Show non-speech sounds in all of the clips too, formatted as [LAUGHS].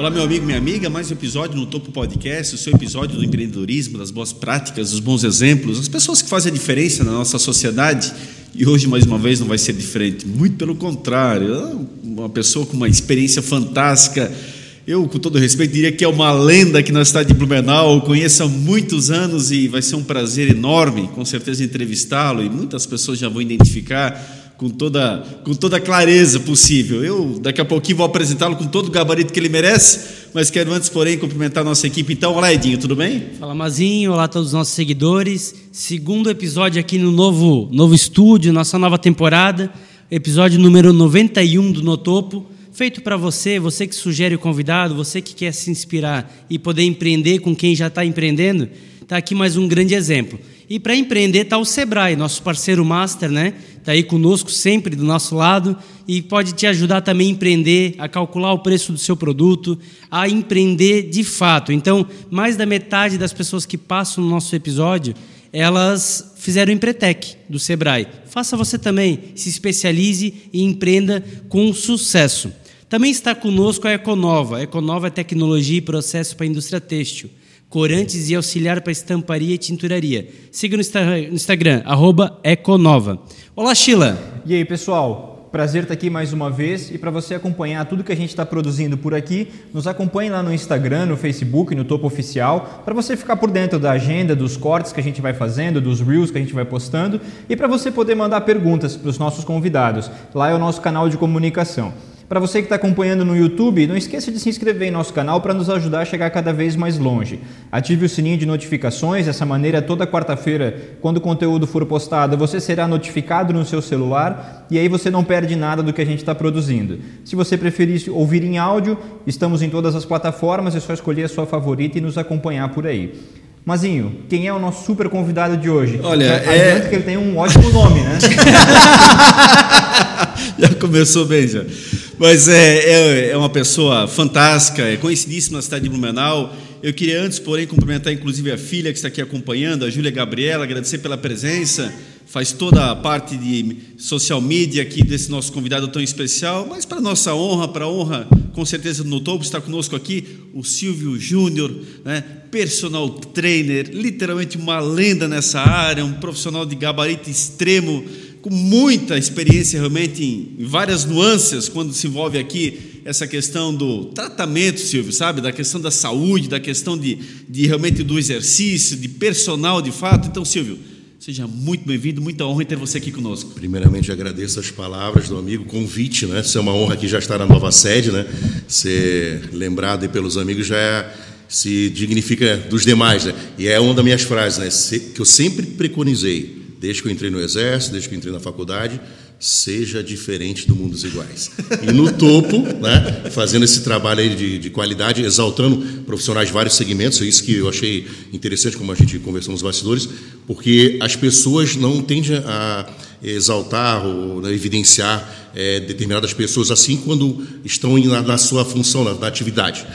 Olá, meu amigo, minha amiga, mais um episódio no Topo Podcast, o seu episódio do empreendedorismo, das boas práticas, dos bons exemplos, as pessoas que fazem a diferença na nossa sociedade. E hoje, mais uma vez, não vai ser diferente. Muito pelo contrário, uma pessoa com uma experiência fantástica. Eu, com todo respeito, diria que é uma lenda que na cidade de Blumenau, conheço há muitos anos e vai ser um prazer enorme, com certeza, entrevistá-lo. E muitas pessoas já vão identificar com toda, com toda clareza possível. Eu, daqui a pouquinho, vou apresentá-lo com todo o gabarito que ele merece, mas quero antes, porém, cumprimentar a nossa equipe. Então, olá, Edinho, tudo bem? Fala, Mazinho, olá a todos os nossos seguidores. Segundo episódio aqui no novo, novo estúdio, nossa nova temporada, episódio número 91 do Notopo, feito para você, você que sugere o convidado, você que quer se inspirar e poder empreender com quem já está empreendendo, está aqui mais um grande exemplo. E para empreender está o Sebrae, nosso parceiro master, né? Está aí conosco sempre do nosso lado e pode te ajudar também a empreender, a calcular o preço do seu produto, a empreender de fato. Então, mais da metade das pessoas que passam no nosso episódio, elas fizeram o Empretec do Sebrae. Faça você também, se especialize e empreenda com sucesso. Também está conosco a Econova. Econova é tecnologia e processo para a indústria têxtil corantes e auxiliar para estamparia e tinturaria. Siga no, Instagram, Econova. Olá, Sheila. E aí, pessoal? Prazer estar aqui mais uma vez e para você acompanhar tudo que a gente está produzindo por aqui, nos acompanhe lá no Instagram, no Facebook, no Topo Oficial, para você ficar por dentro da agenda, dos cortes que a gente vai fazendo, dos reels que a gente vai postando e para você poder mandar perguntas para os nossos convidados. Lá é o nosso canal de comunicação. Para você que está acompanhando no YouTube, não esqueça de se inscrever em nosso canal para nos ajudar a chegar cada vez mais longe. Ative o sininho de notificações, dessa maneira toda quarta-feira, quando o conteúdo for postado, você será notificado no seu celular e aí você não perde nada do que a gente está produzindo. Se você preferir ouvir em áudio, estamos em todas as plataformas, é só escolher a sua favorita e nos acompanhar por aí. Mazinho, quem é o nosso super convidado de hoje? Olha, é... que ele tem um ótimo nome, né? [LAUGHS] já começou bem, já. Mas é, é, é, uma pessoa fantástica, é conhecidíssima na cidade de Blumenau. Eu queria antes, porém, cumprimentar inclusive a filha que está aqui acompanhando, a Júlia Gabriela, agradecer pela presença, faz toda a parte de social media aqui desse nosso convidado tão especial, mas para nossa honra, para honra, com certeza, no topo, está conosco aqui o Silvio Júnior, né, personal trainer, literalmente uma lenda nessa área, um profissional de gabarito extremo, com muita experiência realmente em, várias nuances quando se envolve aqui essa questão do tratamento, Silvio, sabe? Da questão da saúde, da questão de, de realmente do exercício, de personal de fato. Então, Silvio, seja muito bem-vindo, muita honra em ter você aqui conosco. Primeiramente, agradeço as palavras do amigo, convite, né? Isso é uma honra aqui já estar na nova sede, né? Ser lembrado pelos amigos já é, se dignifica dos demais, né? E é uma das minhas frases, né? Que eu sempre preconizei desde que eu entrei no Exército, desde que eu entrei na faculdade, seja diferente do mundo dos iguais. E no topo, né, fazendo esse trabalho aí de, de, qualidade, exaltando profissionais de vários segmentos, é isso que eu achei interessante, como a gente conversou nos bastidores, porque as pessoas não tendem a exaltar ou né, evidenciar é, determinadas pessoas assim quando estão na, na sua função, na, na atividade.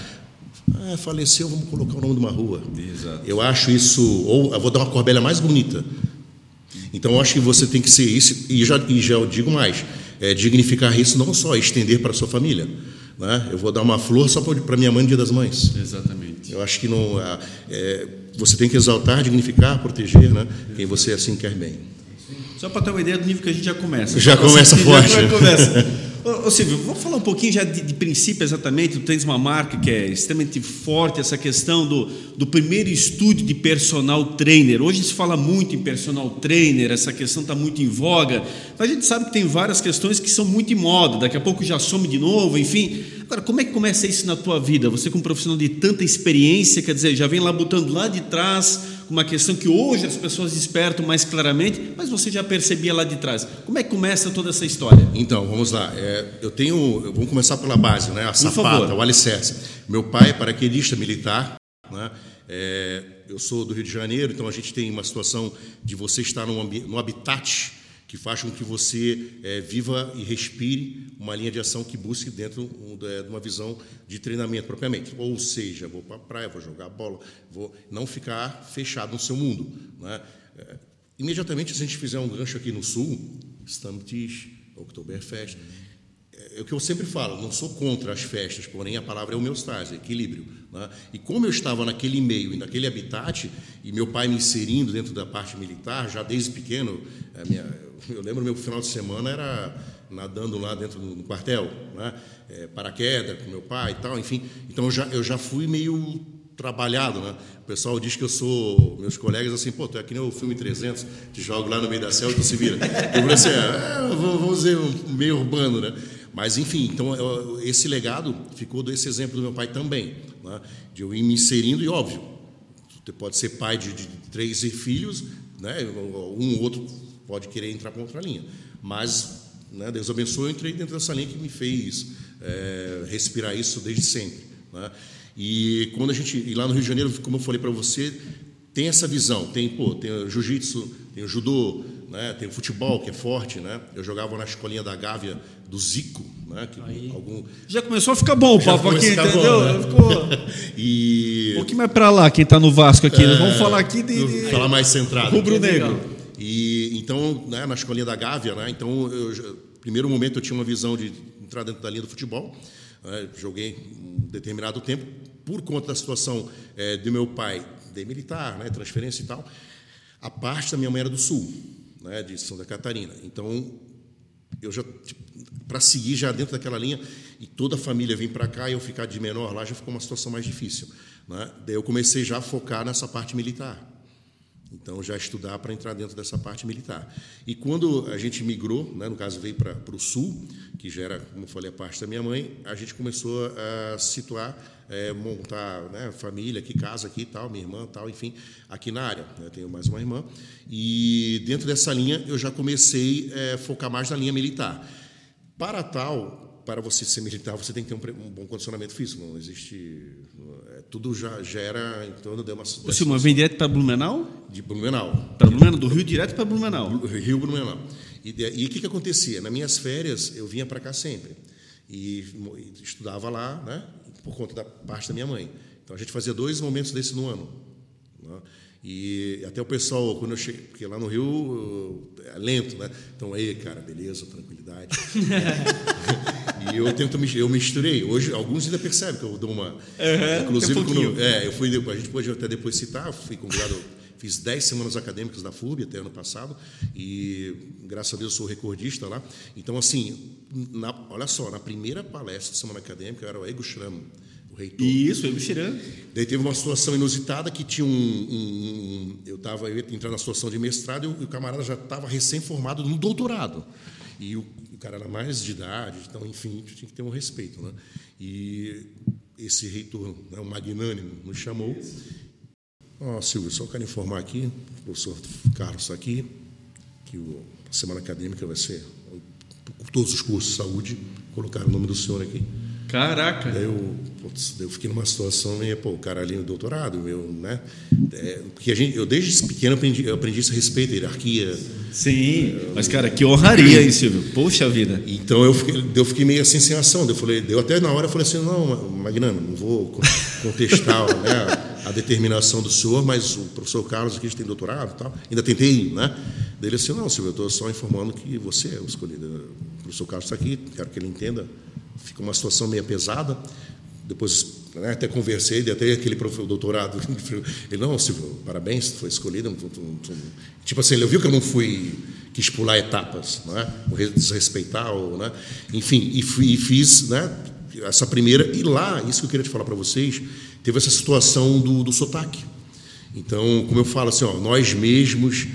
Ah, faleceu, vamos colocar o nome de uma rua. Exato. Eu acho isso, ou eu vou dar uma corbelha mais bonita. Então, eu acho que você tem que ser isso, e já, e já eu digo mais, é, dignificar isso não só estender para a sua família. Né? Eu vou dar uma flor só para minha mãe no Dia das Mães. Exatamente. Eu acho que não, é, você tem que exaltar, dignificar, proteger né? quem você assim quer bem. Só para ter uma ideia do nível que a gente já começa. Já começa forte. Já começa. Ô, Silvio, vamos falar um pouquinho já de, de, princípio exatamente. Tu tens uma marca que é extremamente forte, essa questão do, do primeiro estúdio de personal trainer. Hoje se fala muito em personal trainer, essa questão está muito em voga, mas a gente sabe que tem várias questões que são muito em moda, daqui a pouco já some de novo, enfim. Agora, como é que começa isso na tua vida? Você, como profissional de tanta experiência, quer dizer, já vem lá botando lá de trás uma questão que hoje as pessoas despertam mais claramente, mas você já percebia lá de trás. Como é que começa toda essa história? Então, vamos lá. É, eu tenho. Vamos começar pela base, né? A sapata, o alicerce. Meu pai é paraquedista militar, né? É, eu sou do Rio de Janeiro, então a gente tem uma situação de você estar no habitat que faz com que você é, viva e respire uma linha de ação que busque dentro de uma visão de treinamento propriamente. Ou seja, vou para a praia, vou jogar bola, vou não ficar fechado no seu mundo. Né? É, imediatamente, se a gente fizer um gancho aqui no Sul, Stammtisch, Oktoberfest, é, o que eu sempre falo, não sou contra as festas, porém a palavra é homeostase, equilíbrio. Né? E como eu estava naquele meio e naquele habitat, e meu pai me inserindo dentro da parte militar, já desde pequeno, minha, eu lembro meu final de semana era nadando lá dentro do, quartel, né? é, paraquedas com meu pai e tal, enfim. Então eu já, eu já fui meio trabalhado, né? O pessoal diz que eu sou, meus colegas assim, pô, tu é que nem o filme 300, te jogo lá no meio da selva e tu se vira. Eu falei assim, é, vamos dizer, meio urbano, né? Mas, enfim, então eu, esse legado ficou desse exemplo do meu pai também, né? de eu ir me inserindo, e óbvio, você pode ser pai de, de três filhos, né? um ou outro pode querer entrar para outra linha, mas né, Deus abençoe, eu entrei dentro dessa linha que me fez é, respirar isso desde sempre. Né? E quando a gente, e lá no Rio de Janeiro, como eu falei para você, tem essa visão, tem, pô, tem jiu-jitsu, tem o judô, né? Tem o futebol que é forte, né? Eu jogava na escolinha da Gávea do Zico, né? Que algum... Já começou a ficar bom o papo aqui, entendeu? Bom, né? Ficou... [LAUGHS] e... Um pouquinho mais para lá, quem está no Vasco aqui. É... Vamos falar aqui de... de... Falar mais centrado. Rubro-negro. E então, né, na escolinha da Gávea, né? Então, eu, primeiro momento eu tinha uma visão de entrar dentro da linha do futebol. Né? Joguei um determinado tempo por conta da situação é, de meu pai, de militar, né, transferência e tal. A parte da minha mãe era do Sul né, de Santa Catarina. Então, eu já tipo, para seguir já dentro daquela linha e toda a família vir para cá e eu ficar de menor lá já ficou uma situação mais difícil, né? Daí eu comecei já a focar nessa parte militar. Então, já estudar para entrar dentro dessa parte militar. E quando a gente migrou, né, no caso veio para, o sul, que já era, como eu falei, a parte da minha mãe, a gente começou a situar, é, montar né, família aqui, casa aqui tal, minha irmã tal, enfim, aqui na área. Né, tenho mais uma irmã. E dentro dessa linha, eu já comecei a é, focar mais na linha militar. Para tal, para você ser militar, você tem que ter um, um bom condicionamento físico. Não existe. É, tudo já gera em torno de uma. O Silma vem direto para Blumenau? De Blumenau. Para Blumenau, do Rio direto para Blumenau. Rio Blumenau. E o que, que acontecia? Nas minhas férias, eu vinha para cá sempre. E, e, estudava lá, né? Por conta da parte da minha mãe. Então a gente fazia dois momentos desse no ano. Né? E até o pessoal, quando eu cheguei, porque lá no Rio é lento, né? Então, aí, cara, beleza, tranquilidade. [LAUGHS] e eu tento, eu misturei. Hoje, alguns ainda percebem que eu dou uma. Uhum, inclusive, um quando, é, eu fui, a gente pode até depois citar, fui convidado, fiz 10 semanas acadêmicas da FURB até ano passado, e graças a Deus sou recordista lá. Então, assim, na, olha só, na primeira palestra de semana acadêmica, eu era o Ego Schramm o reitor. Isso, Evo Chiran. Daí teve uma situação inusitada que tinha um. um, um eu estava entrando na situação de mestrado e o, camarada já estava recém-formado no doutorado. E o, o, cara era mais de idade, então, enfim, tinha que ter um respeito. Né? E esse reitor, né, um magnânimo, nos chamou. Ó, oh, Silvio, só quero informar aqui, o professor Carlos está aqui, que o, a semana acadêmica vai ser todos os cursos de saúde, colocaram o nome do senhor aqui. Caraca! Daí eu, putz, eu fiquei numa situação meio, pô, o cara ali no doutorado, meu, né? É, porque a gente, eu desde pequeno aprendi, eu aprendi esse respeito, hierarquia. Sim, é, mas cara, que honraria, hein, Silvio? Poxa vida. Então eu fiquei, eu fiquei meio assim sem ação. Eu falei, deu até na hora eu falei assim, não, Magnano, não vou contestar [LAUGHS] né, a determinação do senhor, mas o professor Carlos aqui tem doutorado e tal. Ainda tentei, né? Dele assim, não, Silvio, eu estou só informando que você é o escolhido. O professor Carlos está aqui, quero que ele entenda fica uma situação meio pesada. Depois né, até conversei, até aquele doutorado, [LAUGHS] ele, não, Silvio, parabéns, foi escolhido. Tipo assim, ele viu que eu não fui, quis pular etapas, né, desrespeitar, ou, né, enfim, e, fui, e fiz né, essa primeira, e lá, isso que eu queria te falar para vocês, teve essa situação do, do sotaque. Então, como eu falo assim, ó, nós mesmos,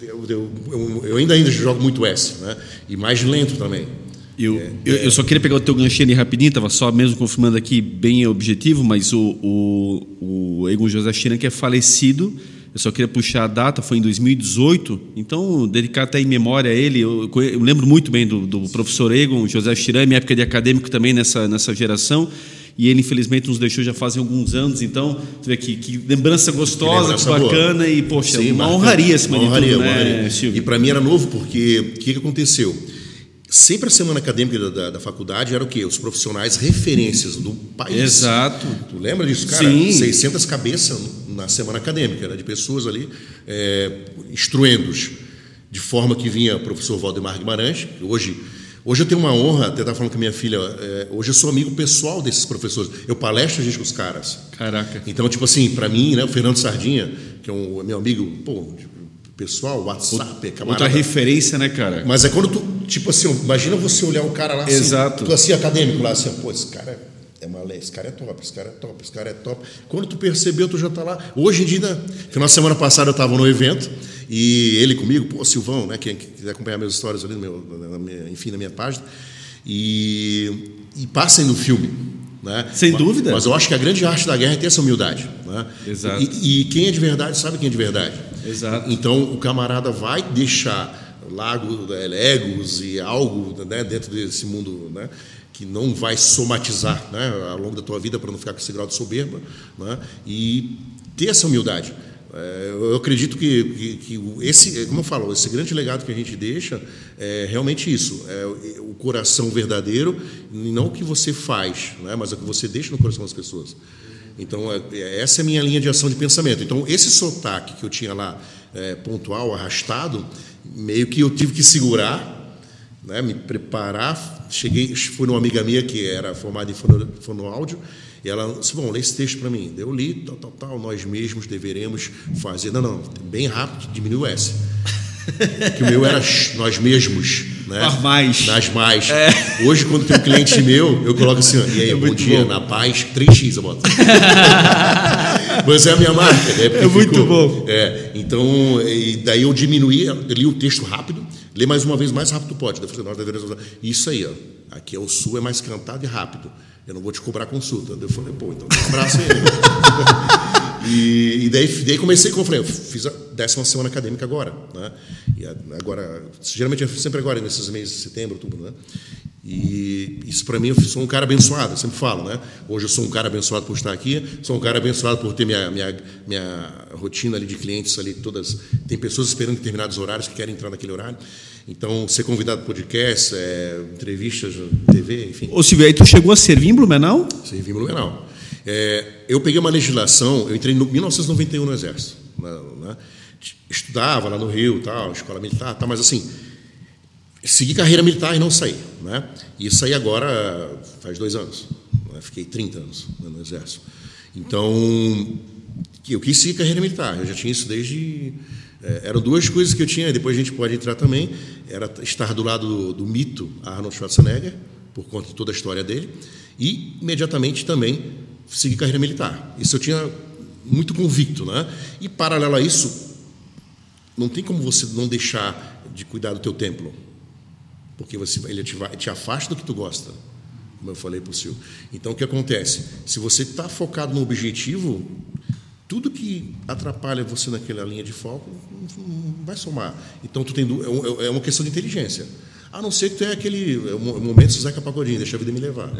eu, eu, eu ainda, ainda jogo muito S, né, e mais lento também. Eu, é, eu, eu, só queria pegar o teu ganchinho ali rapidinho, estava só mesmo confirmando aqui, bem objetivo, mas o, o, o Egon José China, que é falecido, eu só queria puxar a data, foi em 2018, então dedicar até em memória a ele. Eu, eu lembro muito bem do, do professor Egon José Chiran, minha época de acadêmico também nessa, nessa geração, e ele infelizmente nos deixou já fazem alguns anos, então, você vê que, que lembrança gostosa, que lembrança bacana, boa. e poxa, Sim, uma honraria esse uma honraria, né, E para mim era novo, porque o que, que aconteceu? Sempre a semana acadêmica da, da, da, faculdade era o quê? Os profissionais referências do país. Exato. Tu lembra disso, cara? Sim. 600 cabeças na semana acadêmica, né? de pessoas ali é, instruendos. De forma que vinha o professor Valdemar Guimarães, que hoje, Hoje eu tenho uma honra, até estava falando com a minha filha, é, hoje eu sou amigo pessoal desses professores. Eu palestro a gente com os caras. Caraca. Então, tipo assim, para mim, né, o Fernando Sardinha, que é um meu amigo, pô, pessoal, WhatsApp, é camarada. Outra referência, né, cara? Mas é quando tu, tipo assim, imagina você olhar o cara lá assim, Exato. tu assim, acadêmico lá, assim, pô, esse cara é é malé, esse cara é top, esse cara é top, esse cara é top. Quando tu percebeu, tu já tá lá. Hoje em dia, final de semana passada eu estava no evento e ele comigo, pô, Silvão, né, quem quiser acompanhar minhas histórias ali, no meu, na minha, enfim, na minha página, e, e passem no filme. Né? Sem dúvida. Mas eu acho que a grande arte da guerra é ter essa humildade. Né? Exato. E, e quem é de verdade sabe quem é de verdade. Exato. Então o camarada vai deixar lago, né, legos e algo né, dentro desse mundo né, que não vai somatizar né, ao longo da tua vida para não ficar com esse grau de soberba né, e ter essa humildade. É, eu acredito que, que, que, esse, como eu falo, esse grande legado que a gente deixa é realmente isso, é o coração verdadeiro, não o que você faz, né, mas é o que você deixa no coração das pessoas. Então, é, essa é a minha linha de ação de pensamento. Então, esse sotaque que eu tinha lá, é, pontual, arrastado, meio que eu tive que segurar, né, me preparar. Cheguei, fui numa amiga minha que era formada em fono, fonoáudio, e ela disse: Bom, lê esse texto para mim. Eu li, tal, tal, tal, nós mesmos deveremos fazer. Não, não, bem rápido, diminui o S. [LAUGHS] que o meu era nós mesmos. Né? Nas mais. Nas mais. É. Hoje, quando tem um cliente meu, eu coloco assim: E aí, é bom dia, bom. na paz, 3x eu boto. [LAUGHS] Mas é a minha marca. Né? é muito ficou, bom. É, então, e daí eu diminuí, eu li o texto rápido, lê mais uma vez, mais rápido pode. Nós deveríamos Isso aí, ó. Aqui é o sul, é mais cantado e rápido. Eu não vou te cobrar consulta. Eu falei, pô, então um abraço aí. [LAUGHS] e, e daí, daí comecei, como eu falei, eu fiz a décima semana acadêmica agora. Né? E agora, geralmente eu sempre agora, nesses meses de setembro, outubro, né? E isso para mim, eu sou um cara abençoado, eu sempre falo, né? Hoje eu sou um cara abençoado por estar aqui, sou um cara abençoado por ter minha, minha, minha rotina ali de clientes ali, todas. Tem pessoas esperando determinados horários que querem entrar naquele horário. Então, ser convidado para podcast, é, entrevistas, TV, enfim. Ô Silvio, aí tu chegou a servir em Blumenau? Servi em Blumenau. É, eu peguei uma legislação, eu entrei em 1991 no Exército. Né, né? Estudava lá no Rio, tal, escola militar, tal, mas assim, segui carreira militar e não saí. Né? E saí agora faz dois anos. Né? Fiquei 30 anos né, no Exército. Então, eu quis seguir carreira militar. Eu já tinha isso desde. É, eram duas coisas que eu tinha, depois a gente pode entrar também. Era estar do lado do, do mito Arnold Schwarzenegger, por conta de toda a história dele, e imediatamente também seguir carreira militar. Isso eu tinha muito convicto. Né? E, paralelo a isso, não tem como você não deixar de cuidar do teu templo porque você, ele te, te afasta do que tu gosta, como eu falei para o Silvio. Então, o que acontece? Se você está focado no objetivo, tudo que atrapalha você naquela linha de foco não vai somar. Então, tu tem, é, é uma questão de inteligência. A não ser que tu é aquele momento Zeca Pagodinho, deixa a vida me levar.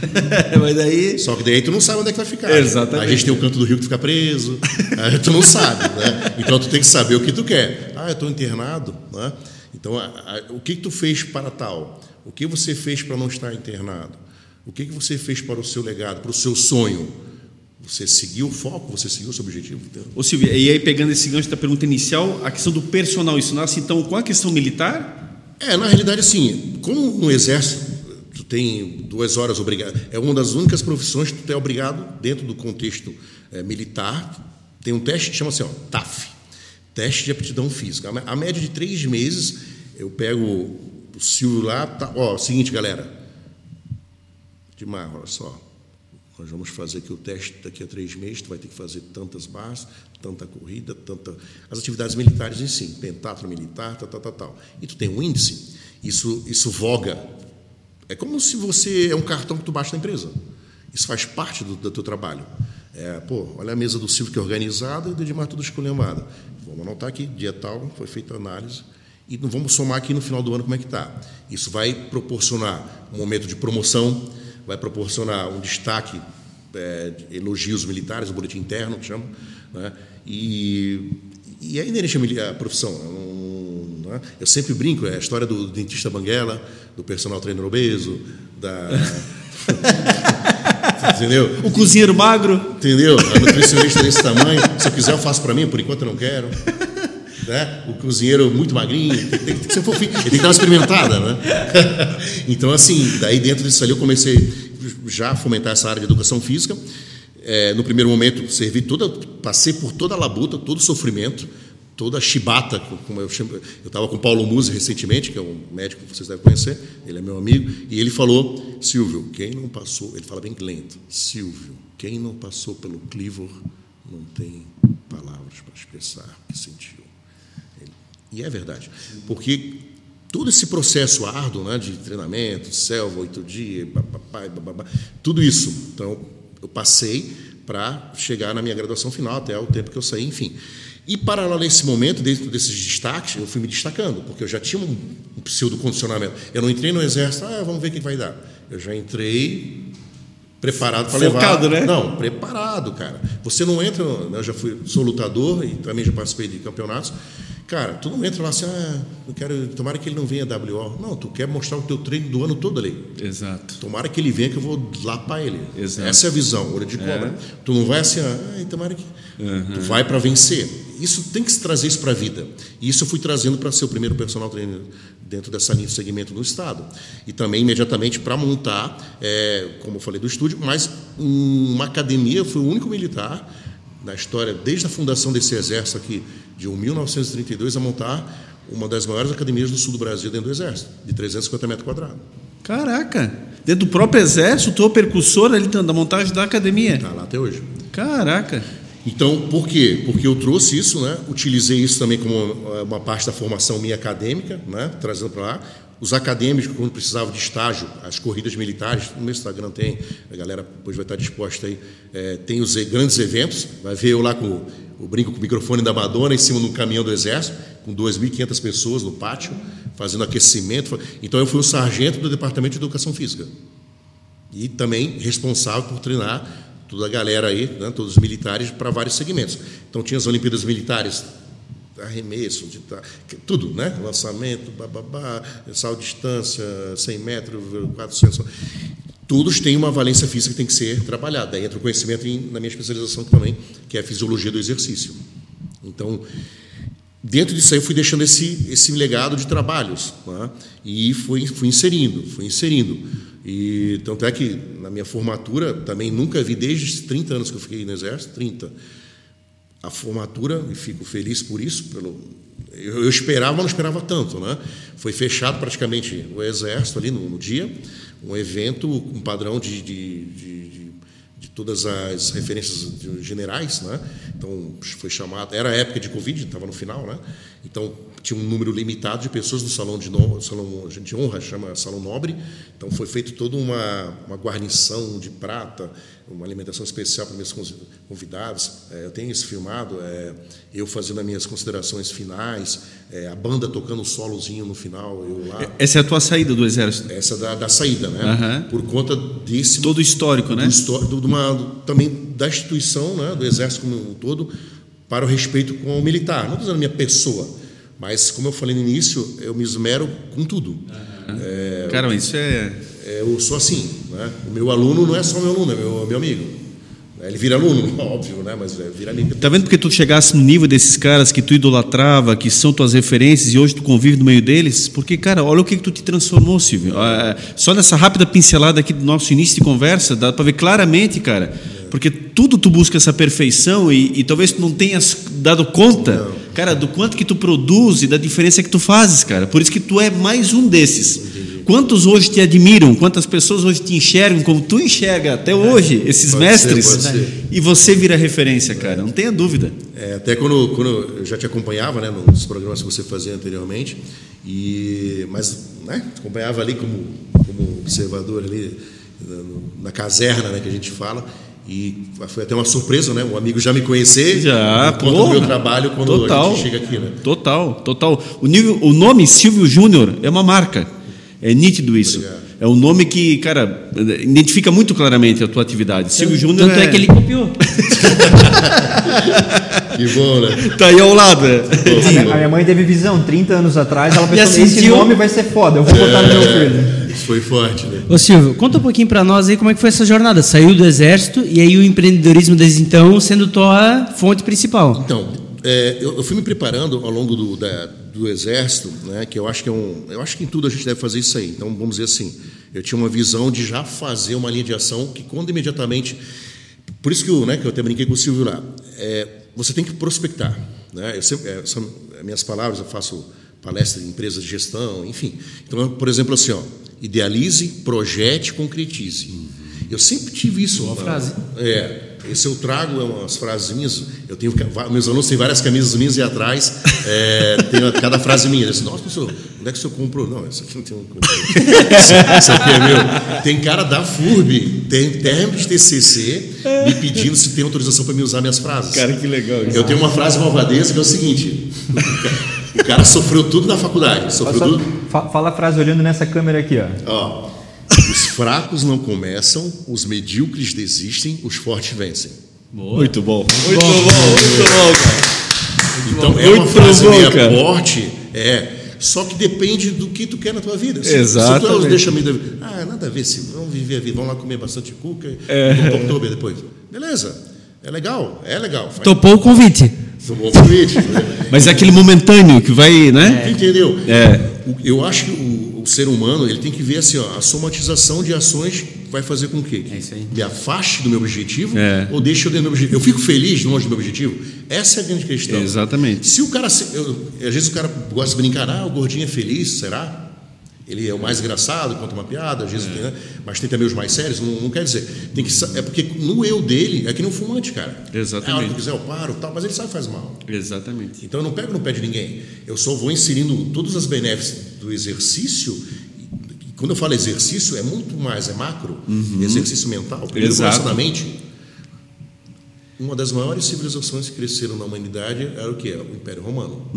[LAUGHS] Mas daí... Só que daí tu não sabe onde é que vai ficar. Exatamente. A gente tem o canto do rio que tu fica preso, [LAUGHS] tu não sabe. Né? Então tu tem que saber o que tu quer. Ah, eu estou internado. Né? Então, a, a, o que, que tu fez para tal? O que você fez para não estar internado? O que, que você fez para o seu legado, para o seu sonho? Você seguiu o foco, você seguiu o seu objetivo. Ô Silvio, e aí pegando esse gancho da pergunta inicial, a questão do personal, isso nasce então com a questão militar? É, na realidade, assim, como no Exército tu tem duas horas obrigado, é uma das únicas profissões que tu é obrigado, dentro do contexto é, militar, tem um teste que chama assim, TAF, Teste de aptidão física. A média de três meses, eu pego o Silvio lá, tá, ó, seguinte, galera. Dimar, olha só. Nós vamos fazer aqui o teste daqui a três meses, tu vai ter que fazer tantas barras, tanta corrida, tanta. As atividades militares em si, pentatlo militar, tal, tal, tal, tal. E tu tem um índice, isso, isso voga. É como se você é um cartão que tu baixa na empresa. Isso faz parte do, do teu trabalho. É, pô, olha a mesa do Silvio que é organizada e o Edmar tudo esculhambado. Vamos anotar aqui, dia tal, foi feita a análise, e vamos somar aqui no final do ano como é que está. Isso vai proporcionar um momento de promoção, vai proporcionar um destaque, é, de elogios militares, o boletim interno, que chama, né? e, e é inerente à profissão. Né? Eu sempre brinco, é a história do dentista banguela, do personal trainer obeso, da... [LAUGHS] Entendeu? O cozinheiro magro. Entendeu? A nutricionista desse tamanho. Se eu quiser, eu faço para mim, por enquanto eu não quero. Né? O cozinheiro muito magrinho, tem, tem, que ser fofinho, ele tem que dar uma experimentada, né? [LAUGHS] então, assim, daí dentro disso ali eu comecei já a fomentar essa área de educação física. É, no primeiro momento, servi toda, passei por toda a labuta, todo o sofrimento, toda a chibata, como eu chamo. Eu estava com o Paulo Musi recentemente, que é um médico que vocês devem conhecer, ele é meu amigo, e ele falou: Silvio, quem não passou, ele fala bem lento, Silvio, quem não passou pelo Clivor não tem palavras para expressar o que sentiu. E é verdade, porque todo esse processo árduo né, de treinamento, selva, oito dias, bababá, bababá, tudo isso. Então, eu passei para chegar na minha graduação final, até o tempo que eu saí, enfim. E, paralelo a esse momento, dentro desses destaques, eu fui me destacando, porque eu já tinha um, um pseudo-condicionamento. Eu não entrei no exército, ah, vamos ver o que vai dar. Eu já entrei preparado para levar. Focado, né? Não, preparado, cara. Você não entra, né, eu já fui, sou lutador e também já participei de campeonatos. Cara, tu não entra lá assim, ah, eu quero, tomara que ele não venha WO. Não, tu quer mostrar o teu treino do ano todo ali. Exato. Tomara que ele venha que eu vou lá para ele. Exato. Essa é a visão, olho de cobra. É. Tu não vai assim, ah, tomara que. Uhum. Tu vai para vencer. Isso tem que se trazer isso para a vida. E isso eu fui trazendo para ser o primeiro personal trainer dentro dessa linha de segmento no Estado. E também, imediatamente, para montar, é, como eu falei do estúdio, mas uma academia, fui o único militar na história, desde a fundação desse exército aqui, de 1932, a montar uma das maiores academias do sul do Brasil dentro do exército, de 350 metros quadrados. Caraca! Dentro do próprio exército, tu é o percussor ali da montagem da academia. Está lá até hoje. Caraca! Então, por quê? Porque eu trouxe isso, né? utilizei isso também como uma parte da formação minha acadêmica, né? trazendo para lá. Os acadêmicos, quando precisavam de estágio, as corridas militares, no meu Instagram tem, a galera depois vai estar disposta aí, é, tem os grandes eventos, vai ver eu lá com o brinco com o microfone da Madonna em cima de um caminhão do Exército, com 2.500 pessoas no pátio, fazendo aquecimento. Então, eu fui o sargento do Departamento de Educação Física. E também responsável por treinar toda a galera aí, né, todos os militares, para vários segmentos. Então, tinha as Olimpíadas Militares, arremesso, de, tudo, né? Lançamento, bababá, de distância, 100 metros, 400. Todos têm uma valência física que tem que ser trabalhada. Daí entra o conhecimento em, na minha especialização também, que é a fisiologia do exercício. Então, dentro disso aí, eu fui deixando esse, esse legado de trabalhos. Né? E fui, fui inserindo, fui inserindo. E tanto é que na minha formatura também nunca vi, desde os 30 anos que eu fiquei no Exército, 30, a formatura, e fico feliz por isso, pelo, eu, eu, esperava, mas não esperava tanto. Né? Foi fechado praticamente o Exército ali no, no dia, um evento, um padrão de, de, de, de, todas as referências generais. Né? Então, foi chamado, era época de Covid, estava no final, né? então tinha um número limitado de pessoas no salão de, no, salão de honra, chama Salão Nobre. Então foi feito toda uma, uma guarnição de prata, uma alimentação especial para meus convidados. É, eu tenho isso filmado, é, eu fazendo as minhas considerações finais, é, a banda tocando o solozinho no final, eu lá. Essa é a tua saída do exército? Essa da, da saída, né? Uhum. Por conta desse todo histórico, do, né? Do, do, uma, também da instituição, né? Do exército como um todo, para o respeito com o militar. Não dizendo minha pessoa mas, como eu falei no início, eu me esmero com tudo. Uhum. É, Cara, isso é... é... Eu sou assim. Né? O meu aluno não é só meu aluno, é meu, meu amigo. Ele vira aluno, [LAUGHS] óbvio, né? mas é, vira amigo. Tá vendo porque tu chegasse no nível desses caras que tu idolatrava, que são tuas referências e hoje tu convive no meio deles? Porque, cara, olha o que, que tu te transformou, Silvio. É, só nessa rápida pincelada aqui do nosso início de conversa, dá para ver claramente, cara. Porque tudo tu busca essa perfeição e, e talvez tu não tenhas dado conta. Não cara, do quanto que tu produz e da diferença que tu fazes, cara. Por isso que tu é mais um desses. Entendi. Quantos hoje te admiram? Quantas pessoas hoje te enxergam como tu enxerga até hoje esses pode mestres? Ser, ser. E você vira referência, cara. Não tenha dúvida. É, até quando, quando eu já te acompanhava, né, nos programas que você fazia anteriormente, e mas, né, acompanhava ali como como observador ali na caserna, né, que a gente fala. E foi até uma surpresa, né? Um amigo já me conhecer já, por conta do meu trabalho quando total, a gente chega aqui, né? Total, total. O, nível, o nome Silvio Júnior é uma marca. É nítido isso. Obrigado. É um nome que, cara, identifica muito claramente a tua atividade. Silvio Júnior Tanto é... é que ele copiou. [LAUGHS] que bom, né? Tá aí ao lado. É. A minha mãe teve visão 30 anos atrás, ela pensou, esse nome vai ser foda, eu vou botar no meu filho. Isso foi forte, né? Ô Silvio, conta um pouquinho para nós aí como é que foi essa jornada. Saiu do exército e aí o empreendedorismo desde então sendo tua fonte principal. Então, é, eu, eu fui me preparando ao longo do, da, do exército, né, que eu acho que é um, eu acho que em tudo a gente deve fazer isso aí. Então vamos dizer assim, eu tinha uma visão de já fazer uma linha de ação que quando imediatamente, por isso que eu, né, que eu até brinquei com o Silvio lá, é, você tem que prospectar, né? Eu sempre, é, são minhas palavras, eu faço palestra em empresas de gestão, enfim. Então, por exemplo, assim, ó, idealize, projete, concretize. Eu sempre tive isso. Boa frase. É. Esse eu trago é umas frases minhas. Eu tenho meus alunos têm várias camisas minhas e atrás é, tem cada frase minha. Eles, Nossa, professor, onde é que o senhor comprou? Não, isso aqui não tem um. [LAUGHS] isso aqui é meu. Tem cara da FURB, tem termo de TCC me pedindo se tem autorização para me usar minhas frases. Cara, que legal. Isso. Eu tenho uma frase malvadeza que é o seguinte: o cara sofreu tudo na faculdade. Sofreu tudo. Fa- Fala a frase olhando nessa câmera aqui, ó. Ó, os fracos não começam, os medíocres desistem, os fortes vencem. Muito bom. Muito bom, muito bom, cara. Então é uma Muito frase bom, meio cara. forte, é. Só que depende do que tu quer na tua vida. Se, se tu deixa a vida. Ah, nada a ver, se vamos viver a vida, vamos lá comer bastante cuca É. e no Oktober depois. Beleza. É legal, é legal. Topou o convite. Bom convite. né? Mas é aquele momentâneo que vai, né? Entendeu? É. Eu acho que o, o ser humano ele tem que ver assim, ó, a somatização de ações vai fazer com que, que É isso aí. me afaste do meu objetivo É. ou deixe eu dentro do meu objetivo. Eu fico feliz longe do meu objetivo? Essa é a grande questão. Exatamente. Se o cara, se- eu- às vezes o cara gosta de brincar, ah, o gordinho é feliz, será? Ele é o mais engraçado, conta uma piada, às vezes tem, né? mas tem também os mais sérios, não, não quer dizer. Tem que, é porque no eu dele é que nem um fumante, cara. Exatamente. É a hora que eu quiser eu paro, tal, mas ele sabe que faz mal. Exatamente. Então eu não pego no pé de ninguém. Eu só vou inserindo todas as benéficas do exercício. E quando eu falo exercício, é muito mais, é macro. Exercício mental. Primeiro Exato. começa na mente. Uma das maiores civilizações que cresceram na humanidade era o que? O Império Romano.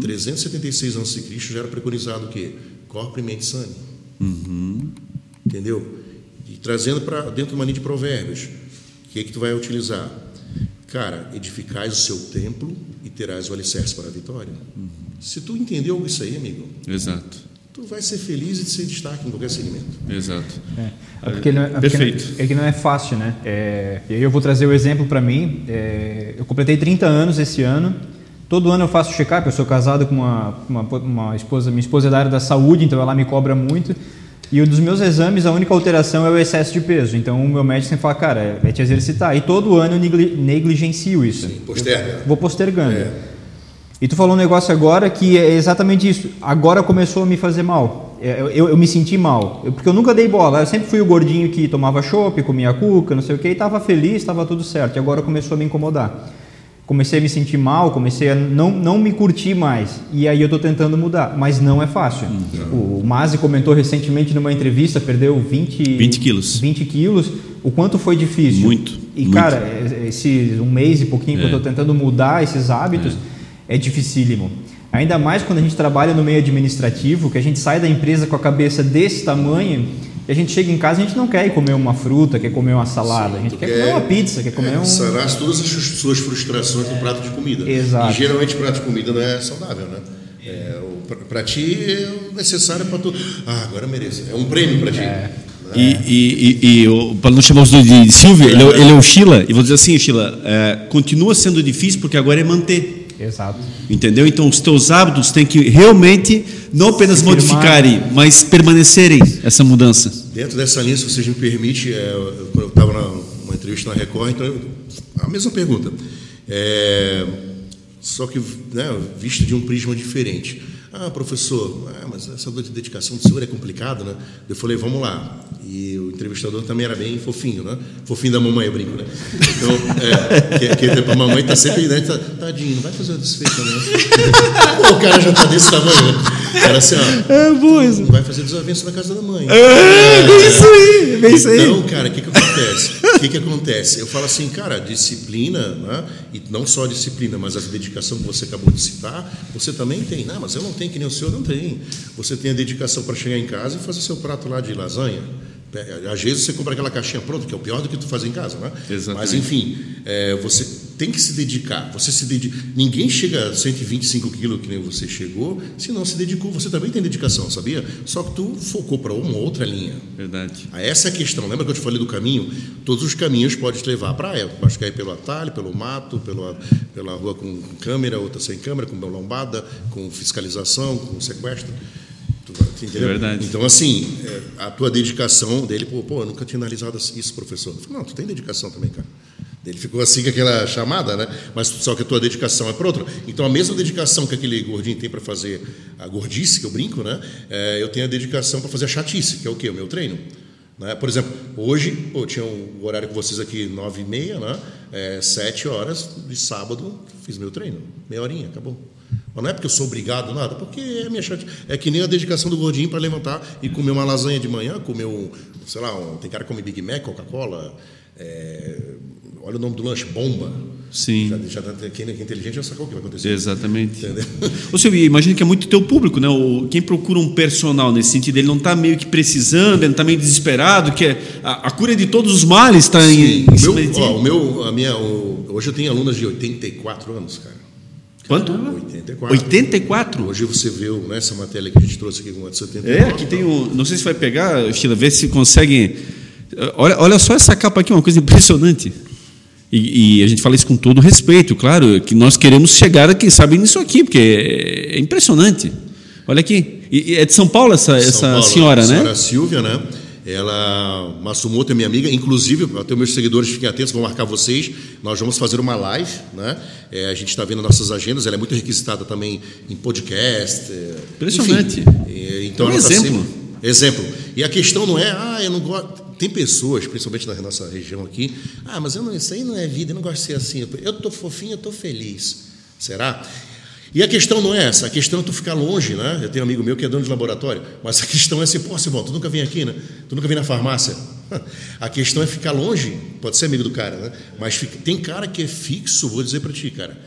376 a.C. já era preconizado o quê? Corpo e mente sane. Entendeu? E trazendo para dentro de uma linha de provérbios. O que é que tu vai utilizar? Cara, edificais o seu templo e terás o alicerce para a vitória. Se tu entendeu isso aí, amigo, Exato. tu vai ser feliz e ser destaque em qualquer segmento. Exato. É, é porque não é, é porque Perfeito. não- é que não é fácil, né? É, e aí eu vou trazer o exemplo para mim. É, eu completei 30 anos esse ano. Todo ano eu faço check-up. Eu sou casado com uma, uma, uma esposa, minha esposa é da área da saúde, então ela me cobra muito. E um dos meus exames, a única alteração é o excesso de peso. Então o meu médico sempre fala, cara, é te exercitar. E todo ano eu negli- negligencio isso. Posterga. Vou postergando. É. E tu falou um negócio agora que é exatamente isso. Agora começou a me fazer mal. É, Eu, eu, eu me senti mal. Eu- porque eu nunca dei bola. Eu sempre fui o gordinho que tomava chopp, comia cuca, não sei o que, e estava feliz, estava tudo certo. E agora começou a me incomodar. Comecei a me sentir mal, comecei a não, não me curtir mais. E aí eu estou tentando mudar. Mas não é fácil. O, o Mazi comentou recentemente numa entrevista, perdeu 20, 20 quilos. 20 quilos. O quanto foi difícil. Muito, E, muito. cara, é- esse um mês e pouquinho que eu É. estou tentando mudar esses hábitos é. dificílimo. Ainda mais quando a gente trabalha no meio administrativo, que a gente sai da empresa com a cabeça desse tamanho e a gente chega em casa e a gente não quer ir comer uma fruta, quer comer uma salada, a gente Tu quer comer uma pizza, quer comer é, um. Sanar todas as suas frustrações no prato de comida. Exato. E geralmente prato de comida não é saudável, né? É, para ti é o necessário para tu. Ah, agora eu mereço. É um prêmio para ti. E, e, e, e o- para não chamar os dois de Silvio, ele, é- ele é o Sheila, e vou dizer assim, Sheila, é, continua sendo difícil porque agora é manter. Exato. Entendeu? Então os teus hábitos têm que realmente não apenas firmar. modificarem, mas permanecerem essa mudança. Dentro dessa linha, se vocês me permitem, é, eu estava numa entrevista na Record, então, eu- a mesma pergunta. É, só que né, visto de um prisma diferente. Ah, professor, ah, mas essa dor de dedicação do senhor é complicado, né? Eu falei, vamos lá. E o entrevistador também era bem fofinho, né? Fofinho da mamãe, eu brinco, né? Então, é, que, que a mamãe tá sempre, né? Tá, Tadinho, não vai fazer o desfecho, né? Pô, o cara já tá desse tamanho, né? Era assim, ó. É boa isso. Não vai fazer desavenço na casa da mãe. É, bem isso aí, bem isso aí. Então, cara, o que, que acontece? O que, que acontece? Eu falo assim, cara, disciplina, né? e não só a disciplina, mas a dedicação que você acabou de citar, você também tem. Não, mas eu não tenho que nem o senhor não tem. Você tem a dedicação para chegar em casa e fazer seu prato lá de lasanha. Às vezes você compra aquela caixinha pronta, que é o pior do que tu fazer em casa, né? Exatamente. Mas enfim, é, você tem que se dedicar. Você se dedica. Ninguém chega a 125 quilos que nem você chegou se não se dedicou. Você também tem dedicação, sabia? Só que tu focou para uma outra linha. Verdade. Ah, Essa é a questão. Lembra que eu te falei do caminho? Todos os caminhos podem te levar à praia. Pode cair pelo atalho, pelo mato, pela, pela rua com câmera, outra sem câmera, com lombada, com fiscalização, com sequestro. Entendeu? É verdade. Então, assim, é, a tua dedicação dele, pô, pô, eu nunca tinha analisado isso, professor. Eu falei, não, tu tem dedicação também, cara. Ele ficou assim com aquela chamada, né? Mas só que a tua dedicação é para outra. Então, a mesma dedicação que aquele gordinho tem para fazer a gordice, que eu brinco, né? É, eu tenho a dedicação para fazer a chatice, que é o quê? O meu treino. Né? Por exemplo, hoje, eu tinha um horário com vocês aqui, nove e meia, né? É, sete horas de sábado, fiz meu treino. Meia horinha, acabou. Mas não é porque eu sou obrigado, nada, porque é minha chatice. É que nem a dedicação do gordinho para levantar e comer uma lasanha de manhã, comer um, sei lá, um, tem cara que come Big Mac, Coca-Cola, é, olha o nome do lanche, bomba. Sim. Já, já, quem é inteligente já sacou o que vai acontecer. Exatamente. Entendeu? [LAUGHS] Silvio, imagina que é muito teu público, né? O, quem procura um personal nesse sentido, ele não está meio que precisando, ele não está meio desesperado, que é, a, a cura de todos os males está em, em meu, de ó, o meu, a minha, o- hoje eu tenho alunas de 84 anos, cara. Quanto? 84. 84? Hoje você viu né, essa matéria que a gente trouxe aqui com a de 79. É, aqui tem um. Não sei se vai pegar, Sheila, ver se consegue. Olha, olha só essa capa aqui, uma coisa impressionante. E, e a gente fala isso com todo respeito, claro, que nós queremos chegar, quem sabe, nisso aqui, porque é, é impressionante. Olha aqui. E, é de São Paulo essa, São essa Paulo, senhora, a né? senhora Silvia, né? Ela, Massumoto é minha amiga, inclusive, até meus seguidores fiquem atentos, vou marcar vocês. Nós vamos fazer uma live, né? É, a gente está vendo nossas agendas, ela é muito requisitada também em podcast. é, Impressionante. enfim. É, então É um ela tá exemplo. sempre- exemplo. E a questão não é, ah, eu não gosto. Tem pessoas, principalmente na nossa região aqui, ah, mas eu não, isso aí não é vida, eu não gosto de ser assim. Eu tô fofinho, eu tô feliz. Será? E a questão não é essa, a questão é tu ficar longe, né? Eu tenho um amigo meu que é dono de laboratório, mas a questão é assim, pô, Silvão, tu nunca vem aqui, né? Tu nunca vem na farmácia. [LAUGHS] A questão é ficar longe, pode ser amigo do cara, né? Mas fica- tem cara que é fixo, vou dizer para ti, cara,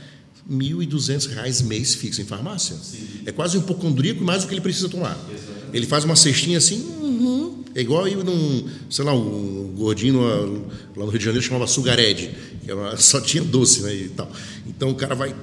1.200 reais mês fixo em farmácia. É quase um hipocondríaco mais o que ele precisa tomar. Ele faz uma cestinha assim, uhum, é igual ir num, sei lá, um gordinho lá, no Rio de Janeiro chamava Sugared, que era uma- [LAUGHS] só tinha doce, né, e tal. Então o cara vai,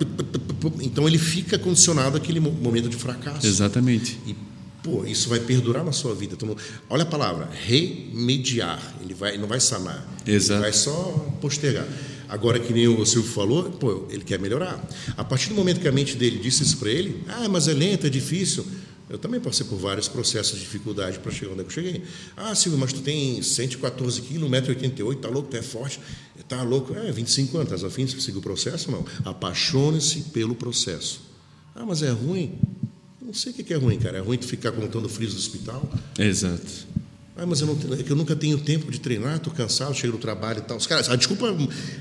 então ele fica condicionado àquele mo- momento de fracasso. Exatamente. E, pô, isso vai perdurar na sua vida. Então, olha a palavra, remediar. Ele vai, não vai sanar. Exato. Ele vai só postergar. Agora, que nem o Silvio falou, pô, ele quer melhorar. A partir do momento que a mente dele disse isso para ele, ah, mas é lento, é difícil. Eu também passei por vários processos de dificuldade para chegar onde eu cheguei. Ah, Silvio, mas tu tem 114 quilos, 1,88m, tá louco, tu é forte. Tá louco, é, 25 anos, tá afim de seguir o processo? Não. Apaixone-se pelo processo. Ah, mas é ruim? Não sei o que é ruim, cara. É ruim tu ficar contando frios do hospital? Exato. Ah, mas eu, não, é que eu nunca tenho tempo de treinar, estou cansado, chego do trabalho e tal. Os caras, ah, desculpa,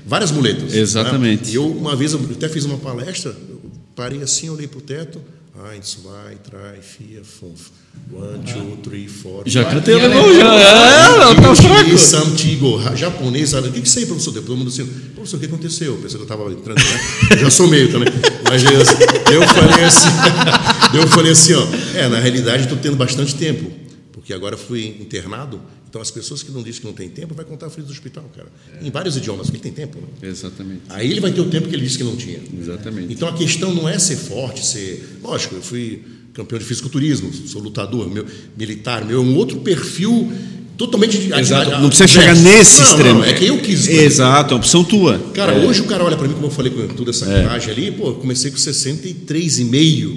várias muletas. Exatamente. Né? E eu, uma vez, eu até fiz uma palestra, eu parei assim, olhei para o teto. Eins, zwei, drei, vier, fünf. One, two, three, four. Já cantei o ela- negócio, já. É, tá fraco. Samtigo, japonês, sabe? o que que é aí, professor? Todo mundo assim, professor, o que aconteceu? Pensei que eu estava entrando, né? Eu já sou meio também. Mas eu, eu falei assim, [LAUGHS] eu falei assim, ó, é, na realidade estou tendo bastante tempo, porque agora fui internado, então as pessoas que não dizem que não tem tempo, vai contar frios do hospital, cara. Em vários idiomas, porque ele tem tempo, né? Exatamente. Aí ele vai ter o tempo que ele disse que não tinha. Exatamente. Então a questão não é ser forte, ser. Lógico, eu fui campeão de fisiculturismo, sou lutador, meu militar, meu é um outro perfil totalmente Exato. Não precisa chegar nesse Não, extremo. Não, é que eu quis. Exato, é uma opção tua. Cara, hoje o cara olha para mim, como eu falei com toda essa coragem ali, pô, eu comecei com 63,5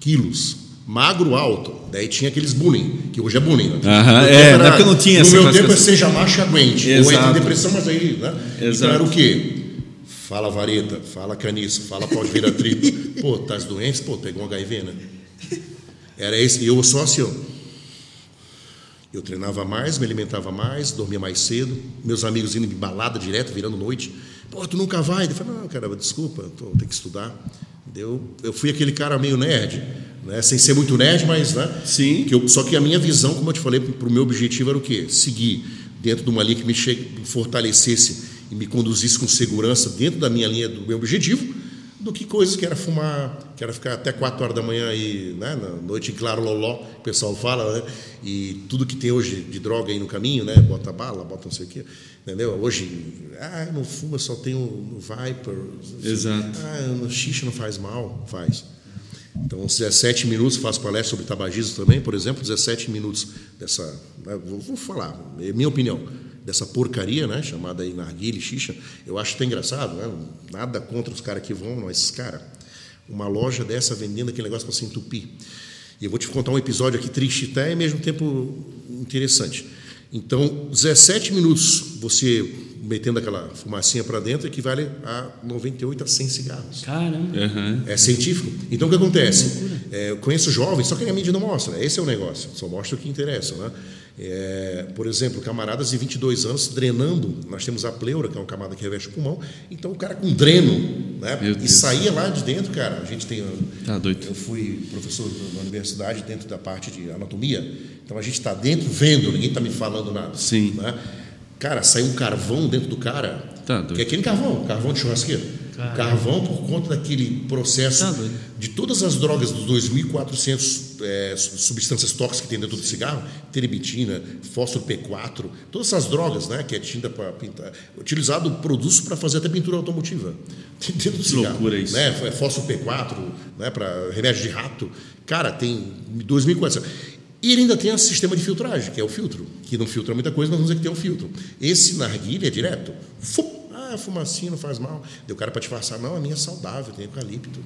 quilos. Magro alto. Daí tinha aqueles bullying, que hoje é bullying. Né? Aham, No é, tempo na época não tinha No meu tempo é seja macho e aguente. Ou entra Exato. em depressão, mas aí, né? Então Exato. era o quê? Fala vareta, fala caniço, fala pode vir atrito. [LAUGHS] pô, tá doentes? Pô, pegou um HIV, né? Era esse. E eu só assim, ó. Eu treinava mais, me alimentava mais, dormia mais cedo. Meus amigos indo em balada direto, virando noite. Pô, tu nunca vai? Eu falei, não, cara, desculpa, tô, tenho que estudar. Deu, eu fui aquele cara meio nerd, né? sem ser muito nerd, mas. Né? Sim. Que eu, só que a minha visão, como eu te falei, para o meu objetivo era o quê? Seguir dentro de uma linha que me fortalecesse e me conduzisse com segurança dentro da minha linha, do meu objetivo. do que coisas que era fumar, que era ficar até 4 horas da manhã aí, né, na noite em claro loló, o pessoal fala, né? E tudo que tem hoje de droga aí no caminho, né? Bota bala, bota não sei o quê, entendeu? Hoje, ah, não fuma, só tem o, Viper. Exato. Ah, no xixi não faz mal, faz. Então, 17 minutos, faço palestra sobre tabagismo também, por exemplo, 17 minutos dessa, né, vou, falar, é minha opinião, dessa porcaria, né, chamada aí narguile, xixa, eu acho até engraçado, né, nada contra os caras que vão, mas, cara, uma loja dessa vendendo aquele negócio para se entupir. E eu vou te contar um episódio aqui triste até e ao mesmo tempo interessante. Então, 17 minutos você metendo aquela fumacinha para dentro equivale a 98 a 100 cigarros. Caramba. Uhum. É científico. Então o que acontece? É, eu conheço jovens, só que a mídia não mostra. Esse é o negócio. Só mostra o que interessa, né? É, por exemplo, camaradas de 22 anos drenando. Nós temos a pleura, que é uma camada que reveste o pulmão. Então o cara com dreno, né? E saía lá de dentro, cara. A gente tem. Tá doido. Eu fui professor na universidade dentro da parte de anatomia. Então a gente está dentro vendo, ninguém está me falando nada. Sim. Né? Cara, saiu um carvão dentro do cara. Tá que é aquele carvão, carvão de churrasqueiro. Caramba. Carvão por conta daquele processo Tá de todas as drogas dos 2.400 é, substâncias tóxicas que tem dentro do cigarro, terebitina, fósforo P4, todas essas drogas, né, que é tinta para pintar, utilizado produtos para fazer até pintura automotiva [LAUGHS] dentro do cigarro. loucura isso. Né, é fósforo P4, né, para remédio de rato. Cara, tem 2.400. E ele ainda tem esse sistema de filtragem, que é o filtro, que não filtra muita coisa, mas vamos dizer que tem um filtro. Esse narguilha é direto. Fu, ah, fumacinha não faz mal. Deu cara para disfarçar. Não, a minha é saudável, tem eucalipto.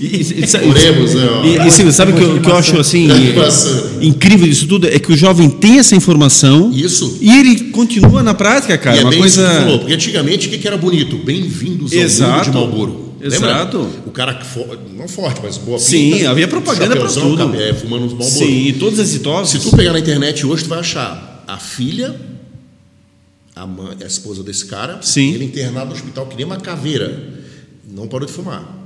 E, e, e, Oremos? E, e Silvio, sabe o que, eu- que eu acho assim Passando. incrível disso tudo é que o jovem tem essa informação Isso. e ele continua na prática, cara. e é uma bem coisa. falou, porque antigamente o que que era bonito? Bem-vindos ao Exato. mundo de Malboro. Exato. O cara, que fo- não forte, mas boa Sim, pinta, havia propaganda pra chapeuzão, tudo. cabé, fumando uns Malboro. Sim, e todas as. Se tu pegar na internet hoje, tu vai achar a filha, a, mãe, a esposa desse cara, Sim. ele internado no hospital que nem uma caveira. Não parou de fumar.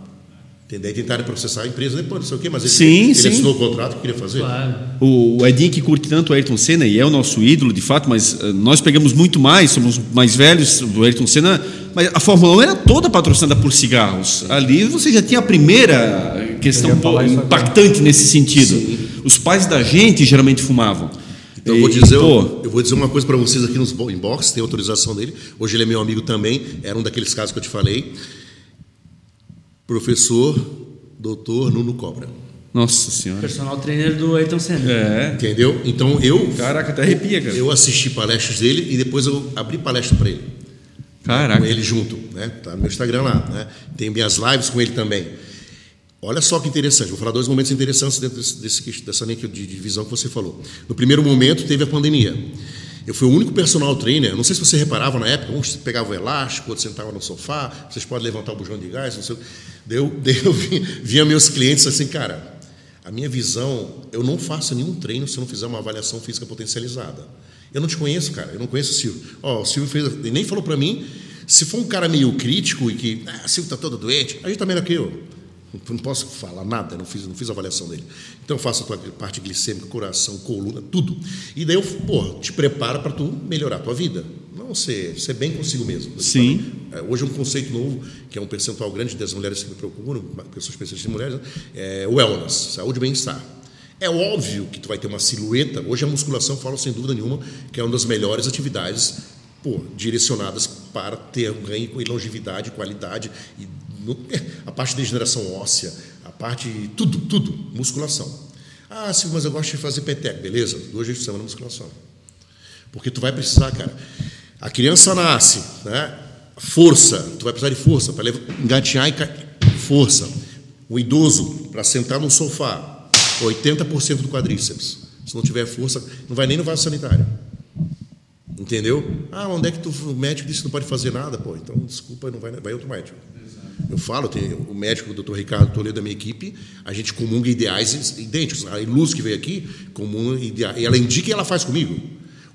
Entendeu? Aí tentaram processar a empresa depois, não sei o quê, mas ele, Sim, ele sim. assinou o contrato que queria fazer. Claro. O, o Edinho que curte tanto o Ayrton Senna e é o nosso ídolo, de fato, mas eh, nós pegamos muito mais, somos mais velhos do Ayrton Senna, mas a Fórmula 1 era toda patrocinada por cigarros. Ali você já tinha a primeira questão Eu impactante nesse sentido. Os pais da gente geralmente fumavam. Então eu vou dizer, pô, eu vou dizer uma coisa para vocês aqui nos bo- inbox, tem autorização dele. Hoje ele é meu amigo também, era um daqueles casos que eu te falei. Professor Doutor Nuno Cobra. nossa senhora. Personal trainer do Ayrton Senna. É. Entendeu? Então eu Caraca, até arrepia, cara. eu assisti palestras dele e depois eu abri palestra para ele. Caraca. com ele junto, né? Tá no meu Instagram lá, né? Tem minhas lives com ele também. Olha só que interessante, vou falar dois momentos interessantes dentro desse, desse- dessa linha de, de visão que você falou. No primeiro momento teve a pandemia. Eu fui o único personal trainer, não sei se você reparava na época, um pegava o elástico, outro sentava no sofá, vocês podem levantar o bujão de gás, não sei. o- Daí eu, [LAUGHS] daí eu vi- via meus clientes assim, cara, a minha visão, eu não faço nenhum treino se eu não fizer uma avaliação física potencializada. Eu não te conheço, cara. Eu não conheço o Silvio. Ó, o Silvio fez, ele nem falou para mim. Se for um cara meio crítico e que, ah, o Silvio tá todo doente, a gente tá melhor que eu. Não posso falar nada, não fiz, não fiz a avaliação dele. Então eu faço a tua parte glicêmica, coração, coluna, tudo. E daí eu, pô, te preparo para tu melhorar a tua vida. Não ser, ser bem consigo mesmo. Sim. É, Hoje é um conceito novo, que é um percentual grande das mulheres que me procuram, pessoas especialistas em mulheres, né? é wellness, saúde e bem-estar. É óbvio que tu vai ter uma silhueta. Hoje a musculação, falo sem dúvida nenhuma, que é uma das melhores atividades pô, direcionadas para ter um ganho e longevidade, qualidade e no- a parte de degeneração óssea, a parte tudo, tudo, musculação. Ah, sim, mas eu gosto de fazer peteco, beleza? Duas vezes por semana musculação. Porque tu vai precisar, cara. A criança nasce, né? Força, tu vai precisar de força para engatinhar e cair. Força. O idoso, para sentar no sofá, 80% do quadríceps. Se não tiver força, não vai nem no vaso sanitário. Entendeu? Ah, onde é que tu, o médico disse que não pode fazer nada? Pô, então desculpa, não vai, vai outro médico. Eu falo, tem o médico, o doutor Ricardo Toledo, da minha equipe, a gente comunga ideais idênticos. A Luz que veio aqui, comunga ideais. E ela indica e ela faz comigo.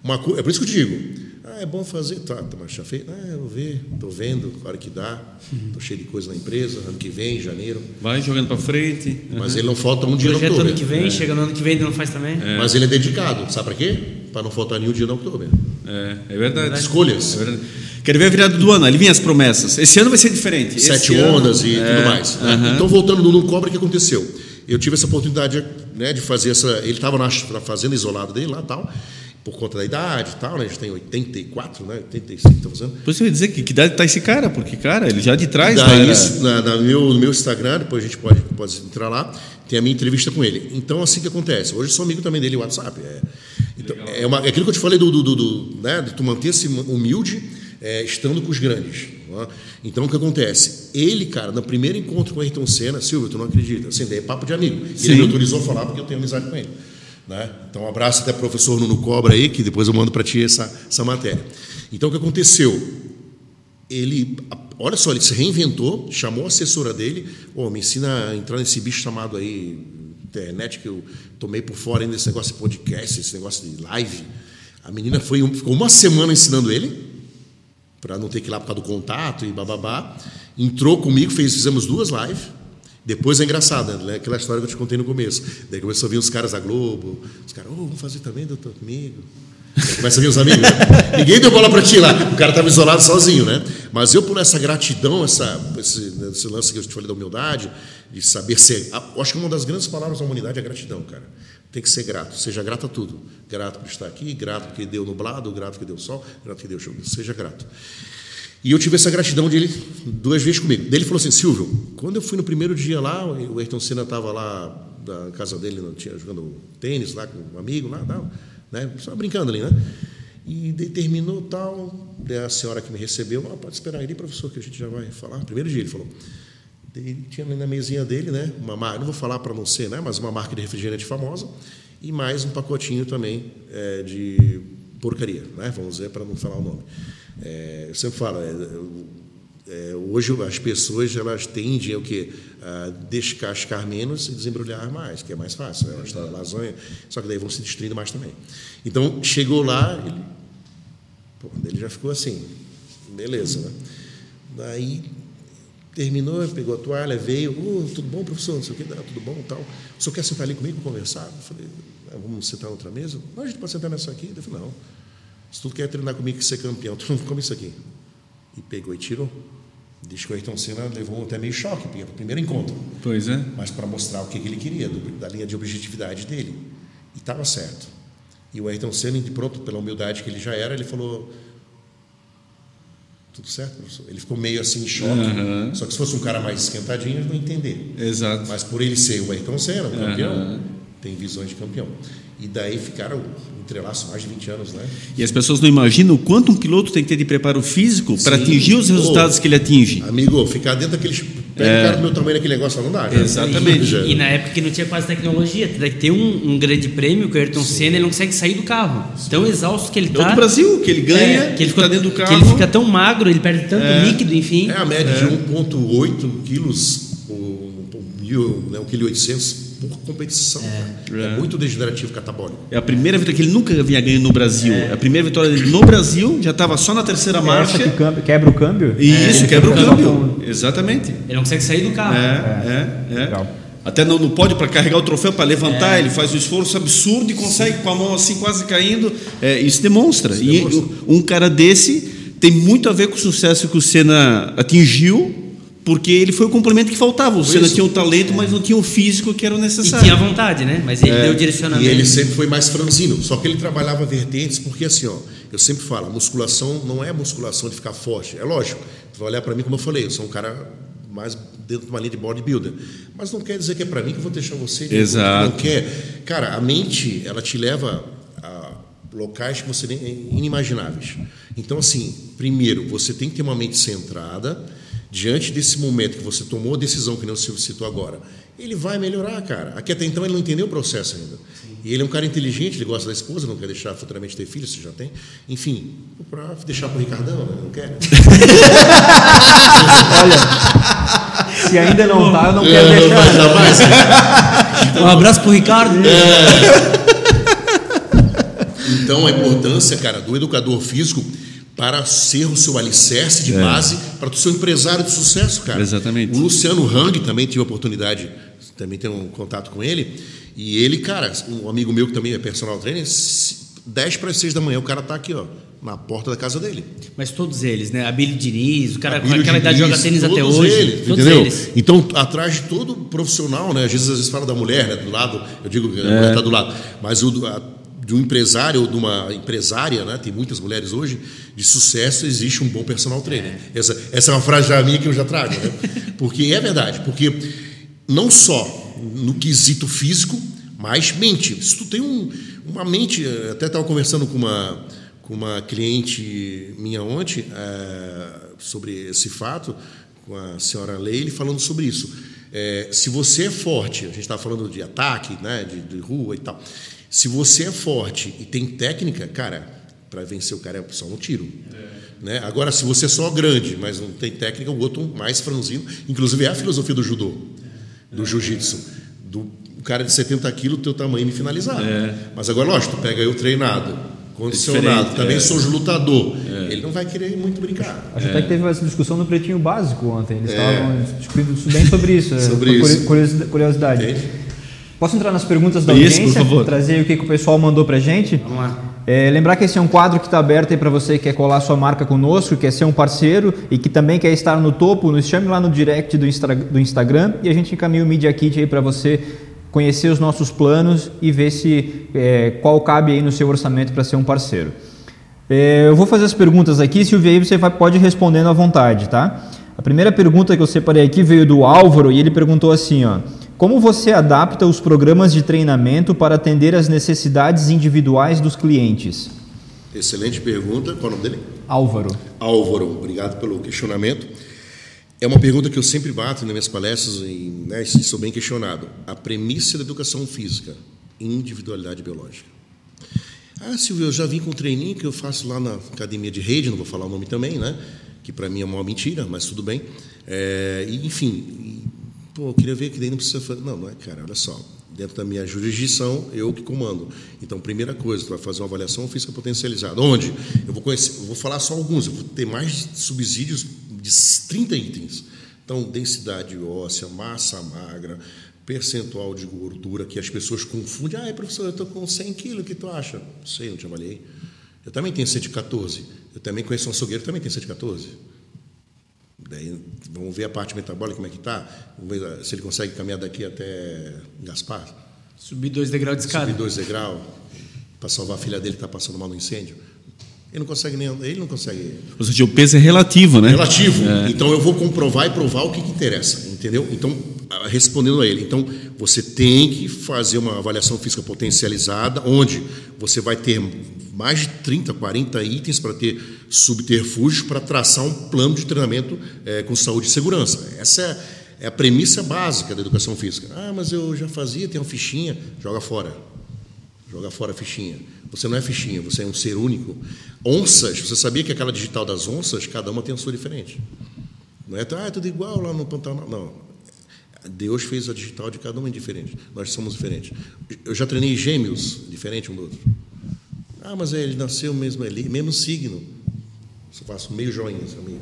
Uma. É por isso que eu digo. É bom fazer. Tá, tá mas já fez? Ah, eu vou ver, estou vendo, claro que dá. Estou cheio de coisa na empresa, ano que vem, janeiro. Vai jogando pra frente. Mas ele não falta um dia no outubro. ano que vem, chega no ano que vem e não faz também. Mas ele é dedicado. Sabe para quê? Para não faltar nenhum dia no outubro. É, é verdade. Escolhas. É verdade. Quero ver a virada do ano, ali vem as promessas. Esse ano vai ser diferente. Sete Esse ondas ano, e é, tudo mais. né? aham. Então, voltando no Cobra, o que aconteceu? Eu tive essa oportunidade né, de fazer essa. Ele estava na, na fazenda isolada dele lá tal, por conta da idade e tal, né? A gente tem 84, né? 85, estamos fazendo. Por isso eu ia dizer que, que idade está esse cara, porque, cara, ele já de trás. Daí, né, isso, na, na meu, no meu Instagram, depois a gente pode, pode entrar lá, tem a minha entrevista com ele. Então, assim que acontece. Hoje eu sou amigo também dele, WhatsApp. É, então, é, uma, é aquilo que eu te falei do, do, do- do, né, de tu manter-se humilde, é, estando com os grandes. é? Então, o que acontece? Ele, cara, no primeiro encontro com o Ayrton Senna, Silvio, tu não acredita, assim, daí é papo de amigo. Sim. Ele me autorizou a falar porque eu tenho amizade com ele. Né? Então, um abraço até ao professor Nuno Cobra aí, que depois eu mando para ti essa, essa matéria. Então, o que aconteceu? ele, olha só, ele se reinventou, chamou a assessora dele, oh, me ensina a entrar nesse bicho chamado aí, internet, que eu tomei por fora ainda, esse negócio de podcast, esse negócio de live. A menina foi, ficou uma semana ensinando ele, para não ter que ir lá por causa do contato e bababá. Entrou comigo, fez, fizemos duas lives. Depois é engraçado, né? aquela história que eu te contei no começo. Daí começou a vir os caras da Globo, os caras, oh, vamos fazer também, doutor, comigo. Começa a vir os amigos. né? [LAUGHS] Ninguém deu bola para ti lá. O cara estava isolado sozinho, né? Mas eu, por essa gratidão, essa, esse, esse lance que eu te falei da humildade, de saber ser. Acho que uma das grandes palavras da humanidade é gratidão, cara. Tem que ser grato. Seja grato a tudo. Grato por estar aqui, grato porque deu nublado, grato porque deu sol, grato porque deu chuva. Seja grato. E eu tive essa gratidão dele duas vezes comigo. Daí ele falou assim: Silvio, quando eu fui no primeiro dia lá, o Ayrton Senna estava lá da casa dele, tinha jogando tênis lá com um amigo lá, tal, né? Só brincando ali, né? E daí terminou tal. A senhora que me recebeu, ah, pode esperar aí, professor, que a gente já vai falar. Primeiro dia ele falou. Ele tinha ali na mesinha dele, né? Uma marca, não vou falar para não ser, né? Mas uma marca de refrigerante famosa e mais um pacotinho também é, de porcaria, né? Vamos dizer para não falar o nome. É, eu sempre falo, é, é, hoje as pessoas elas tendem o que a descascar menos e desembrulhar mais, que é mais fácil. Né? Elas estão lasanha, só que daí vão se destruindo mais também. Então chegou lá, ele, pô, ele já ficou assim, beleza, né? Daí terminou, pegou a toalha, veio, "Ô, tudo bom, professor? Não sei o que, tudo bom, tal. O senhor quer sentar ali comigo conversar? Eu falei, "Ah, vamos sentar na outra mesa? Não, a gente pode sentar nessa aqui. Eu falei, não. Se tu quer treinar comigo e ser campeão, tu não come isso aqui. E pegou e tirou. Diz que o Ayrton Senna levou até meio choque, porque era o primeiro encontro. Pois é. Mas para mostrar o que que ele queria, da linha de objetividade dele. E estava certo. E o Ayrton Senna, de pronto, pela humildade que ele já era, ele falou: Tudo certo, professor? Ele ficou meio assim em choque. Aham. Só que se fosse um cara mais esquentadinho, ele não ia entender. Exato. Mas por ele ser o Ayrton Senna, o campeão, Aham. Tem visões de campeão. E daí ficaram entrelaços mais de 20 anos, né? E as pessoas não imaginam o quanto um piloto tem que ter de preparo físico para Sim. atingir os resultados Pô. que ele atinge. Amigo, ficar dentro daqueles. O cara do meu tamanho naquele negócio lá, não dá. cara. Exatamente. Já- E na época que não tinha quase tecnologia, ter um, um grande prêmio que o Ayrton Senna ele não consegue sair do carro. Tão exausto que ele É o tá. do Brasil, que ele ganha, É, que ele fica tá dentro do carro. Que ele fica tão magro, ele perde tanto líquido, enfim. É a média de 1,8 quilos por, por mil, né, 1,8 kg por competição. cara. É. muito degenerativo catabólico. É a primeira vitória que ele nunca havia ganho no Brasil. A primeira vitória dele no Brasil, já estava só na terceira É marcha. que câmbio- quebra o câmbio? E isso, quebra o fica só câmbio. com- Exatamente. Ele não consegue sair do carro. É, é, é. Legal. Até no, no pódio para carregar o troféu, para levantar, É. ele faz um esforço absurdo e consegue com a mão assim quase caindo. É, isso demonstra. Isso e demonstra. um cara desse tem muito a ver com o sucesso que o Senna atingiu, porque ele foi o complemento que faltava. O Senna tinha o talento, mas não tinha o físico que era o E necessário. tinha vontade, né? Mas ele deu o direcionamento. E ele sempre foi mais franzino, só que ele trabalhava vertentes, porque assim, ó, eu sempre falo, a musculação não é a musculação de ficar forte. É lógico, tu vai olhar para mim, como eu falei, eu sou um cara mais dentro de uma linha de bodybuilder. Mas não quer dizer que é para mim que eu vou deixar você. de- Exato. Não quer. Cara, a mente, ela te leva a locais que você nem inimagináveis. Então, assim, primeiro, você tem que ter uma mente centrada diante desse momento que você tomou a decisão, que nem o Silvio citou agora. Ele vai melhorar, cara. Aqui até então ele não entendeu o processo ainda. E ele é um cara inteligente, ele gosta da esposa, não quer deixar futuramente ter filhos, se já tem. Enfim, para deixar para o Ricardão, né? não quer. [LAUGHS] Se ainda não tá, eu não quero É, deixar. mas jamais. Um abraço pro Ricardo. Então, a importância, cara, do educador físico para ser o seu alicerce de base para ser um empresário de sucesso, cara. Exatamente. O Luciano Hang também tive a oportunidade, também ter um contato com ele. E ele, cara, um amigo meu que também é personal trainer, 10 para as 6 da manhã, o cara tá aqui, ó, na porta da casa dele. Mas todos eles, né? A Billy Diniz, o cara com Abílio aquela idade Diniz, joga tênis até todos hoje. Eles, todos entendeu? eles. Então, atrás de todo profissional, né? Às vezes, às vezes fala da mulher, né? Do lado, eu digo que a mulher está do lado, mas o do- a- de um empresário ou de uma empresária, né? Tem muitas mulheres hoje de sucesso existe um bom personal trainer. Essa, essa é uma frase já minha que eu já trago, né? Porque é verdade, porque não só no quesito físico, mas mente. Se tu tem um- uma mente, eh, até estava conversando com uma com uma cliente minha ontem eh, sobre esse fato, com a senhora Leile, falando sobre isso. Eh, se você é forte, a gente está falando de ataque, né, de, de rua e tal. Se você é forte e tem técnica, cara, para vencer o cara é só um tiro. Né? Agora, se você é só grande, mas não tem técnica, o outro mais franzino. Inclusive, é a filosofia do judô, do jiu-jitsu. Do o cara de 70 quilos, teu tamanho me finalizar. Mas agora, lógico, tu pega eu treinado, condicionado, diferente, também é. sou lutador. Ele não vai querer muito brincar. Acho até que teve essa discussão no Pretinho Básico ontem. Eles estavam discutindo bem sobre isso. É. Sobre isso. curiosi- Curiosidade. Entende? Posso entrar nas perguntas da Isso, por audiência? favor. Trazer o que, que o pessoal mandou pra gente? Vamos lá. É, lembrar que esse é um quadro que está aberto aí para você que quer colar sua marca conosco, quer ser um parceiro e que também quer estar no topo, nos chame lá no direct do, Instra- do Instagram e a gente encaminha o Media Kit aí para você conhecer os nossos planos e ver se é, qual cabe aí no seu orçamento para ser um parceiro. É, eu vou fazer as perguntas aqui, Silvia, aí você vai, pode ir respondendo à vontade, tá? A primeira pergunta que eu separei aqui veio do Álvaro e ele perguntou assim, ó. Como você adapta os programas de treinamento para atender às necessidades individuais dos clientes? Excelente pergunta. Qual é o nome dele? Álvaro. Álvaro, obrigado pelo questionamento. É uma pergunta que eu sempre bato nas minhas palestras e né, sou bem questionado. A premissa da educação física, individualidade biológica. Ah, Silvio, eu já vim com um treininho que eu faço lá na academia de rede, não vou falar o nome também, né? Que para mim é uma mentira, mas tudo bem. É, enfim, pô, eu queria ver que daí não precisa fazer. Não, não é, cara, olha só. Dentro da minha jurisdição, eu que comando. Então, primeira coisa, tu vai fazer uma avaliação física potencializada. Onde? Eu vou conhecer, eu vou falar só alguns, eu vou ter mais subsídios de 30 itens. Então, densidade óssea, massa magra, percentual de gordura, que as pessoas confundem. Ah, professor, eu estou com 100 quilos, o que tu acha? Não sei, não te avaliei. Eu também tenho 114. Eu também conheço um açougueiro também tem 114. Daí vamos ver a parte metabólica como é que está. Vamos ver se ele consegue caminhar daqui até Gaspar. Subir dois degraus de escada. Subir dois degraus para salvar a filha dele que está passando mal no incêndio. Ele não consegue nem ele não consegue. Ou seja, o peso é relativo, né? Relativo. Então eu vou comprovar e provar o que, que interessa, entendeu? Então, ah, respondendo a ele, então você tem que fazer uma avaliação física potencializada, onde você vai ter mais de 30, 40 itens para ter subterfúgios para traçar um plano de treinamento eh, com saúde e segurança. Essa é, é a premissa básica da educação física. Ah, mas eu já fazia, tem uma fichinha, joga fora. Joga fora a fichinha. Você não é fichinha, você é um ser único. Onças, você sabia que aquela digital das onças, cada uma tem a sua diferente. Não é, ah, é tudo igual lá no Pantanal. Não. Deus fez a digital de cada uma diferente. Nós somos diferentes. Eu já treinei gêmeos, diferente um do outro. Ah, mas ele nasceu mesmo ali, mesmo signo. Só faço meio joinha, meio.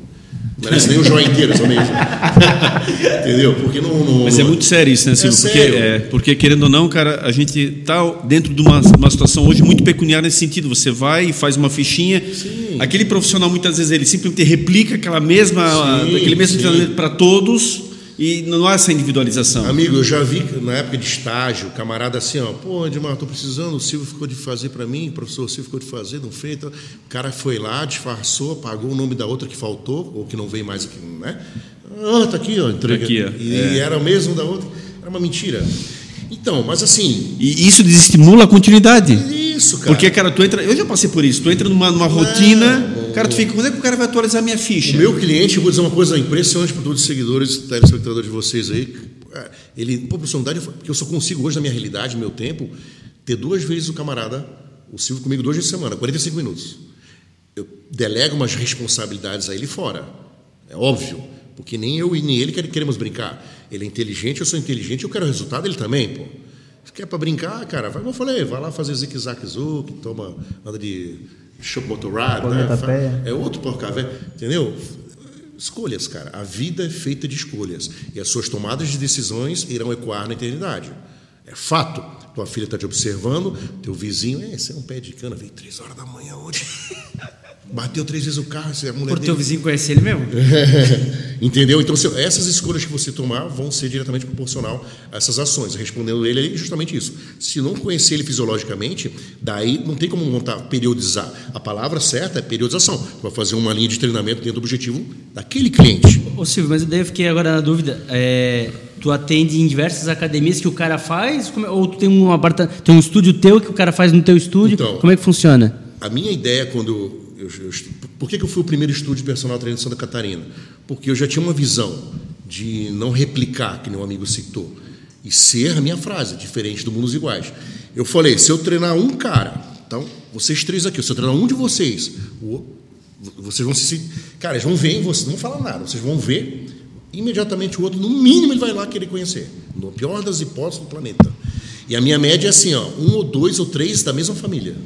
Não merece nem o joinha inteiro, só meio. [LAUGHS] Entendeu? Porque não. não Mas é muito sério isso, né, Silvio? porque, sério. é, porque, querendo ou não, cara, a gente está dentro de uma, uma situação hoje muito peculiar nesse sentido. Você vai e faz uma fichinha. Sim. Aquele profissional, muitas vezes, ele simplesmente replica aquela mesma, Sim, aquele mesmo sim. treinamento para todos e não há essa individualização. Amigo, eu já vi na época de estágio, camarada assim, ó, pô, Edmar, tô precisando, o Silvio ficou de fazer para mim, o professor Silvio ficou de fazer, não fez. Então, o cara foi lá, disfarçou, pagou o nome da outra que faltou, ou que não veio mais aqui, né? Ah, tá aqui, ó, entrega. Tá aqui, ó. E É. era o mesmo da outra. Era uma mentira. Então, mas assim, E isso desestimula a continuidade. isso, cara. Porque, cara, tu entra. Eu já passei por isso. Tu entra numa, numa rotina, cara, tu fica. Quando é que o cara vai atualizar a minha ficha? O meu cliente, eu vou dizer uma coisa impressionante para todos os seguidores, telespectadores de vocês aí. é, Ele, pô, professor, não dá de- porque eu só consigo hoje, na minha realidade, no meu tempo, ter duas vezes o camarada, o Silvio comigo duas vezes por semana, 45 minutos. Eu delego umas responsabilidades a ele fora. É óbvio. Porque nem eu e nem ele quer- queremos brincar. Ele é inteligente, eu sou inteligente, eu quero resultado, ele também, pô. Se quer para brincar, cara, vai, como eu falei, vai lá fazer zigue-zague zouk, toma, anda de chopp motorrad, né? É outro porcavé, entendeu? Escolhas, cara. A vida é feita de escolhas. E as suas tomadas de decisões irão ecoar na eternidade. É fato. Tua filha está te observando, teu vizinho, é, esse é um pé de cana, veio três horas da manhã hoje. [LAUGHS] bateu três vezes o carro, a mulher Por teu vizinho conhecer ele mesmo? [LAUGHS] Entendeu? Então, essas escolhas que você tomar vão ser diretamente proporcional a essas ações. Respondendo ele é justamente isso. Se não conhecer ele fisiologicamente, daí não tem como montar, periodizar. A palavra certa é periodização. Tu vai fazer uma linha de treinamento dentro do objetivo daquele cliente. Ô Silvio, mas daí eu fiquei agora na dúvida. É, tu atende em diversas academias que o cara faz? É- ou tu tem um, aparta, tem um estúdio teu que o cara faz no teu estúdio? Então. Como é que funciona? A minha ideia quando eu, por que, que eu fui o primeiro estúdio de personal trainer de Santa Catarina? Porque eu já tinha uma visão de não replicar, que um amigo citou, e ser a minha frase, diferente do Mundos Iguais. Eu falei, se eu treinar um cara, então, vocês três aqui, se eu treinar um de vocês, o- vocês vão se cara, eles vão ver em você, não falar nada, vocês vão ver imediatamente o outro, no mínimo ele vai lá querer conhecer, no pior das hipóteses do planeta. E a minha média é assim, ó, um ou dois ou três da mesma família.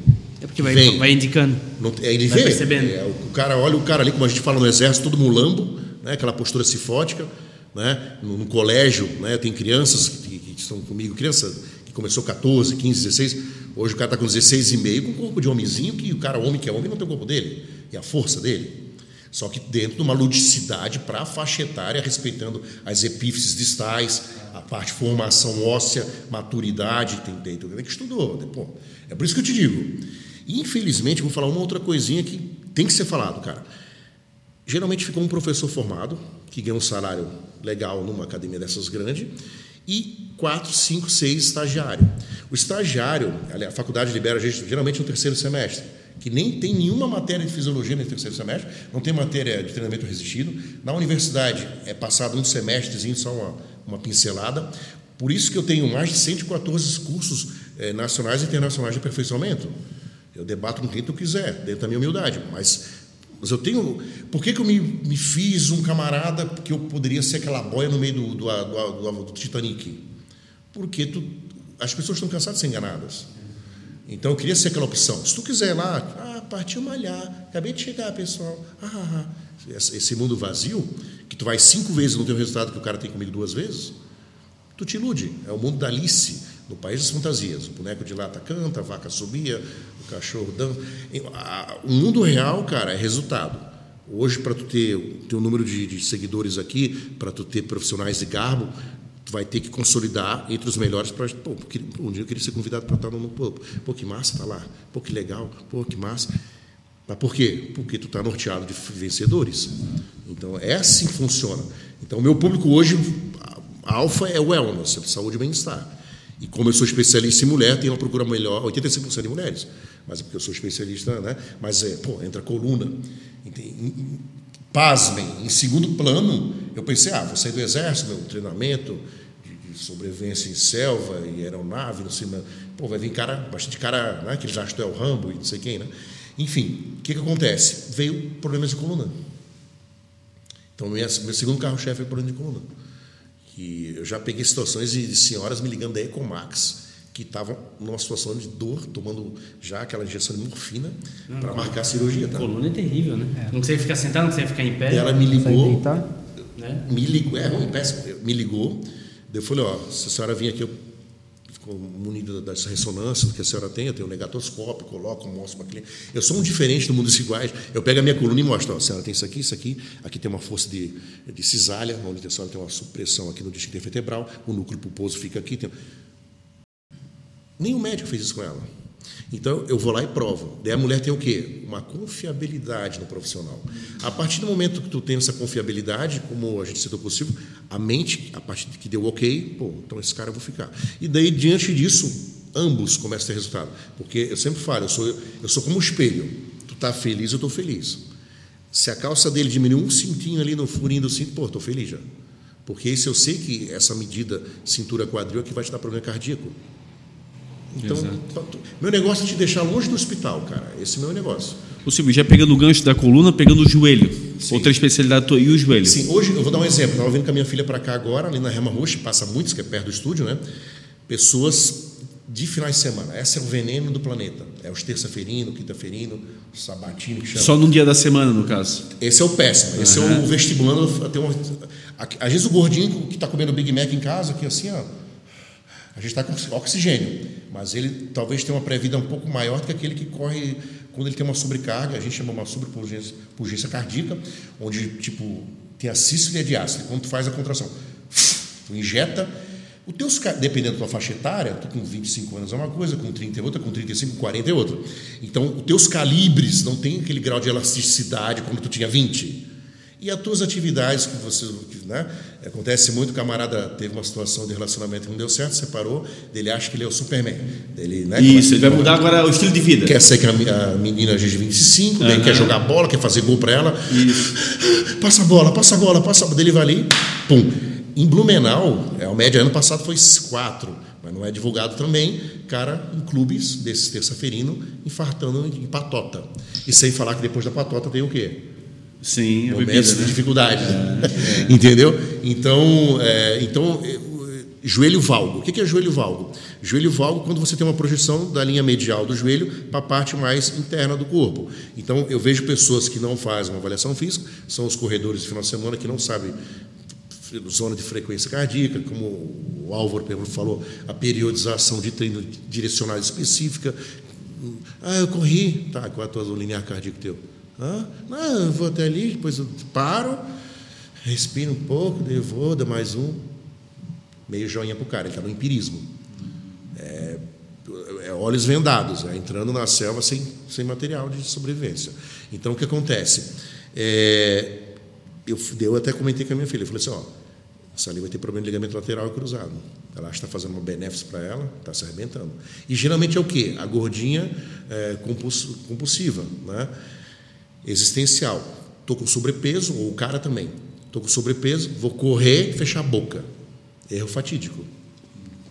É porque vai, Vem. vai indicando. Não, é, ele Vai vê. percebendo. É, o cara olha o cara ali, como a gente fala no exército, todo mulambo, né, aquela postura cifótica. Né, no, no colégio, né, tem crianças que, que estão comigo, criança que começou 14, 15, 16, hoje o cara está com 16 e meio, com um corpo de homenzinho, que o cara, homem que é homem, não tem o corpo dele, e a força dele. Só que dentro de uma ludicidade para a faixa etária, respeitando as epífises distais, a parte de formação óssea, maturidade, tem, tem tudo que estudou. né, Pô, é por isso que eu te digo. Infelizmente, vou falar uma outra coisinha que tem que ser falado, cara. Geralmente fica um professor formado, que ganha um salário legal numa academia dessas grandes, e quatro, cinco, seis estagiários. O estagiário, a faculdade libera geralmente no terceiro semestre, que nem tem nenhuma matéria de fisiologia no terceiro semestre, não tem matéria de treinamento resistido. Na universidade é passado um semestrezinho, só uma, uma pincelada. Por isso que eu tenho mais de 114 cursos eh, nacionais e internacionais de aperfeiçoamento. Eu debato com quem tu quiser, dentro da minha humildade, mas mas eu tenho. Por que, que eu me, me fiz um camarada que eu poderia ser aquela boia no meio do, do, do, do, do Titanic? Porque tu, as pessoas estão cansadas de ser enganadas. Então eu queria ser aquela opção. Se tu quiser lá, ah, partiu malhar, acabei de chegar, pessoal. Ah, ah, ah. Esse esse mundo vazio, que tu vai cinco vezes e não tem o resultado que o cara tem comigo duas vezes, tu te ilude. É o mundo da Alice, no país das fantasias. O boneco de lata canta, a vaca subia, o cachorro dança. E, a- O mundo real, cara, é resultado. Hoje, para tu ter, ter um número de, de seguidores aqui, para tu ter profissionais de garbo, tu vai ter que consolidar entre os melhores para. Pô, um dia eu queria ser convidado para estar no, no pô, que massa tá lá. Pô, que legal. Pô, que massa. Mas por quê? Porque tu está norteado de vencedores. Então, é assim que funciona. Então, o meu público hoje, alfa é wellness, é saúde e bem-estar. E como eu sou especialista em mulher, tenho uma procura melhor, 85% de mulheres. Mas é porque eu sou especialista, né? Mas, é, pô, entra coluna. Pasmem, em segundo plano, eu pensei, ah, vou sair do exército, meu treinamento de, de sobrevivência em selva e aeronave, não sei, mas, pô, vai vir cara, bastante cara, né, que tu é o Rambo e não sei quem, né? Enfim, o que, que acontece? Veio problemas de coluna. Então, minha, meu segundo carro-chefe é problema de coluna. Que eu já peguei situações de, de senhoras me ligando da Ecomax, que estavam numa situação de dor, tomando já aquela injeção de morfina para marcar a cirurgia. Tá? Coluna é terrível, né? Não consegue ficar sentado, não consegue ficar em pé. E ela me ligou, Né? me ligou, é ruim, péssimo, me ligou, daí eu falei, ó, se a senhora vir aqui, eu munido dessa ressonância que a senhora tem, eu tenho um negatoscópio, coloco, mostro para cliente. Eu sou um diferente do mundo dos iguais. Eu pego a minha coluna e mostro, ó, a senhora tem isso aqui, isso aqui, aqui tem uma força de, de cisalha, onde a senhora tem uma supressão aqui no disco vertebral, o núcleo pulposo fica aqui. Tem... Nenhum médico fez isso com ela. Então eu vou lá e provo. Daí a mulher tem o quê? Uma confiabilidade no profissional. A partir do momento que tu tem essa confiabilidade, como a gente citou possível, a mente, a partir que deu ok, pô, então esse cara eu vou ficar. E daí, diante disso, ambos começam a ter resultado. Porque eu sempre falo, eu sou, eu sou como um espelho. Tu tá feliz, eu estou feliz. Se a calça dele diminuiu um cintinho ali no furinho do cinto, pô, estou feliz já. Porque esse eu sei que essa medida cintura-quadril é que vai te dar problema cardíaco. Então, tu- meu negócio é te deixar longe do hospital, cara. Esse é o meu negócio. Ô Silvio, já pegando o gancho da coluna, pegando o joelho. Outra especialidade tua, e o joelho? Sim, hoje eu vou dar um exemplo. Estava vindo com a minha filha para cá agora, ali na Rema Roxa, passa muitos, que é perto do estúdio, né? Pessoas de finais de semana. Esse é o veneno do planeta. É os terça-feirino, quinta-feirino, sabatino, que chama. Só num dia da semana, no caso. Esse é o péssimo. Esse é o vestibulando. Tem uma, às vezes o gordinho que está comendo Big Mac em casa, aqui assim, ó, a gente está com oxigênio, mas ele talvez tenha uma pré-vida um pouco maior do que aquele que corre quando ele tem uma sobrecarga, a gente chama uma sobrepurgência cardíaca, onde tipo tem a sístole e a diástole. Quando tu faz a contração, tu injeta o teus, dependendo da tua faixa etária, tu com 25 anos é uma coisa, com 30 é outra, com 35, 40 é outra. Então, os teus calibres não tem aquele grau de elasticidade como tu tinha 20. E as tuas atividades que você. Né? Acontece muito, o camarada teve uma situação de relacionamento que não deu certo, separou, ele acha que ele é o Superman. Ele, né, Isso, ele vai mudar agora o estilo de vida. Quer ser que a menina de 25, uhum. quer jogar bola, quer fazer gol para ela. Isso. [LAUGHS] Passa a bola, passa a bola, passa a bola. Ele vai ali, pum. Em Blumenau, a média ano passado foi 4, mas não é divulgado também, cara em clubes desse terça-feirino infartando em patota. E sem falar que depois da patota tem o quê? Sim, momentos bebida, de né? dificuldade. É, é. [LAUGHS] Entendeu? Então, é, então é, joelho valgo. O que é joelho valgo? Joelho valgo quando você tem uma projeção da linha medial do joelho para a parte mais interna do corpo. Então, eu vejo pessoas que não fazem uma avaliação física, são os corredores de final de semana que não sabem zona de frequência cardíaca, como o Álvaro falou, a periodização de treino direcional específica. Ah, eu corri. Tá, qual é a tua linear cardíaco teu? Não, eu vou até ali, depois eu paro, respiro um pouco, vou, dá mais um. Meio joinha para o cara, ele está no empirismo. É, é, olhos vendados, é, entrando na selva sem, sem material de sobrevivência. Então, o que acontece? É, eu, eu até comentei com a minha filha, eu falei assim, ó, essa ali vai ter problema de ligamento lateral e cruzado. Ela está fazendo uma benéfica para ela, está se arrebentando. E geralmente é o quê? A gordinha é, compulsiva. Né? Existencial. Estou com sobrepeso, ou o cara também. Estou com sobrepeso, vou correr e fechar a boca. Erro fatídico.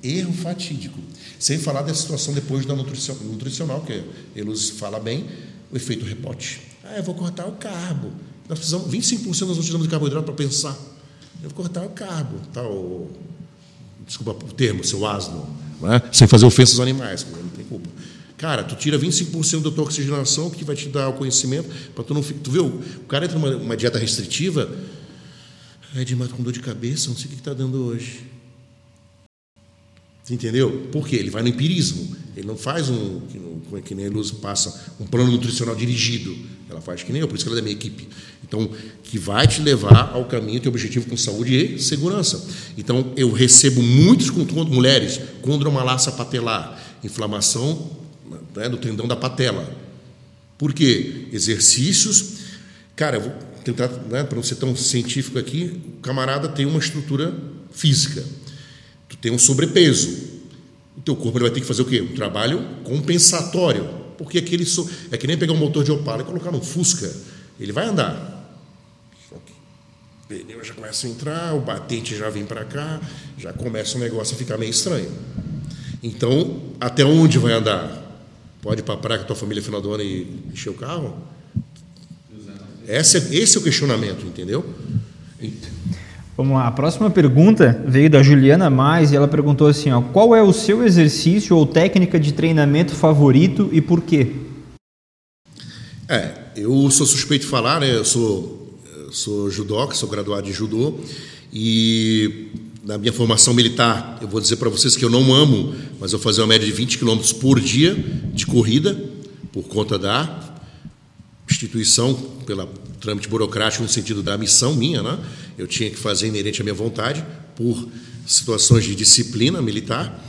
Erro fatídico. Sem falar da situação depois da nutricional, que ele fala bem, o efeito rebote. Ah, eu vou cortar o carbo. Nós precisamos, 25% nós precisamos de carboidrato para pensar. Eu vou cortar o carbo. Tá, o, desculpa o termo, seu asno. É? Sem fazer ofensas aos animais. Cara, tu tira 25% da tua oxigenação, que vai te dar o conhecimento, para tu não Tu viu? O cara entra numa uma dieta restritiva, é de com dor de cabeça, não sei o que está dando hoje. Entendeu? Por quê? Ele vai no empirismo. Ele não faz um, que, que nem a Luz passa, um plano nutricional dirigido. Ela faz que nem eu, por isso que ela é da minha equipe. Então, que vai te levar ao caminho, teu objetivo com saúde e segurança. Então, eu recebo muitos com mulheres, condromalácia patelar, inflamação né, do tendão da patela. Por quê? Exercícios. Cara, eu vou tentar, né, para não ser tão científico aqui, o camarada tem uma estrutura física. Tu tem um sobrepeso. O teu corpo vai ter que fazer o quê? Um trabalho compensatório. Porque aquele so... é que nem pegar um motor de Opala e colocar num Fusca. Ele vai andar. O pneu já começa a entrar, o batente já vem para cá, já começa o negócio a ficar meio estranho. Então, até onde vai andar? Pode ir para a praia com a tua família no final do ano e encher o carro? Esse é, esse é o questionamento, entendeu? Vamos lá, a próxima pergunta veio da Juliana Mais e ela perguntou assim: ó, qual é o seu exercício ou técnica de treinamento favorito e por quê? É, eu sou suspeito de falar, né? Eu sou, sou judoca, sou graduado de judô e na minha formação militar, eu vou dizer para vocês que eu não amo, mas eu fazia uma média de 20 quilômetros por dia de corrida, por conta da instituição, pela trâmite burocrático no sentido da missão minha, né? Eu tinha que fazer inerente à minha vontade, por situações de disciplina militar.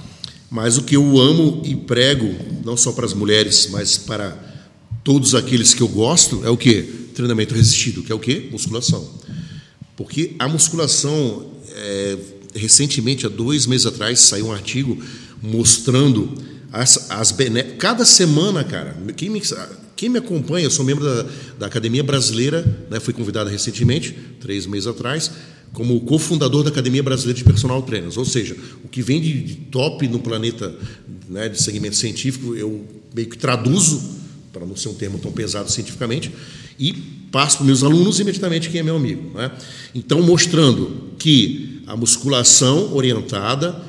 Mas o que eu amo e prego, não só para as mulheres, mas para todos aqueles que eu gosto, é o que? Treinamento resistido, que é o que? Musculação. Porque a musculação é, recentemente, há dois meses atrás, saiu um artigo mostrando as, as bené... Cada semana, cara, quem me, quem me acompanha, eu sou membro da, da Academia Brasileira, né, fui convidado recentemente, três meses atrás, como cofundador da Academia Brasileira de Personal Trainers. Ou seja, o que vem de, de top no planeta né, de segmento científico, eu meio que traduzo, para não ser um termo tão pesado cientificamente, e passo para meus alunos imediatamente quem é meu amigo. Né? Então, mostrando que a musculação orientada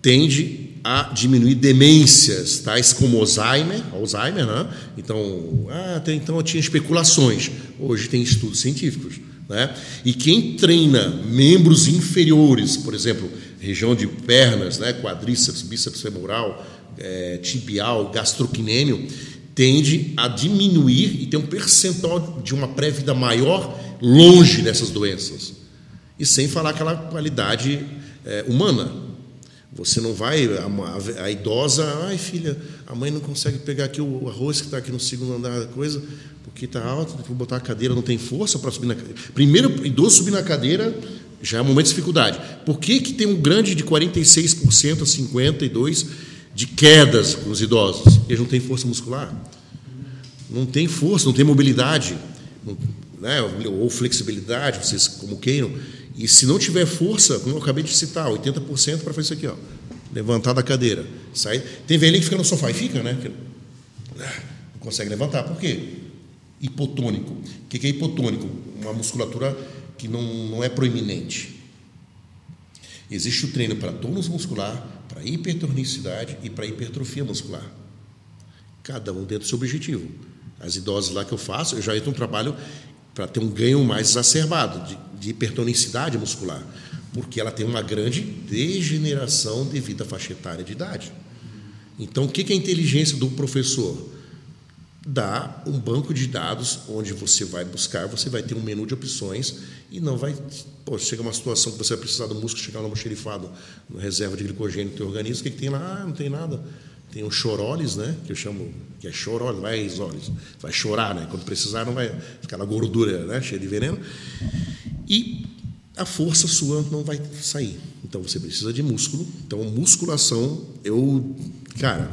tende a diminuir demências, tais como Alzheimer, Alzheimer, né? Então, ah, até então eu tinha especulações. Hoje tem estudos científicos, né? E quem treina membros inferiores, por exemplo, região de pernas, né, quadríceps, bíceps femoral, é, tibial, gastrocnêmio, tende a diminuir e ter um percentual de uma pré-vida maior longe dessas doenças. E sem falar aquela qualidade é, humana. Você não vai, a, a, idosa, ai filha, a mãe não consegue pegar aqui o arroz que está aqui no segundo andar da coisa, porque está alto, tem que botar a cadeira, não tem força para subir na cadeira. Primeiro, idoso subir na cadeira já é um momento de dificuldade. Por que, que tem um grande de 46% a 52% de quedas nos idosos? Eles não têm força muscular, não tem força, não tem mobilidade, né? ou flexibilidade, vocês como queiram. E se não tiver força, como eu acabei de citar, 80% para fazer isso aqui, ó, levantar da cadeira. Sai. Tem velhinho que fica no sofá e fica, né? Não consegue levantar. Por quê? Hipotônico. O que é hipotônico? Uma musculatura que não, não é proeminente. Existe o treino para tônus muscular, para hipertonicidade e para hipertrofia muscular. Cada um dentro do seu objetivo. As idosas lá que eu faço, eu já entro um trabalho para ter um ganho mais exacerbado de, de hipertonicidade muscular, porque ela tem uma grande degeneração devido à faixa etária de idade. Então, o que é a inteligência do professor? Dá um banco de dados onde você vai buscar, você vai ter um menu de opções e não vai. Pô, chega uma situação que você vai precisar do músculo chegar no almoxerifado, na reserva de glicogênio do teu organismo, o que, que tem lá? Ah, não tem nada. Tem o choroles, né? Que eu chamo, que é choroles, vai risoles. Vai chorar, né? Quando precisar, não vai ficar na gordura, né? Cheia de veneno. E a força sua não vai sair. Então você precisa de músculo. Então, musculação, eu. Cara,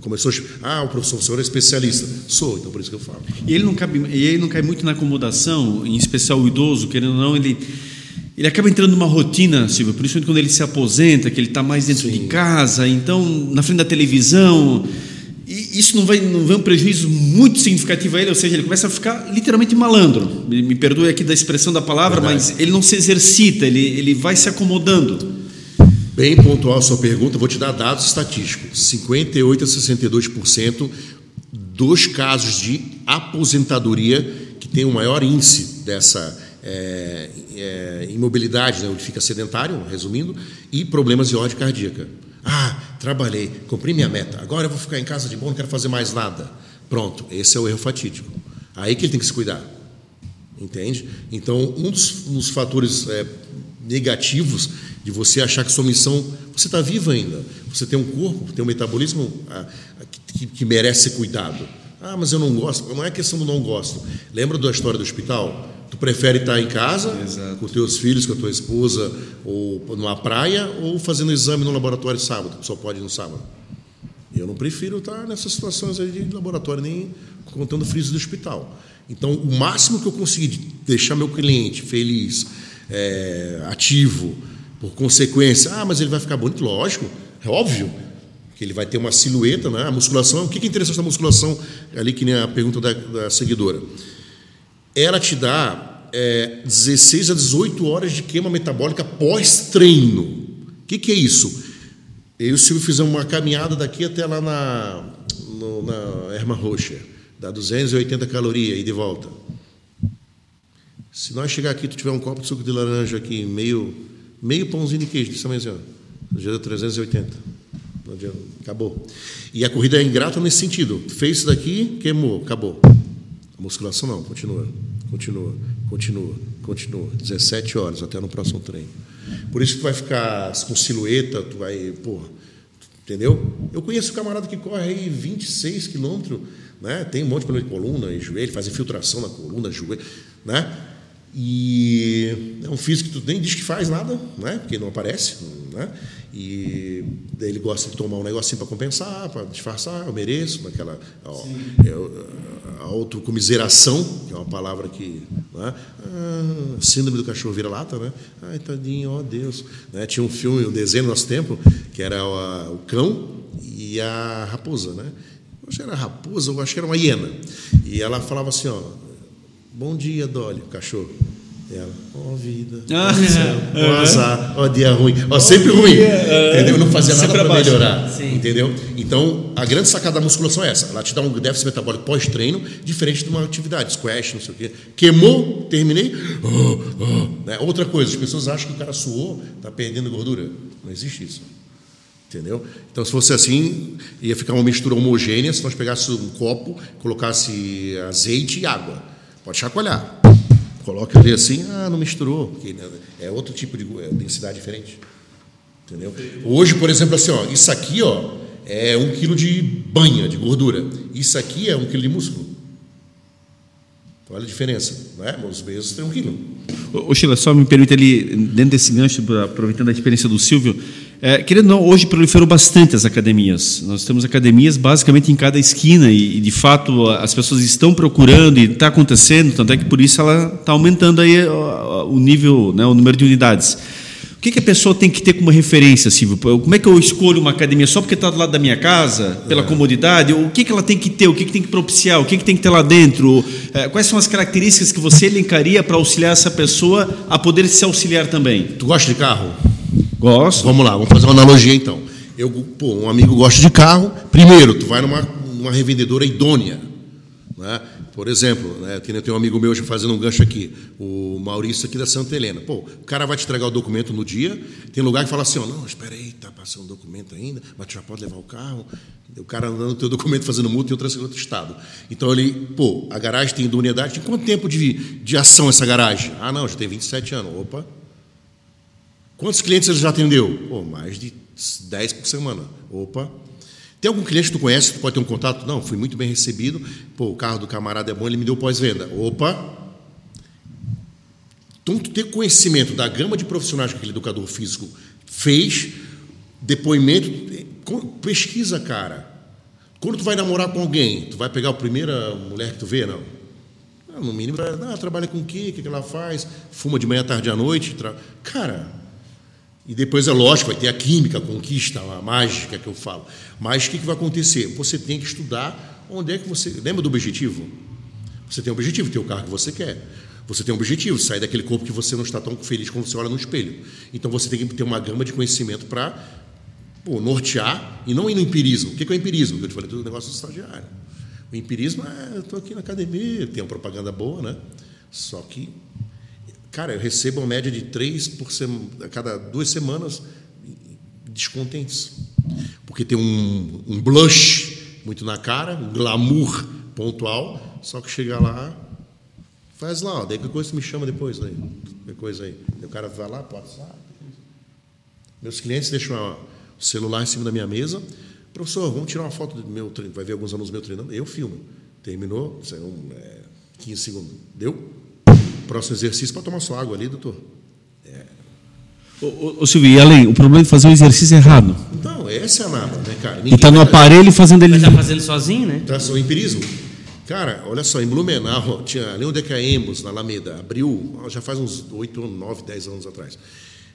começou. Ah, o professor, é especialista. Sou, então por isso que eu falo. E ele não, cabe, e ele não cai muito na acomodação, em especial o idoso, querendo ou não, ele ele acaba entrando numa rotina, Silvio, principalmente quando ele se aposenta, que ele está mais dentro Sim. de casa, então, na frente da televisão. E isso não vai, não vai um prejuízo muito significativo a ele, ou seja, ele começa a ficar literalmente malandro. Me, perdoe aqui da expressão da palavra, Verdade. mas ele não se exercita, ele, ele vai se acomodando. Bem pontual a sua pergunta, vou te dar dados estatísticos. 58 a 62% dos casos de aposentadoria que tem o maior índice dessa é, é, imobilidade, né, onde fica sedentário, resumindo, e problemas de ordem cardíaca. Ah, trabalhei, cumpri minha meta, agora eu vou ficar em casa de boa, não quero fazer mais nada. Pronto, esse é o erro fatídico. Aí que ele tem que se cuidar. Entende? Então, um dos, dos fatores é, negativos de você achar que sua missão. Você está vivo ainda. Você tem um corpo, tem um metabolismo ah, que, que merece cuidado. Ah, mas eu não gosto. Não é questão do não gosto. Lembra da história do hospital? Tu prefere estar em casa, Exato. com teus filhos, com a tua esposa, ou numa praia, ou fazendo exame no laboratório sábado, que só pode ir no sábado? Eu não prefiro estar nessas situações de laboratório, nem contando friso do hospital. Então, o máximo que eu conseguir deixar meu cliente feliz, é, ativo, por consequência, ah, mas ele vai ficar bonito, lógico, é óbvio que ele vai ter uma silhueta, né? A musculação, o que é interessante da musculação, ali que nem a pergunta da, da seguidora ela te dá é, 16 a 18 horas de queima metabólica pós-treino. O que, que, é isso? Eu e o Silvio fizemos uma caminhada daqui até lá na, no, na Erma Roxa, dá 280 calorias e de volta. Se nós chegar aqui, tu tiver um copo de suco de laranja aqui, meio, meio pãozinho de queijo, desse tamanho assim, ó, já deu 380. Acabou. E a corrida é ingrata nesse sentido. Fez isso daqui, queimou, acabou. Musculação não, continua, continua, continua, continua. 17 horas até no próximo treino. Por isso que tu vai ficar com silhueta, tu vai, porra, entendeu? Eu conheço um camarada que corre aí 26 quilômetros, né? Tem um monte de problema de coluna e joelho, faz infiltração na coluna, joelho, né? E é um físico que tu nem diz que faz nada, né? Porque não aparece, né? E ele gosta de tomar um negocinho para compensar, para disfarçar, eu mereço, naquela ó, eu, autocomiseração, que é uma palavra que. Né? Ah, síndrome do cachorro vira-lata, né? Ai, tadinho, ó Deus. Né? Tinha um filme, um desenho no nosso tempo, que era o, o cão e a raposa, né? Eu acho que era a raposa, eu acho que era uma hiena. E ela falava assim: ó, bom dia, Dolly, cachorro. Ela, ó oh, vida, ah, ó oh, azar, ó oh, dia ruim, ó sempre ruim, entendeu? Não fazia nada para melhorar, Sim. entendeu? Então, a grande sacada da musculação é essa, ela te dá um déficit metabólico pós-treino, diferente de uma atividade, squash, não sei o quê. Queimou, terminei, oh, oh, né? outra coisa, as pessoas acham que o cara suou, está perdendo gordura, não existe isso. Entendeu? Então, se fosse assim, ia ficar uma mistura homogênea se nós pegássemos um copo, colocasse azeite e água. Pode chacoalhar. Coloca ali assim, ah, não misturou, porque é outro tipo de é densidade diferente. Entendeu? Hoje, por exemplo, assim, ó, isso aqui ó, é um quilo de banha, de gordura. Isso aqui é um quilo de músculo. Olha a diferença, não é? Os mesmos têm um quilo. Ô, Sheila, só me permite ali, dentro desse gancho, aproveitando a experiência do Silvio, é, querendo não, hoje proliferou bastante as academias. Nós temos academias basicamente em cada esquina e, e de fato, as pessoas estão procurando e está acontecendo, tanto é que por isso ela está aumentando aí o, o nível, né, o número de unidades. O que, que, a pessoa tem que ter como referência, Silvio? Como é que eu escolho uma academia só porque está do lado da minha casa, pela é. comodidade? O que, que ela tem que ter? O que, que tem que propiciar? O que, que tem que ter lá dentro? É, quais são as características que você elencaria para auxiliar essa pessoa a poder se auxiliar também? Tu gosta de carro? Gosto. Vamos lá, vamos fazer uma analogia então. Eu, pô, um amigo gosta de carro. Primeiro, tu vai numa, numa revendedora idônea. Né? Por exemplo, né, que tem um amigo meu já fazendo um gancho aqui, o Maurício aqui da Santa Helena. Pô, o cara vai te entregar o documento no dia, tem lugar que fala assim, oh, não, espera aí, tá passando o documento ainda, mas tu já pode levar o carro. O cara andando teu documento fazendo multa em outro, outro estado. Então ele, pô, a garagem tem idoneidade, tem quanto tempo de, de ação essa garagem? Ah, não, já tem 27 anos. Opa. Quantos clientes ele já atendeu? Pô, mais de 10 por semana. Opa. Tem algum cliente que tu conhece, tu pode ter um contato? Não, fui muito bem recebido. Pô, o carro do camarada é bom, ele me deu pós-venda. Opa! Então, tu ter conhecimento da gama de profissionais que aquele educador físico fez, depoimento, pesquisa, cara. Quando tu vai namorar com alguém, tu vai pegar a primeira mulher que tu vê, não? Ah, no mínimo, ah, trabalha com o quê? O que ela faz? Fuma de manhã, tarde à noite? Cara, e depois, é lógico, vai ter a química, a conquista, a mágica que eu falo. Mas o que, que vai acontecer? Você tem que estudar onde é que você. Lembra do objetivo? Você tem um objetivo, ter o carro que você quer. Você tem um objetivo, sair daquele corpo que você não está tão feliz quando você olha no espelho. Então você tem que ter uma gama de conhecimento para nortear e não ir no empirismo. O que é o empirismo? Eu te falei do negócio do estagiário. O empirismo é, eu estou aqui na academia, tem uma propaganda boa, né? Só que Cara, eu recebo uma média de três por a cada duas semanas descontentes. Porque tem um, um blush muito na cara, um glamour pontual, só que chega lá, faz lá, ó, daí que coisa me chama depois, daí, que coisa aí. o cara vai lá, WhatsApp. Meus clientes deixam o celular em cima da minha mesa. Professor, vamos tirar uma foto do meu treino. Vai ver alguns alunos meus treinando. Eu filmo. Terminou, é, 15 segundos. Deu? Próximo exercício para tomar sua água ali, doutor. É. Ô, ô, Silvio, e além, o problema é fazer o exercício errado. Não, essa é a nada, né, cara? Ninguém e está no aparelho fazendo ele. Está fazendo sozinho, né? Tá só empirismo. Cara, olha só, em Blumenau, tinha ali onde é que é a Emos, na Alameda, abriu, já faz uns 8, 9, 10 anos atrás.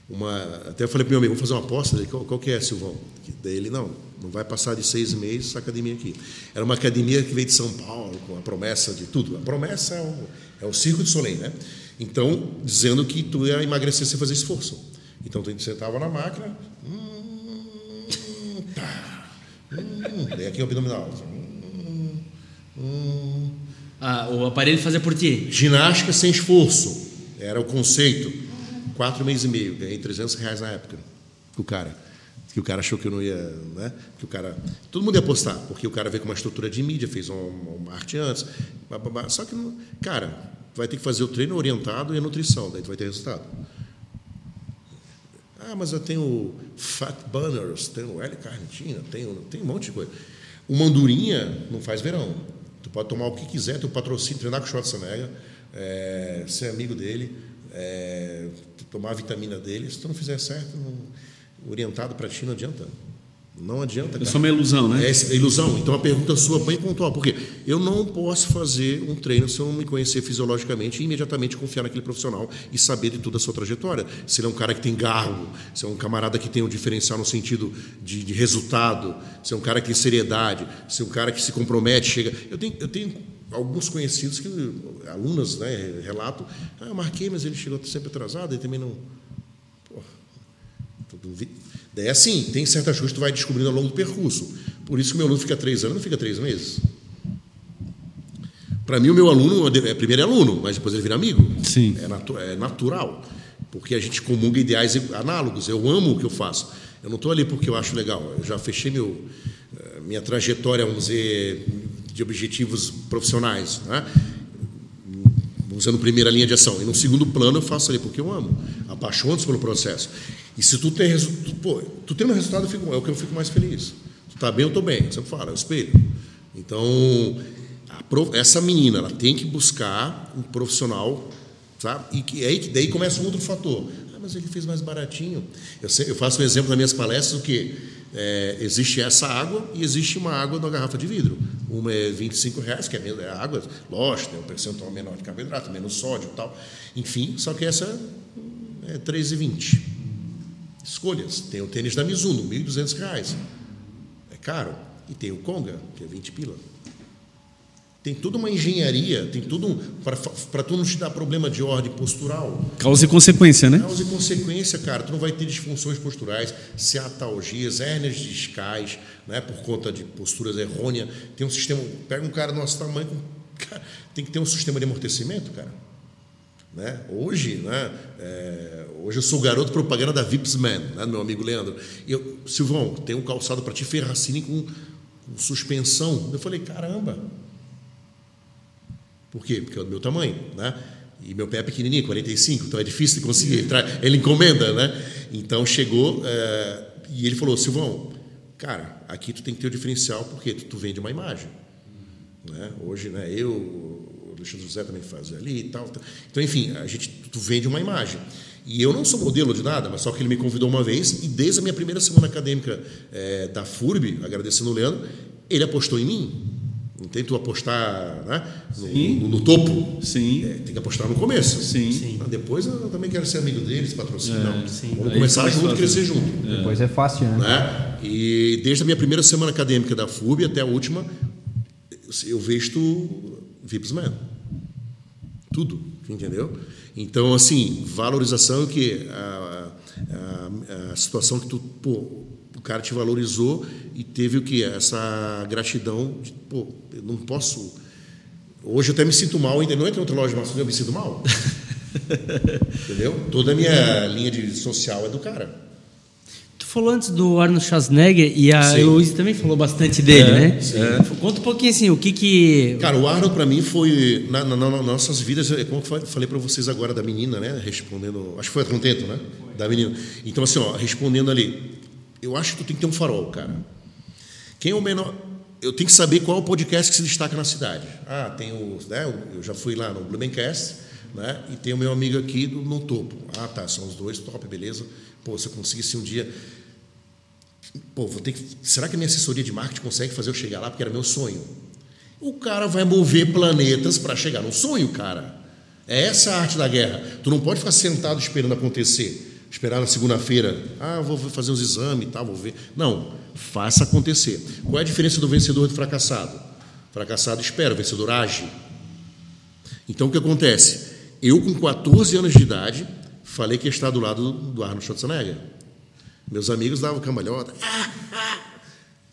Uma, até eu falei para meu amigo, vamos fazer uma aposta, qual, qual que é, Silvão? Daí ele, não, não vai passar de seis meses essa academia aqui. Era uma academia que veio de São Paulo, com a promessa de tudo. A promessa é o, é o Circo de Soleil, né? Então, dizendo que tu ia emagrecer sem fazer esforço. Então, tu sentava na máquina, hum, tá, hum, daí aqui o abdominal. Hum, hum. Ah, o aparelho fazia por ti? Ginástica sem esforço, era o conceito. Quatro meses e meio, ganhei 300 reais na época, o cara. Que o cara achou que eu não ia. Né? Que o cara. Todo mundo ia apostar, porque o cara veio com uma estrutura de mídia, fez uma, uma arte antes. Só que, cara, vai ter que fazer o treino orientado e a nutrição, daí tu vai ter resultado. Ah, mas eu tenho fat burners, tenho L carnitina, tenho, tenho um monte de coisa. O mandurinha não faz verão. Tu pode tomar o que quiser, teu patrocínio, treinar com o Schwarzenegger, é, ser amigo dele, é, tomar a vitamina dele. Se tu não fizer certo, não, orientado para ti não adianta. Não adianta. Cara. É só uma ilusão, né? É, é ilusão. Então a pergunta sua bem pontual. Por quê? Eu não posso fazer um treino se eu não me conhecer fisiologicamente e imediatamente confiar naquele profissional e saber de toda a sua trajetória. Se ele é um cara que tem garro, se é um camarada que tem um diferencial no sentido de, de resultado, se é um cara que tem seriedade, se é um cara que se compromete, chega. Eu tenho, eu tenho alguns conhecidos que alunas né, relatam, ah, eu marquei, mas ele chegou sempre atrasado, ele também não. É assim, tem certas coisas que tu vai descobrindo ao longo do percurso. Por isso que o meu aluno fica três anos, não fica três meses. Para mim, o meu aluno é primeiro é aluno, mas depois ele vira amigo. Sim. É, natu é natural. Porque a gente comunga ideais análogos. Eu amo o que eu faço. Eu não estou ali porque eu acho legal. Eu já fechei meu, eh, minha trajetória, vamos dizer, de objetivos profissionais, né? usando primeira linha de ação. E no segundo plano eu faço ali porque eu amo, apaixono-se pelo processo. E se tu tem resultado, pô, tu tendo resultado, fico, é o que eu fico mais feliz. Tu tá bem, eu tô bem. Você fala, é o espelho. Então, essa menina, ela tem que buscar um profissional, sabe? E que aí daí começa um outro fator. Ah, mas ele fez mais baratinho. Eu, eu faço um exemplo nas minhas palestras que é, existe essa água e existe uma água na garrafa de vidro. Uma é 25 reais, que é, é água, lógico, tem um percentual menor de carboidrato, menos sódio e tal. Enfim, só que essa é 3,20. Escolhas. Tem o tênis da Mizuno, R$ 1.200. É caro. E tem o Conga, que é 20 pila. Tem toda uma engenharia, tem tudo um, para tu não te dar problema de ordem postural. Causa e consequência, né? Causa e consequência, cara. Tu não vai ter disfunções posturais, ceatalgias, hérnias discais, né, por conta de posturas errôneas. Tem um sistema. Pega um cara do nosso tamanho, cara, tem que ter um sistema de amortecimento, cara. Né? Hoje, né, é, hoje eu sou garoto propaganda da Vipsman, né, meu amigo Leandro. Eu, Silvão, tem um calçado para ti, Ferracini com, com suspensão. Eu falei, caramba por quê? Porque é do meu tamanho, né? E meu pé é pequenininho, 45, então é difícil de conseguir. Ele encomenda, né? Então chegou é, e ele falou, Silvão, cara, aqui tu tem que ter o diferencial porque tu, tu vende uma imagem. Né? Hoje, né, eu, o Alexandre José também faz ali e tal. Então, enfim, a gente, tu vende uma imagem. E eu não sou modelo de nada, mas só que ele me convidou uma vez e desde a minha primeira semana acadêmica é, da FURB, agradecendo o Leandro, ele apostou em mim. Não tem tu apostar né, no, no, no, topo. Sim. É, tem que apostar no começo. Sim. Sim. depois eu também quero ser amigo deles, patrocinar. É, sim. Vamos Aí começar junto, e crescer junto. É. Depois é fácil, né? né? E desde a minha primeira semana acadêmica da FUB até a última, eu vejo Vipsman. Tudo, entendeu? Então, assim, valorização que a, a, a situação que tu pô, o cara te valorizou e teve o que? Essa gratidão de, pô, eu não posso. Hoje eu até me sinto mal, ainda não entra em outra loja de maçã, eu me sinto mal. [LAUGHS] Entendeu? Toda a minha linha de social é do cara. Falou antes do Arnold Schwarzenegger e a Luiz também falou bastante dele, é, né? Sim. É. Conta um pouquinho assim, o que que. Cara, o Arnold para mim foi. Na, na, nas nossas vidas, é como eu falei para vocês agora da menina, né? Respondendo. Acho que foi a contento, né? Da menina. Então, assim, ó, respondendo ali. Eu acho que tu tem que ter um farol, cara. Quem é o menor. Eu tenho que saber qual é o podcast que se destaca na cidade. Ah, tem o. Né, eu já fui lá no Blumencast, né? E tem o meu amigo aqui do, no topo. Ah, tá, são os dois, top, beleza. Pô, se eu conseguisse um dia. Pô, vou ter que. Será que a minha assessoria de marketing consegue fazer eu chegar lá? Porque era meu sonho. O cara vai mover planetas para chegar no sonho, cara. É essa a arte da guerra. Tu não pode ficar sentado esperando acontecer esperar na segunda-feira, ah, vou fazer os exames e tal, vou ver. Não, faça acontecer. Qual é a diferença do vencedor e do fracassado? Fracassado espera, o vencedor age. Então, o que acontece? Eu, com 14 anos de idade, falei que ia estar do lado do Arnold Schwarzenegger. Meus amigos davam cambalhota. Ah, [LAUGHS] ah,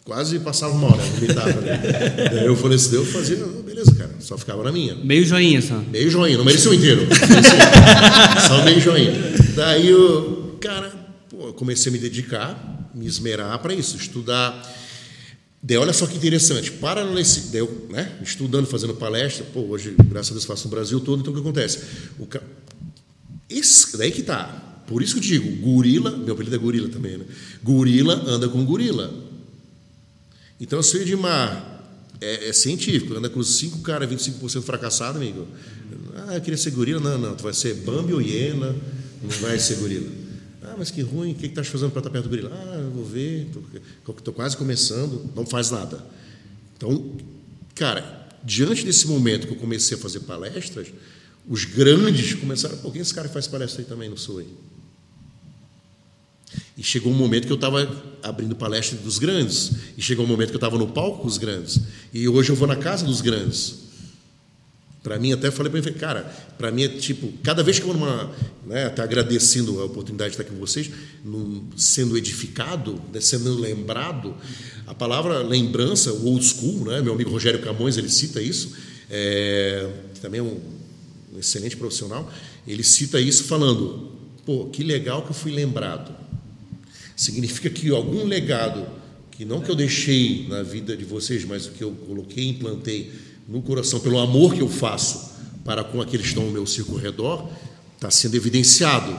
quase passava uma hora, vomitava. Né? eu falei, se deu, fazia, beleza, cara, só ficava na minha. Meio joinha só. Meio joinha, não mereceu inteiro. [LAUGHS] só meio joinha. Daí eu, cara, pô, eu comecei a me dedicar, me esmerar para isso, estudar. Daí olha só que interessante, para nesse, eu, né, estudando, fazendo palestra, pô, hoje, graças a Deus, faço no Brasil todo, então o que acontece? O. Esse, daí que tá. Por isso que eu digo, gorila, meu apelido é gorila também, né? Gorila anda com gorila. Então, o seu Edmar é, é científico, anda com cinco caras, 25% fracassado, amigo. Ah, eu queria ser gorila. Não, não, tu vai ser Bambi ou hiena, não vai ser gorila. Ah, mas que ruim, o que estás fazendo para estar perto do gorila? Ah, eu vou ver, estou quase começando, não faz nada. Então, cara, diante desse momento que eu comecei a fazer palestras, os grandes começaram, pô, quem é esse cara que faz palestra aí também? Não sou aí. E chegou um momento que eu estava abrindo palestra dos grandes. E chegou um momento que eu estava no palco com os grandes. E hoje eu vou na casa dos grandes. Para mim, até falei para ele, cara, para mim é tipo, cada vez que eu vou numa. Né, até agradecendo a oportunidade de estar aqui com vocês, num, sendo edificado, né, sendo lembrado, a palavra lembrança, o old school, né, meu amigo Rogério Camões, ele cita isso, é, também é um excelente profissional, ele cita isso falando: pô, que legal que eu fui lembrado. Significa que algum legado, que não que eu deixei na vida de vocês, mas o que eu coloquei implantei no coração, pelo amor que eu faço para com aqueles que estão ao meu círculo redor, está sendo evidenciado.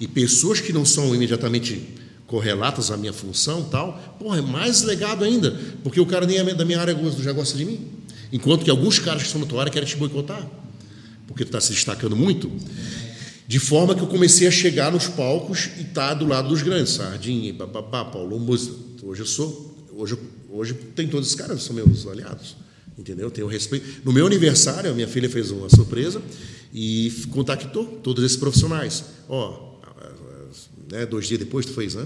E pessoas que não são imediatamente correlatas à minha função tal, porra, é mais legado ainda, porque o cara nem é da minha área já gosta de mim. Enquanto que alguns caras que estão na tua área querem te boicotar, porque tu está se destacando muito. De forma que eu comecei a chegar nos palcos e estar tá do lado dos grandes, Sardinha, bababá, Paulo Música. Hoje eu sou, hoje, hoje tem todos esses caras, são meus aliados, entendeu? Tenho respeito. No meu aniversário, a minha filha fez uma surpresa e contactou todos esses profissionais. Ó, né, dois dias depois tu fez, né?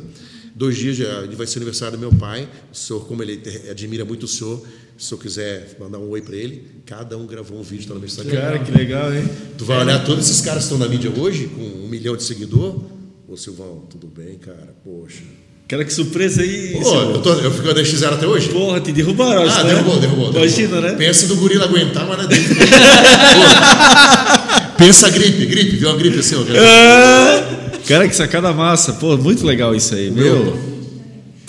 Dois dias vai ser aniversário do meu pai. O senhor, como ele admira muito o senhor, se eu quiser mandar um oi para ele, cada um gravou um vídeo tá. Cara, que legal, hein? Tu vai olhar todos esses caras que estão na mídia hoje, com um milhão de seguidor. Ô Silvão, tudo bem, cara? Poxa. Cara, que surpresa aí. Pô, eu, tô, eu fico na DX0 até hoje? Porra, te derrubaram. Ah, né? derrubou, derrubou, Imagina, né? Pensa do gorila aguentar, mas não é dentro. [LAUGHS] Pensa a gripe, gripe, viu a gripe assim, ó. Ah, cara, que sacada massa. Pô, muito legal isso aí, meu. meu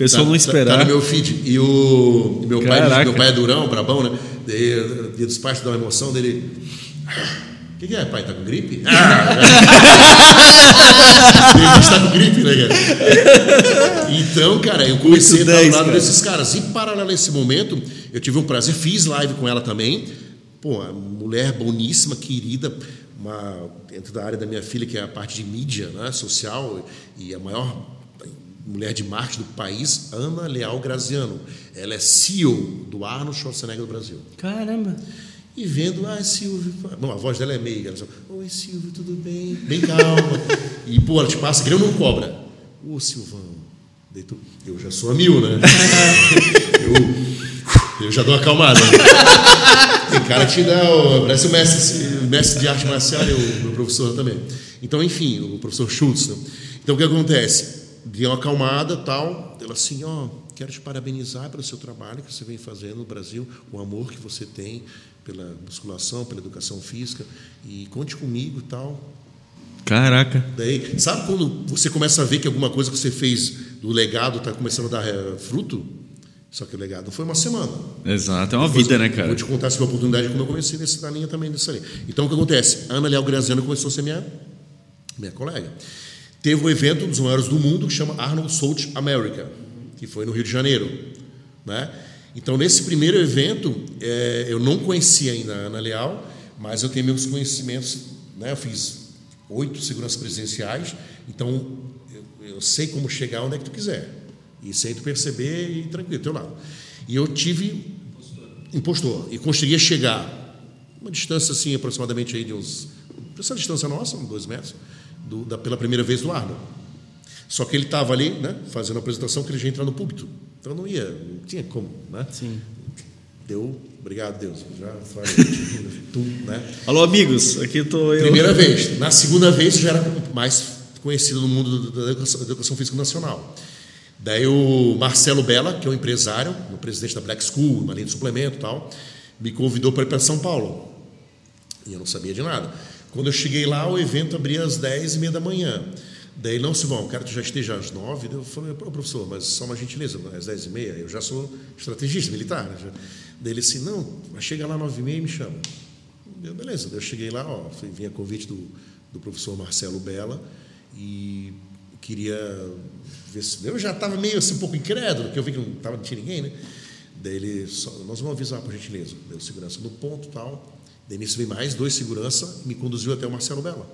pessoal tá, não esperar. Tá, no meu feed. E o meu pai, meu pai é durão, brabão, né? Daí, dia dos pais, dá uma emoção dele. O que, que, é, pai? Tá com gripe? Ah, Ele está com gripe, né, cara? Então, cara, eu comecei Muito a estar ao lado cara. desses caras. E, paralelo a esse momento, eu tive um prazer, fiz live com ela também. Pô, mulher boníssima, querida, uma, dentro da área da minha filha, que é a parte de mídia né, social, e a maior mulher de marketing do país, Ana Leal Graziano. Ela é CEO do Arnold Schwarzenegger do Brasil. Caramba! E vendo, ah, Silvio. Bom, a voz dela é meio. Ela Oi, Silvio, tudo bem? Bem calma. e, pô, ela te passa, que eu não cobra. Ô, Silvão, eu já sou a mil, né? [LAUGHS] eu, eu já dou uma acalmada. Tem cara que te dá, parece o mestre, mestre de arte marcial e o meu professor também. Então, enfim, o professor Schultz. Né? Então, o que acontece? Deu uma acalmada tal. Ela assim, ó, oh, quero te parabenizar pelo seu trabalho que você vem fazendo no Brasil, o amor que você tem pela musculação, pela educação física e conte comigo tal. Caraca. Daí, sabe quando você começa a ver que alguma coisa que você fez do legado está começando a dar é, fruto? Só que o legado foi uma semana. Exato, é uma Depois, vida, né, cara? Vou te contar essa oportunidade como eu comecei nessa linha também, nessa linha. Então, o que acontece? Ana Leal Graziano começou a ser minha, minha colega teve um evento, dos maiores do mundo, que chama Arnold Soult America, que foi no Rio de Janeiro. Né? Então, nesse primeiro evento, é, eu não conhecia ainda a Ana Leal, mas eu tenho meus conhecimentos. Né? Eu fiz oito seguranças presidenciais, então eu, eu, sei como chegar onde é que tu quiser. E sem tu perceber e tranquilo, teu lado. E eu tive impostor, e conseguia chegar uma distância assim, aproximadamente aí de uns. Essa distância nossa, uns dois metros do, da, pela primeira vez do Arnold. Só que ele estava ali, né, fazendo a apresentação, que ele já entra no púlpito. Então não ia, não tinha como, né? Sim. Deu, obrigado Deus, já falei, [LAUGHS] tu, né? Alô amigos, aqui estou eu. Primeira vez. Na segunda vez já era mais conhecido no mundo da educação, da educação física nacional. Daí o Marcelo Bella, que é um empresário, o presidente da Black School, uma linha de suplemento e tal, me convidou para ir para São Paulo. E eu não sabia de nada. Quando eu cheguei lá, o evento abria às 10 e meia da manhã. Daí, não, Silvão, quero que tu já esteja às 9. Eu falei, professor, mas só uma gentileza, às 10 e meia, eu já sou estrategista militar. Né? Daí ele assim, não, mas chega lá às 9 e meia e me chama. Eu, beleza, daí eu cheguei lá, ó, vinha convite do, do professor Marcelo Bella e queria ver se. Eu já estava meio assim, um pouco incrédulo, porque eu vi que não, tava, não tinha ninguém, né? Daí ele, só, nós vamos avisar, por gentileza. Deu segurança no ponto tal. Denise veio mais, dois segurança, me conduziu até o Marcelo Bela.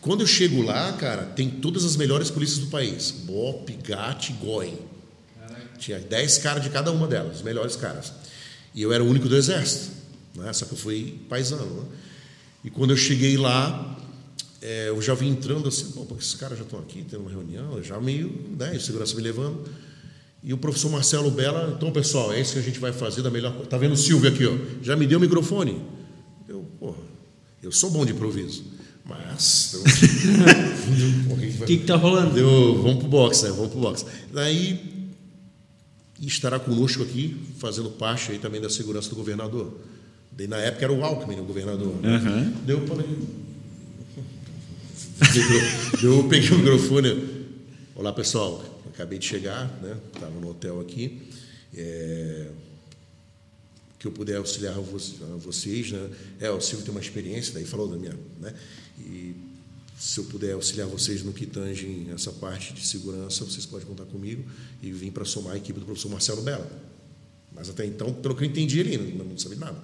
Quando eu chego lá, cara, tem todas as melhores polícias do país: BOP, GAT, GOI. Tinha dez caras de cada uma delas, os melhores caras. E eu era o único do exército, né? só que eu fui paisano. Né? E quando eu cheguei lá, é, eu já vim entrando assim, pô, porque esses caras já estão aqui, tendo uma reunião, já meio, né, segurança me levando. E o professor Marcelo Bela, então, pessoal, é isso que a gente vai fazer da melhor. Tá vendo o Silvio aqui, ó? Já me deu o microfone. Eu sou bom de improviso. Mas. [LAUGHS] O que, que tá rolando? Deu, vamos pro boxe, né? Vamos pro boxe. Daí estará conosco aqui, fazendo parte aí também da segurança do governador. Daí, na época era o Alckmin, o governador. Uhum. Deu para Eu peguei o microfone. Olá, pessoal. acabei de chegar, né? Estava no hotel aqui. É, que eu puder auxiliar vocês, né? É, o Silvio tem uma experiência, daí falou da minha, né? E se eu puder auxiliar vocês no que tange essa parte de segurança, vocês podem contar comigo e vim para somar a equipe do professor Marcelo Bela. Mas até então, pelo que eu entendi ali, não, não sabia nada.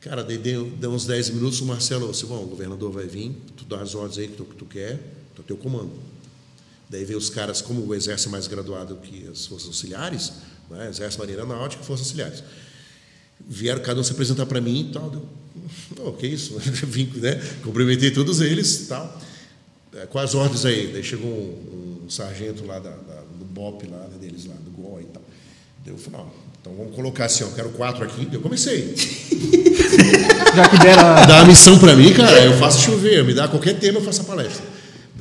Cara, daí deu, deu uns 10 minutos, o Marcelo disse, bom, o governador vai vir, tu dá as ordens aí que tu, que tu quer, tu teu comando. Daí veio os caras, como o exército é mais graduado que as forças auxiliares, né? exército, marinha aeronáutica e forças auxiliares vieram cada um se apresentar para mim e tal. Deu, oh, que isso? [LAUGHS] Vim, né? Cumprimentei todos eles e tal. É, com as ordens aí. Daí chegou um, um sargento lá da, da, do BOP, lá, né, deles lá, do GOA e tal. Deu, falei, não, então vamos colocar assim, ó, quero quatro aqui. Eu comecei. [LAUGHS] Já que deram a... Dá a missão para mim, cara, eu faço chover, me dá qualquer tema, eu faço a palestra.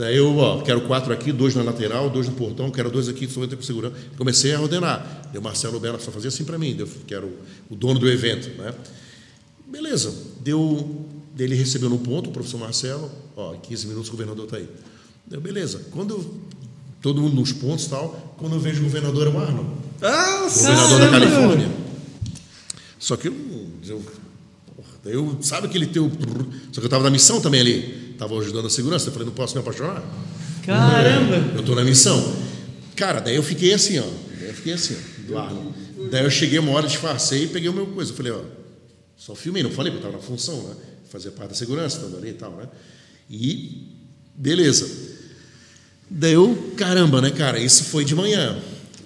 Daí eu, ó, quero quatro aqui, dois na lateral, dois no portão, quero dois aqui, só com segurança. Comecei a ordenar. Deu Marcelo Bela só fazia assim para mim, deu, que era o, o, dono do evento, né? Beleza. Deu, ele recebeu no ponto, o professor Marcelo, ó, 15 minutos o governador está aí. Deu, beleza. Quando todo mundo nos pontos tal, quando eu vejo o governador é o Arnold. Ah, governador da Califórnia. Só que eu, eu, eu sabe aquele teu. Só que eu estava na missão também ali estava ajudando a segurança. Eu falei, não posso me apaixonar? Caramba! Eu estou na missão. Cara, daí eu fiquei assim, ó. Daí eu fiquei assim, ó, do lado. Daí eu cheguei uma hora, disfarcei e peguei o meu coisa. Eu falei, ó, só filmei, não falei, porque eu estava na função, né? Fazer parte da segurança, estava ali e tal, né? E, beleza. Daí eu, caramba, né, cara, isso foi de manhã.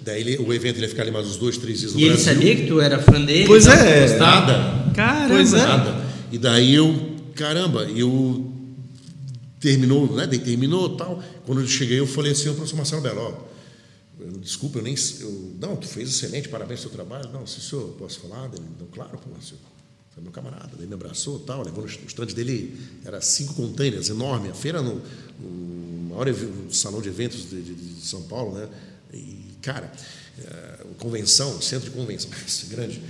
Daí ele, o evento ele ia ficar ali mais uns dois, três dias no e Brasil. E ele sabia que tu era fã dele? Pois é. Nada. Caramba. Pois é. Nada. E daí eu, caramba, eu terminou, né? Terminou tal. Quando eu cheguei, eu falei assim, o professor Marcelo Belo, ó, eu, desculpa, eu nem. Eu, não, tu fez excelente, parabéns pelo seu trabalho. Não, se o senhor posso falar? Ele, não, claro, pô, senhor. Foi meu camarada. Daí me abraçou tal, levou no stand dele, era cinco containers, enorme. A feira no, no maior salão de eventos de, de, de, São Paulo, né? E, cara, é, convenção, centro de convenção, [LAUGHS] grande.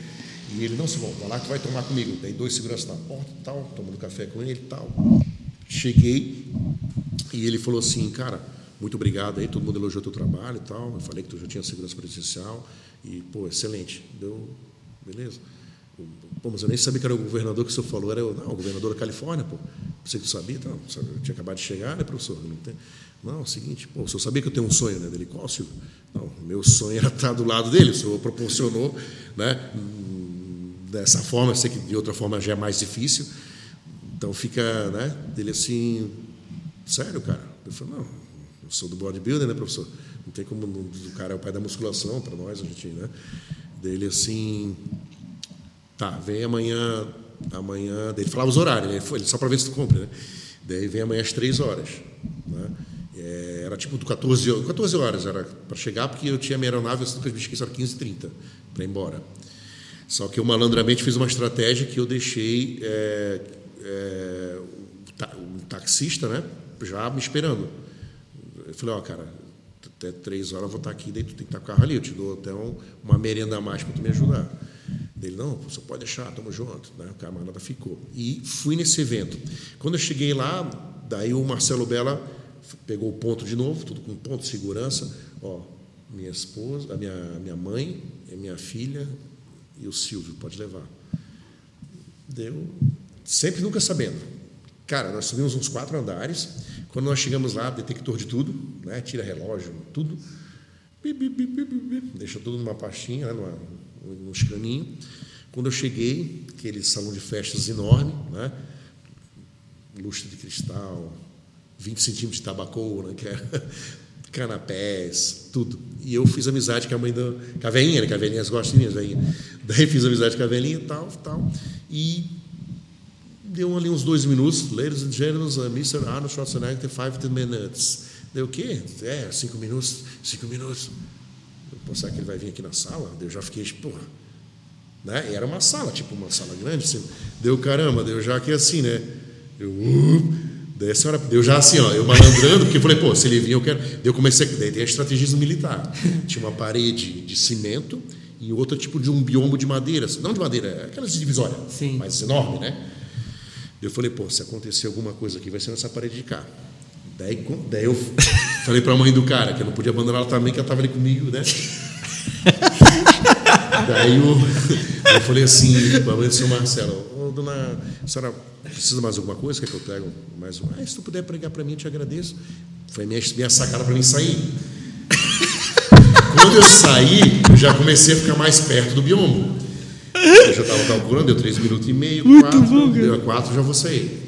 E ele, não, Simão, vai lá que vai tomar comigo. Daí dois seguranças na porta tal, tomando café com ele e tal. Cheguei e ele falou assim, cara, muito obrigado aí, todo mundo elogiou teu trabalho e tal. Eu falei que tu já tinha segurança presencial e, pô, excelente. Deu, beleza. Pô, mas eu nem sabia que era o governador que o senhor falou, era o, não, o governador da Califórnia, pô. Você que sabia? Não, eu tinha acabado de chegar, né, professor? Não, tem, não, é o seguinte, pô, o senhor sabia que eu tenho um sonho, né? Dele, qual, Silvio? Não, meu sonho era estar do lado dele, o senhor proporcionou, né? Dessa forma, eu sei que de outra forma já é mais difícil, então fica, né? Dele assim, sério, cara? Eu falei, não, eu sou do bodybuilder, né, professor? Não tem como, o cara é o pai da musculação para nós, a gente, né? Dele assim, tá, vem amanhã, amanhã, ele falava os horários, né? Ele só para ver se tu cumpre, né? Daí vem amanhã às três horas, né? É, era tipo do 14, 14 horas era para chegar, porque eu tinha minha aeronave, eu nunca me esqueci, era 15 h 30 para ir embora. Só que eu malandramente fiz uma estratégia que eu deixei é, é, um taxista, né, já me esperando. Eu falei, ó, oh, cara, até três horas eu vou estar aqui, daí tu tem que estar com o carro ali, eu te dou até um, uma merenda a mais para tu me ajudar. Ele, não, você pode deixar, tamo junto. Né? O camarada ficou. E fui nesse evento. Quando eu cheguei lá, daí o Marcelo Bela pegou o ponto de novo, tudo com ponto de segurança. Ó, minha esposa, a minha, minha mãe, minha filha e o Silvio, pode levar. Deu sempre nunca sabendo. Cara, nós subimos uns quatro andares. Quando nós chegamos lá, detector de tudo, né? tira relógio, tudo. Deixa tudo numa pastinha, né? numa, nos caninhos. Quando eu cheguei, aquele salão de festas enorme, né? lustre de cristal, 20 centímetros de tabacoura, né? que é [LAUGHS] canapés, tudo. E eu fiz amizade com a mãe da com a velhinha, né? que a velhinhas gostam de mim, Daí fiz amizade com a velhinha e tal, tal. E deu ali uns dois minutos. Ladies and gentlemen, uh, Mr. Arnold Schwarzenegger, five ten minutes. Deu o quê? É, cinco minutos, cinco minutos. Eu, será que ele vai vir aqui na sala? Eu já fiquei, porra. Né? Era uma sala, tipo uma sala grande. Assim. Deu caramba, deu já aqui assim, né? Eu, uh, daí a senhora, deu já assim, ó, eu malandrando, porque eu falei, pô, se ele vir, eu quero. Daí eu comecei, daí tem a estratégia militar. Tinha uma parede de cimento e outra tipo de um biombo de madeira, assim. não de madeira, aquelas divisórias, mas enorme, né? Eu falei, pô, se acontecer alguma coisa aqui, vai ser nessa parede de cá. Daí, daí eu [LAUGHS] falei pra mãe do cara que eu não podia abandonar ela também, que ela tava ali comigo, né? [LAUGHS] Daí eu, eu falei assim pra mãe do seu Marcelo, ô dona, a senhora precisa mais alguma coisa? Quer que eu traga mais um? Ah, se tu puder pregar pra mim, eu te agradeço. Foi a minha, minha sacada pra mim sair. [LAUGHS] Quando eu saí, eu já comecei a ficar mais perto do biombo. Eu já estava calculando, deu 3 minutos e meio, 4, deu a 4, já vou sair.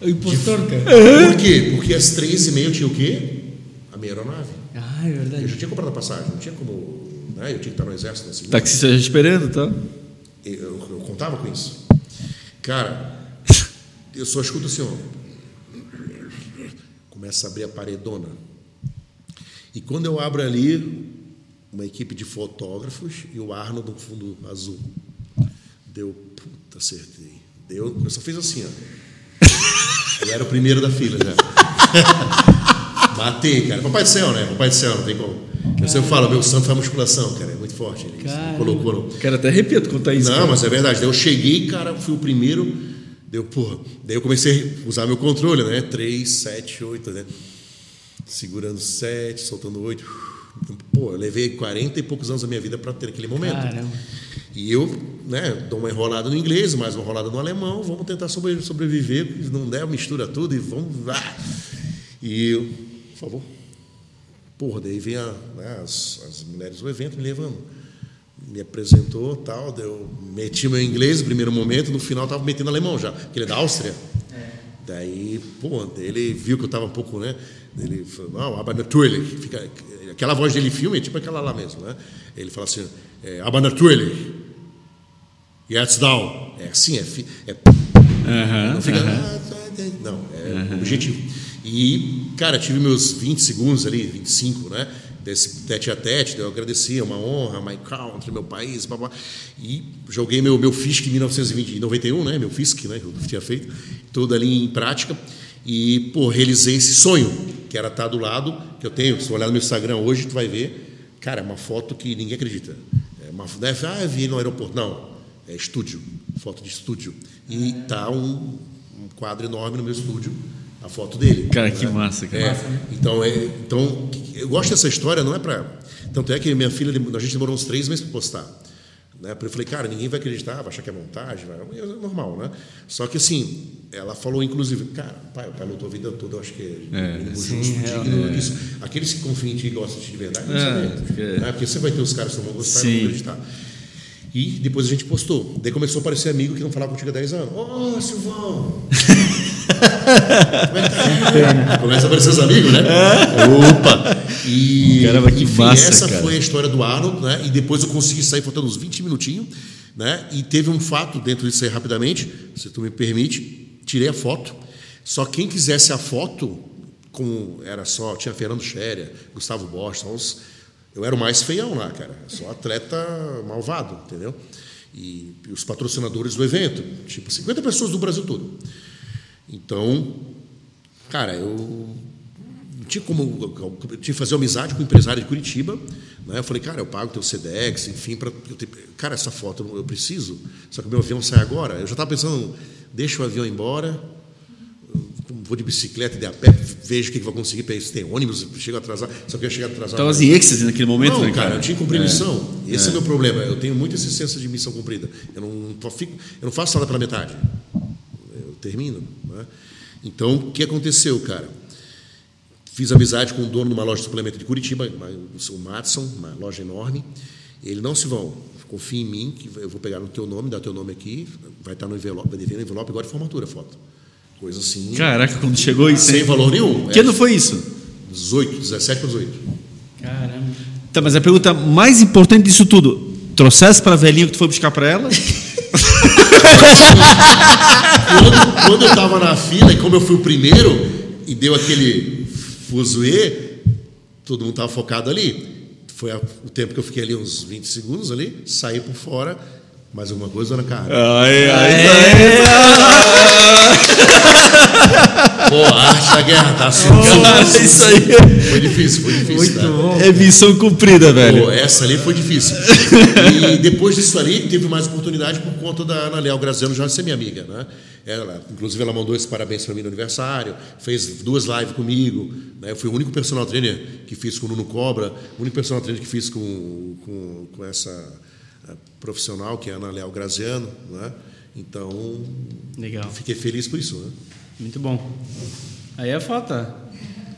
O impostor, cara. Por quê? Porque às 3 e meia eu tinha o quê? A minha aeronave. Ah, é Eu verdade. já tinha comprado a passagem, não tinha como. Né? Eu tinha que estar no exército nesse Taxista já esperando, tá? eu, eu, eu contava com isso. Cara, eu só escuto assim, ó. Começa a abrir a paredona. E quando eu abro ali, uma equipe de fotógrafos e o Arno no fundo azul. Deu, puta, acertei. Deu, eu só fiz assim, ó. [LAUGHS] Eu era o primeiro da fila já. [LAUGHS] Matei, cara. Papai do céu, né? Papai do céu, não tem como. Eu sempre falo, meu santo faz musculação, cara. É muito forte. Ele colocou no, O cara até arrepia contar isso. não, cara. mas é verdade. Daí eu cheguei, cara, fui o primeiro. Deu, porra. Daí eu comecei a usar meu controle, né? 3, 7, 8, né? Segurando 7, soltando 8. Pô, eu levei 40 e poucos anos da minha vida para ter aquele momento. Caramba. E eu, né, dou uma enrolada no inglês, mais uma enrolada no alemão, vamos tentar sobre- sobreviver, se não der, mistura tudo e vamos. Ah! E eu, por favor. Porra, daí vem a, né, as, as mulheres do evento me levando. Me apresentou tal, eu meti meu inglês no primeiro momento, no final estava metendo alemão já, porque ele é da Áustria. Daí, pô, ele viu que eu estava um pouco, né? Ele falou, não, aber natürlich. Fica, aquela voz dele filme é tipo aquela lá mesmo, né? Ele fala assim, é, aber natürlich. Jetzt down. É assim, é. é Aham, não fica. aham. "Ah, tá, tá", Não, é objetivo. E, cara, tive meus 20 segundos ali, 25, né? Desse tete a tete, eu agradeci, é uma honra, my country, meu país, blá, blá. E joguei meu, meu FISC em 1991, né? Meu FISC, né? Que eu tinha feito, todo ali em prática. E, pô, realizei esse sonho, que era estar do lado, que eu tenho. Se olhar no meu Instagram hoje, tu vai ver, cara, é uma foto que ninguém acredita. É uma, né? Ah, eu vi no aeroporto. Não, é estúdio, foto de estúdio. E tá um, um quadro enorme no meu estúdio, a foto dele. Cara, que massa, cara. É, então, é, então, eu gosto dessa história, não é para. Tanto é que minha filha, a gente demorou uns três meses para postar. Né? Porque Eu falei, cara, ninguém vai acreditar, vai achar que é montagem, vai... é normal, né? Só que assim, ela falou, inclusive, cara, pai, o pai lutou a vida toda, eu acho que é, É, sim, justo, é, digno disso. Aqueles que confiam em ti e gostam de ti de verdade, não É, porque- Né? Porque você vai ter os caras que não vão gostar e não vão acreditar. E depois a gente postou. Daí começou a aparecer amigo que não falava contigo há 10 anos. Ô, Silvão! [LAUGHS] Como é tá? Começa a aparecer os amigos, né? Opa! E, Caramba, que enfim, massa, essa cara. foi a história do Arnold, né? E depois eu consegui sair faltando uns 20 minutinhos, né? E teve um fato dentro disso aí rapidamente, se tu me permite, tirei a foto. Só quem quisesse a foto, como era só, tinha Fernando Scherer, Gustavo só uns, eu era o mais feião lá, cara. Só atleta malvado, entendeu? E, e os patrocinadores do evento, tipo 50 pessoas do Brasil todo. Então, cara, eu tinha como tinha que fazer amizade com o empresário de Curitiba, né? Eu falei, cara, eu pago teu Sedex, enfim, para cara, essa foto eu preciso. Só que o meu avião sai agora. Eu já estava pensando, deixa o avião embora, vou de bicicleta, de a pé, vejo o que que vou conseguir para isso. Tem ônibus, chego atrasado, só que eu ia chegar atrasado. Tava em êxtase naquele momento, não, né, cara, cara? eu tinha que cumprir missão. Esse é. o meu problema. Eu tenho muito esse senso de missão cumprida. Eu não, fico, eu não faço nada pela metade. Eu termino. Né? Então, o que aconteceu, cara? Fiz amizade com o dono de uma loja de suplemento de Curitiba, o Matson, uma loja enorme. Ele, não, Silvão, confia em mim, que eu vou pegar no teu nome, dar teu nome aqui, vai estar no envelope, vai vir no envelope agora de formatura, foto. Coisa assim. Caraca, quando chegou isso. Sem valor nenhum. Que ano foi isso? 18, 17 para 18. Caramba. Tá, mas a pergunta mais importante disso tudo: trouxesse para a velhinha que tu foi buscar para ela? quando, quando eu estava na fila, e como eu fui o primeiro, e deu aquele fuzuê, todo mundo estava focado ali. Foi a, o tempo que eu fiquei ali, uns 20 segundos ali, saí por fora. Mais alguma coisa, dona Carla? Ai, ai, ai. Pô, a arte da guerra, tá assim. Cara, isso aí Foi difícil, foi difícil. Muito tá? bom. é missão cumprida, velho. Pô, essa ali foi difícil. E depois disso ali, teve mais oportunidade por conta da Ana Leal Graziano já ser minha amiga, né? Ela, inclusive, ela mandou esse parabéns para mim no aniversário, fez duas lives comigo. Né? Eu fui o único personal trainer que fiz com o Nuno Cobra, o único personal trainer que fiz com, com, com essa profissional, que é a Ana Leal Graziano, né? Então, Legal. fiquei feliz por isso, né? Muito bom. Aí é foto.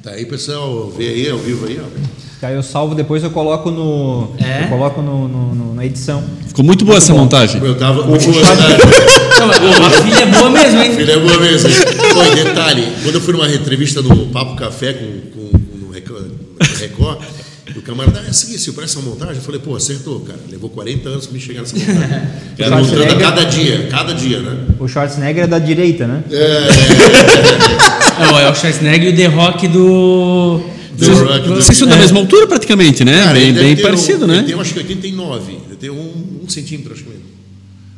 Tá aí, pessoal, vê aí ao vivo aí, ó. Aí eu salvo depois eu coloco no. É? Eu coloco no, no- no- na edição. Ficou muito boa essa montagem. Eu tava. O- o Última shot- verdade. A filha é boa mesmo, hein? Filha é boa mesmo. Pô, detalhe, quando eu fui numa entrevista no Papo Café com, com, com no Record, o camarada, é assim, se parece uma montagem, eu falei, pô, acertou, cara. Levou 40 anos pra me chegar nessa montagem. [LAUGHS] Era montando a cada dia, cada dia, né? O Schwarzenegger é da direita, né? É, [LAUGHS] o- é o Schwarzenegger e o The Rock do. The do- Rock do- Vocês são da mesma altura praticamente, né? Cara, bem bem parecido, um, né? Tem, acho que 89, ele tem um, um centímetro, acho que mesmo.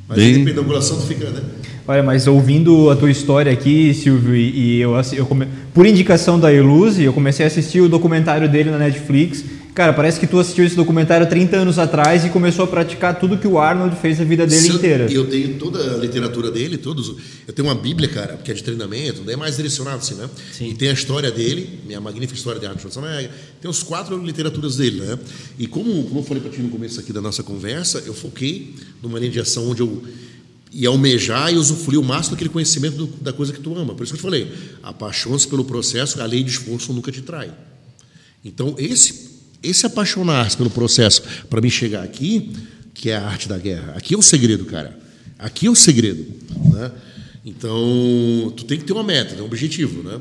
Mas Bem- depende da angulação, tu fica, né? Olha, mas ouvindo a tua história aqui, Silvio, e, e eu, eu come- por indicação da Eluze, eu comecei a assistir o documentário dele na Netflix. Cara, parece que tu assistiu esse documentário 30 anos atrás e começou a praticar tudo que o Arnold fez a vida dele eu- inteira. E eu tenho toda a literatura dele, todos. Eu tenho uma Bíblia, cara, que é de treinamento, daí é mais direcionado assim, né? Sim. E tem a história dele, minha magnífica história de Arnold Schwarzenegger. Tem os quatro literaturas dele, né? E como, como eu falei para ti no começo aqui da nossa conversa, eu foquei numa linha de ação onde eu ia almejar e usufruir o máximo daquele conhecimento do- da coisa que tu ama. Por isso que eu te falei, apaixone-se pelo processo, a lei de esforço nunca te trai. Então, esse, esse apaixonar-se pelo processo para mim chegar aqui, que é a arte da guerra, aqui é o segredo, cara. Aqui é o segredo. Né? Então, tu tem que ter uma meta, um objetivo. Né?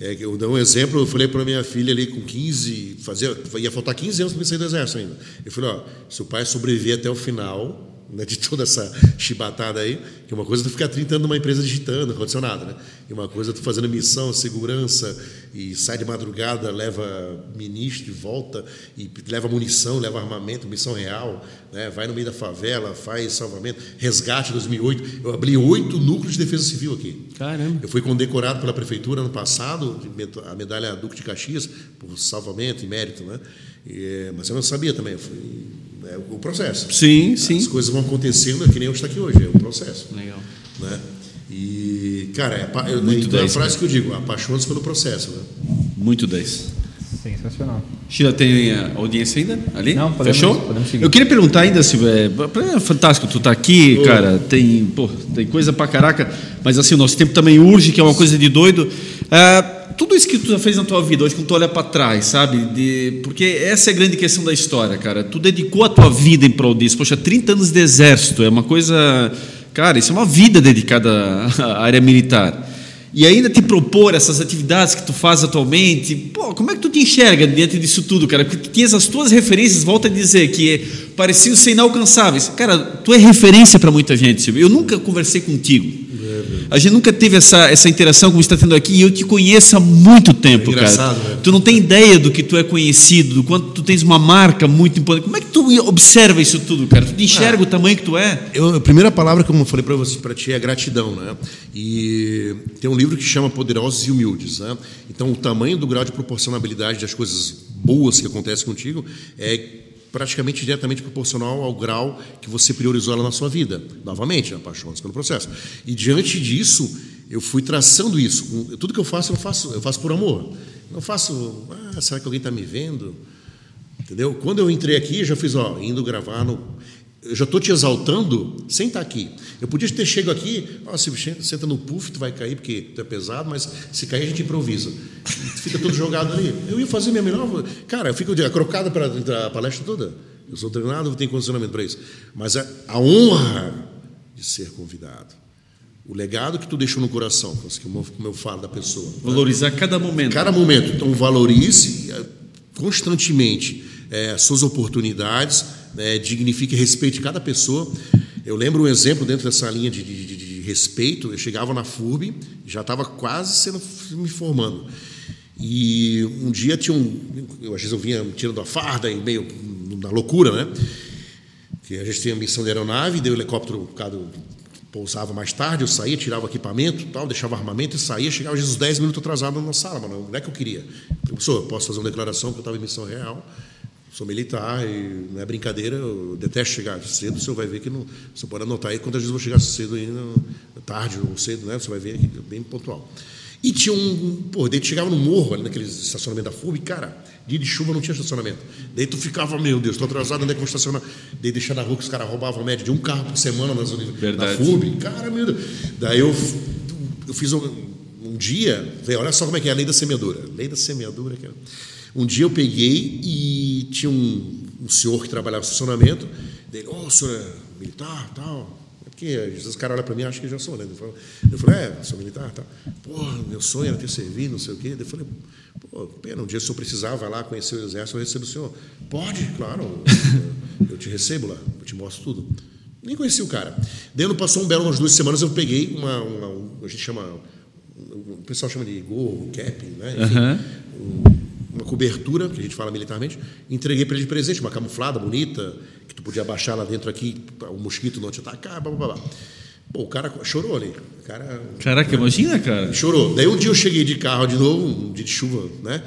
É, eu dou um exemplo, eu falei para minha filha ali com 15, fazia, ia faltar 15 anos para sair do exército ainda. Eu falei, ó, se o pai sobreviver até o final, né, de toda essa chibatada aí, que uma coisa é tu ficar 30 anos numa empresa digitando, condicionada, né? E uma coisa é tu fazendo missão, segurança, e sai de madrugada, leva ministro e volta, e leva munição, leva armamento, missão real, né? vai no meio da favela, faz salvamento, resgate 2008. Eu abri oito núcleos de defesa civil aqui. Caramba. Eu fui condecorado pela prefeitura ano passado, a medalha Duque de Caxias, por salvamento e mérito, né? E, mas eu não sabia também, eu fui, é o processo. Sim, As sim. coisas vão acontecendo, é que nem eu estou aqui hoje, é o processo. Legal. Né? E, cara, é, eu, Muito então é a 10, frase que eu digo, apaixone-se pelo processo. Né? Muito 10. Sensacional. Sheila, tem a audiência ainda ali? Não, podemos- Fechou? podemos seguir. Eu queria perguntar ainda, Silvio, é, pra- é fantástico tu tá aqui, cara, tem, pô, tem coisa pra caraca, mas assim, o nosso tempo também urge, que é uma coisa de doido. Ah, tudo isso que tu já fez na tua vida, hoje quando tu olha pra trás, sabe? De, porque essa é a grande questão da história, cara. Tu dedicou a tua vida em prol disso. Poxa, 30 anos de exército, é uma coisa... Cara, isso é uma vida dedicada à área militar. E ainda te propor essas atividades que tu faz atualmente, pô, como é que tu te enxerga diante disso tudo, cara? Porque tinhas as tuas referências, volta a dizer, que pareciam ser inalcançáveis. Cara, tu é referência para muita gente, Silvio. Eu nunca conversei contigo. A gente nunca teve essa, essa interação como está tendo aqui e eu te conheço há muito tempo, É engraçado, cara. né? Tu não tem ideia do que tu é conhecido, do quanto tu tens uma marca muito importante. Como é que tu observa isso tudo, cara? Tu te enxerga o tamanho que tu é? Eu, a primeira palavra que eu falei para você, para ti, é gratidão, né? E tem um livro que chama Poderosos e Humildes, né? Então, o tamanho do grau de proporcionabilidade das coisas boas que acontecem contigo é praticamente diretamente proporcional ao grau que você priorizou ela na sua vida. Novamente, apaixone-se pelo processo. E diante disso, eu fui traçando isso. Tudo que eu faço, eu faço, eu faço por amor. Não faço, ah, será que alguém está me vendo? Entendeu? Quando eu entrei aqui, eu já fiz, ó, indo gravar no. Eu já estou te exaltando sem estar aqui. Eu podia ter chego aqui, ó, se senta no puff, tu vai cair porque tu é pesado, mas se cair a gente improvisa. Fica todo jogado ali. Eu ia fazer minha melhor. Cara, eu fico de crocada para a palestra toda. Eu sou treinado, eu tenho condicionamento para isso. Mas a, a honra de ser convidado. O legado que tu deixou no coração, como como eu falo da pessoa. né? Valorizar cada momento. Cada momento. Então, valorize eh, constantemente as suas oportunidades, né, dignifique e respeite cada pessoa. Eu lembro um exemplo dentro dessa linha de, de- de- respeito. Eu chegava na FURB, já estava quase sendo me formando. E um dia tinha um. Eu, às vezes eu vinha tirando a farda e meio na loucura, né? Que a gente tinha missão de aeronave, deu o helicóptero, do pousava mais tarde, eu saía, tirava equipamento, tal, deixava armamento e saía, chegava às vezes 10 minutos atrasado na sala, mano. Não é que eu queria. Professor, eu posso fazer uma declaração porque eu estava em missão real, sou militar e não é brincadeira, eu detesto chegar cedo, o senhor vai ver que não. Você pode anotar aí quantas vezes eu vou chegar cedo ainda, tarde ou cedo, né? Você vai ver aqui, bem pontual. E tinha um. Pô, daí tu chegava no morro, ali naquele estacionamento da FUB, cara, dia de chuva não tinha estacionamento. Daí tu ficava, meu Deus, tô atrasado, onde é que eu vou estacionar? Daí deixar na rua que os caras roubavam a média de um carro por semana nas Verdade. na FUB. Cara, meu Deus. Daí eu, eu fiz um, um dia, véio, olha só como é que é a lei da semeadura. Lei da semeadura, cara. Um dia eu peguei e tinha um, um senhor que trabalhava no estacionamento. Dele, ô, oh, senhor é militar, tal porque às vezes os caras olham para mim e acham que eu já sou, né? Eu falei, é, sou militar, tá. Pô, meu sonho era ter servido, não sei o quê. Eu falei, pô, pena, um dia se eu precisar, vai lá conhecer o exército, eu recebo o senhor. Pode, claro, eu, eu te recebo lá, eu te mostro tudo. Nem conheci o cara. Daí não passou um belo, umas duas semanas, eu peguei uma, uma, uma a gente chama, o pessoal chama de gorro, cap, né? Enfim, uhum. Uma cobertura, que a gente fala militarmente, entreguei para ele de presente, uma camuflada bonita, que tu podia baixar lá dentro aqui, o mosquito não te atacar, blá, blá, blá. Pô, o cara chorou ali. O cara, Caraca, né? imagina, cara. Chorou. Daí um dia eu cheguei de carro de novo, um dia de chuva, né?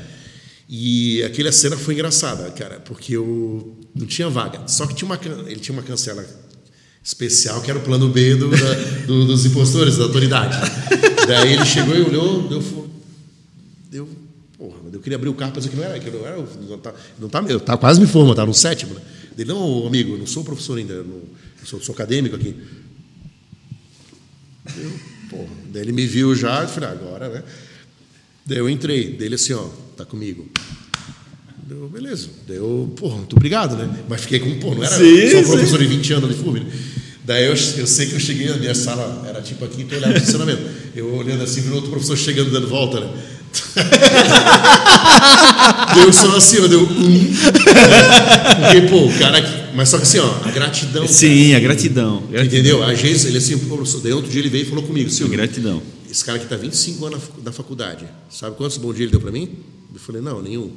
E aquela cena foi engraçada, cara, porque eu não tinha vaga. Só que tinha uma, ele tinha uma cancela especial, que era o plano B do, da, do, dos impostores, da autoridade. Daí ele chegou e olhou, deu, deu porra, eu queria abrir o carro para dizer que não era, que não era, não tá, não tá, eu tava quase me formando, estava no sétimo, né? Ele, não, amigo, eu não sou professor ainda, não, sou, sou, acadêmico aqui. Eu, porra, daí ele me viu já, eu falei, ah, agora, né? Daí eu entrei, dele assim, ó, tá comigo. Deu, beleza. Deu, porra, muito obrigado, né? Mas fiquei com, pô, não era sim, só um professor de 20 anos de FUB. Né? Daí eu, eu sei que eu cheguei na minha sala, era tipo aqui, então eu olhava o funcionamento. Eu olhando assim, vi outro professor chegando, dando volta, né? Deu só assim, ó, deu um. Porque, pô, o cara. Mas só que assim, ó, a gratidão. Sim, cara, a gratidão. Entendeu? Às vezes ele assim, pô, daí outro dia ele veio e falou comigo, Silvio. Gratidão. Esse cara aqui tá 25 anos na faculdade. Sabe quantos bom dia ele deu para mim? Eu falei, não, nenhum.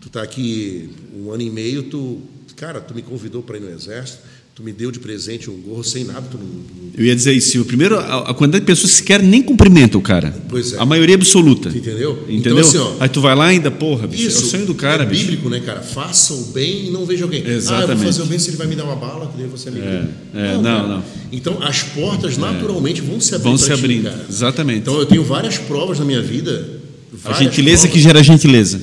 Tu tá aqui um ano e meio, tu. Cara, tu me convidou para ir no exército Tu me deu de presente um gorro sem nada. Tu não, não... Eu ia dizer isso. Primeiro, a, a, quantidade de pessoas sequer nem cumprimentam o cara. Pois é. A maioria absoluta. Entendeu? Entendeu? Então, assim, ó, Aí tu vai lá e ainda, porra, bicho, isso, é o sonho do cara, é bíblico, bicho. né, cara? Faça o bem e não veja alguém. Exatamente. Ah, eu vou fazer o bem se ele vai me dar uma bala, que daí você é, é, não, não, não, Então, as portas é. naturalmente vão se abrindo. Vão se abrindo, ti, exatamente. Então, eu tenho várias provas na minha vida. A gentileza provas, que gera gentileza.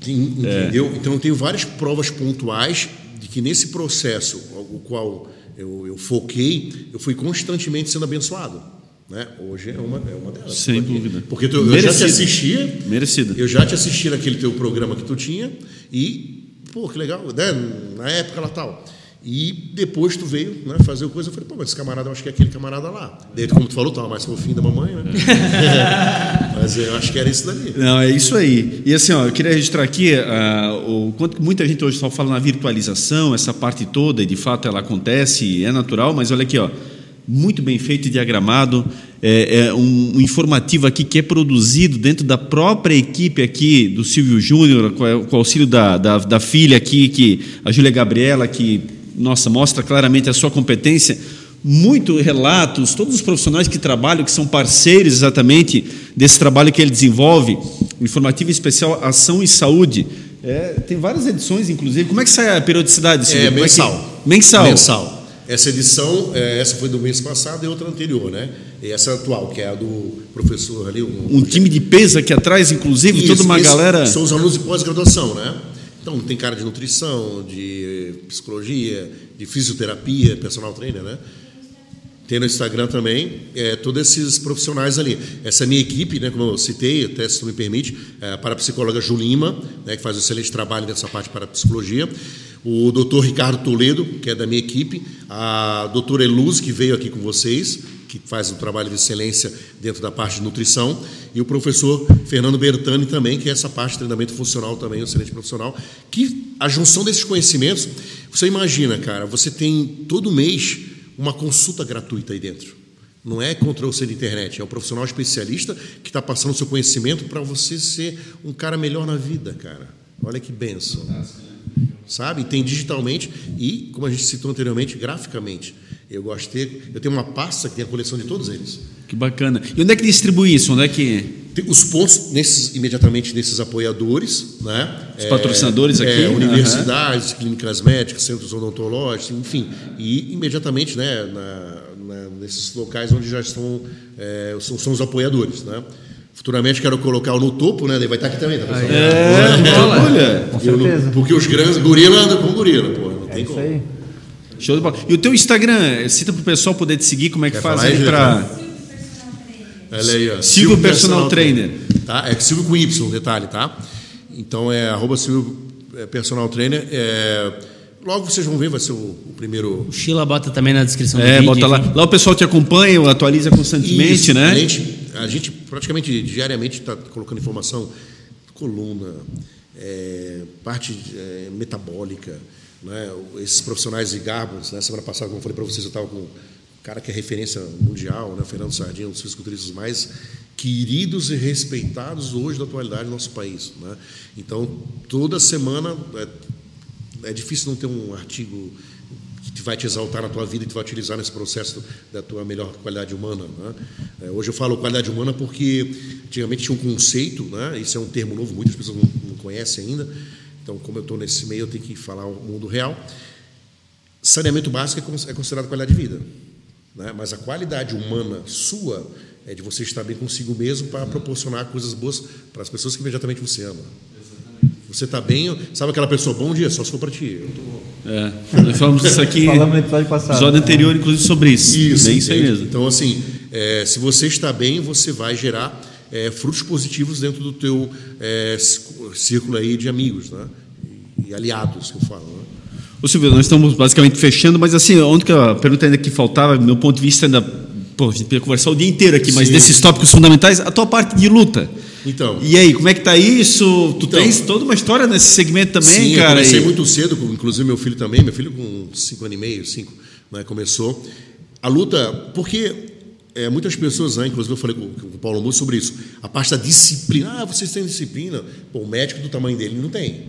Entendeu? Então, eu tenho várias provas pontuais que nesse processo, o qual eu, eu foquei, eu fui constantemente sendo abençoado. Né? Hoje é uma, é uma delas. Sem dúvida. Porque tu, eu já te assistia. Merecido. Eu já te assisti naquele teu programa que tu tinha e, pô, que legal, né? na época lá tal. E depois tu veio né, fazer o coisa, eu falei, pô, mas esse camarada, eu acho que é aquele camarada lá. Daí, como tu falou, tava mais fofinho da mamãe, né? [LAUGHS] mas eu acho que era isso dali. Não, é isso aí. E assim, ó, eu queria registrar aqui uh, o quanto muita gente hoje só fala na virtualização, essa parte toda, e de fato ela acontece, é natural, mas olha aqui, ó, muito bem feito e diagramado, é, é um, um, informativo aqui que é produzido dentro da própria equipe aqui do Silvio Júnior, com, com o auxílio da, da, da filha aqui, que a Júlia Gabriela, que nossa, mostra claramente a sua competência. Muito relatos, todos os profissionais que trabalham, que são parceiros exatamente desse trabalho que ele desenvolve, informativo especial Ação e Saúde. É, tem várias edições, inclusive. Como é que sai a periodicidade? Silvio? É mensal. É que... Mensal. Mensal. Essa edição, é, essa foi do mês passado e outra anterior, né? E essa atual, que é a do professor ali. Um, um time de peso aqui atrás, inclusive, Isso, toda uma galera. São os alunos de pós-graduação, né? Então, tem cara de nutrição, de psicologia, de fisioterapia, personal trainer, né? Tem no Instagram também, é, todos esses profissionais ali. Essa minha equipe, né, como eu citei, até se tu me permite, é a parapsicóloga Julima, né, que faz um excelente trabalho nessa parte para psicologia. O doutor Ricardo Toledo, que é da minha equipe. A doutora Eluz, que veio aqui com vocês que faz um trabalho de excelência dentro da parte de nutrição, e o professor Fernando Bertani também, que é essa parte de treinamento funcional também, um excelente profissional, que a junção desses conhecimentos, você imagina, cara, você tem todo mês uma consulta gratuita aí dentro. Não é Ctrl-C de internet, é o profissional especialista que está passando o seu conhecimento para você ser um cara melhor na vida, cara. Olha que benção. Sabe? Tem digitalmente e, como a gente citou anteriormente, graficamente. Eu ter. Eu tenho uma pasta que tem a coleção de todos eles. Que bacana. E onde é que distribui isso? Onde é que. Tem os pontos nesses, imediatamente nesses apoiadores, né? Os patrocinadores é, aqui? É, universidades, clínicas médicas, centros odontológicos, enfim. E imediatamente, né, na, na, nesses locais onde já estão, é, são, são, os apoiadores, né? Futuramente quero colocar no topo, né? Daí vai estar aqui também, tá pessoal? É, olha. Com certeza. porque os grandes, gorila anda com gorila, pô. Não é tem isso como. aí. Show de bola. E o teu Instagram, cita pro pessoal poder te seguir, como é que Quer faz aí para Olha aí, ó. Silvio Personal Trainer. Tá? É Silvio com Y, detalhe, tá? Então é arroba Silvio é, Personal Trainer. É, logo vocês vão ver, vai ser o, o primeiro. O Sheila bota também na descrição do É, vídeo. bota lá. enfim. Lá o pessoal te acompanha, atualiza constantemente, Isso, né? A gente, a gente praticamente diariamente está colocando informação, coluna, é, parte é, metabólica, né? esses profissionais de Garbos. Né? Semana passada, como eu falei para vocês, eu estava com cara que é referência mundial, né? Fernando Sardinha, um dos fisiculturistas mais queridos e respeitados hoje da atualidade do nosso país. Né? Então, toda semana é, é difícil não ter um artigo que vai te exaltar na tua vida e te vai utilizar nesse processo da tua melhor qualidade humana. Né? É, hoje eu falo qualidade humana porque antigamente tinha um conceito, né? isso é um termo novo, muitas pessoas não, não conhecem ainda. Então, como eu estou nesse meio, eu tenho que falar o mundo real. Saneamento básico é é considerado qualidade de vida. Né? Mas a qualidade humana sua é de você estar bem consigo mesmo para proporcionar coisas boas para as pessoas que imediatamente você ama. Você está bem, sabe aquela pessoa, bom dia, só se for para ti. Eu tô- É, nós falamos isso aqui Falamos no episódio passado. episódio anterior, inclusive, sobre isso. Bem isso aí mesmo. Então, assim, é, se você está bem, você vai gerar é, frutos positivos dentro do teu é, cí- círculo aí de amigos, né? E aliados, que eu falo, né? Ô Silvio, nós estamos basicamente fechando, mas assim, a pergunta ainda que faltava, meu ponto de vista, ainda. Pô, a gente podia conversar o dia inteiro aqui, mas Sim. desses tópicos fundamentais, a tua parte de luta. Então, E aí, como é que tá isso? Tu Então. tens toda uma história nesse segmento também, Sim, eu cara. comecei e- muito cedo, inclusive meu filho também, meu filho com cinco anos e meio, cinco, né, começou. A luta, porque é, muitas pessoas, né, inclusive eu falei com, com o Paulo Musso sobre isso, a parte da disciplina, ah, vocês têm disciplina, Pô, o médico do tamanho dele não tem.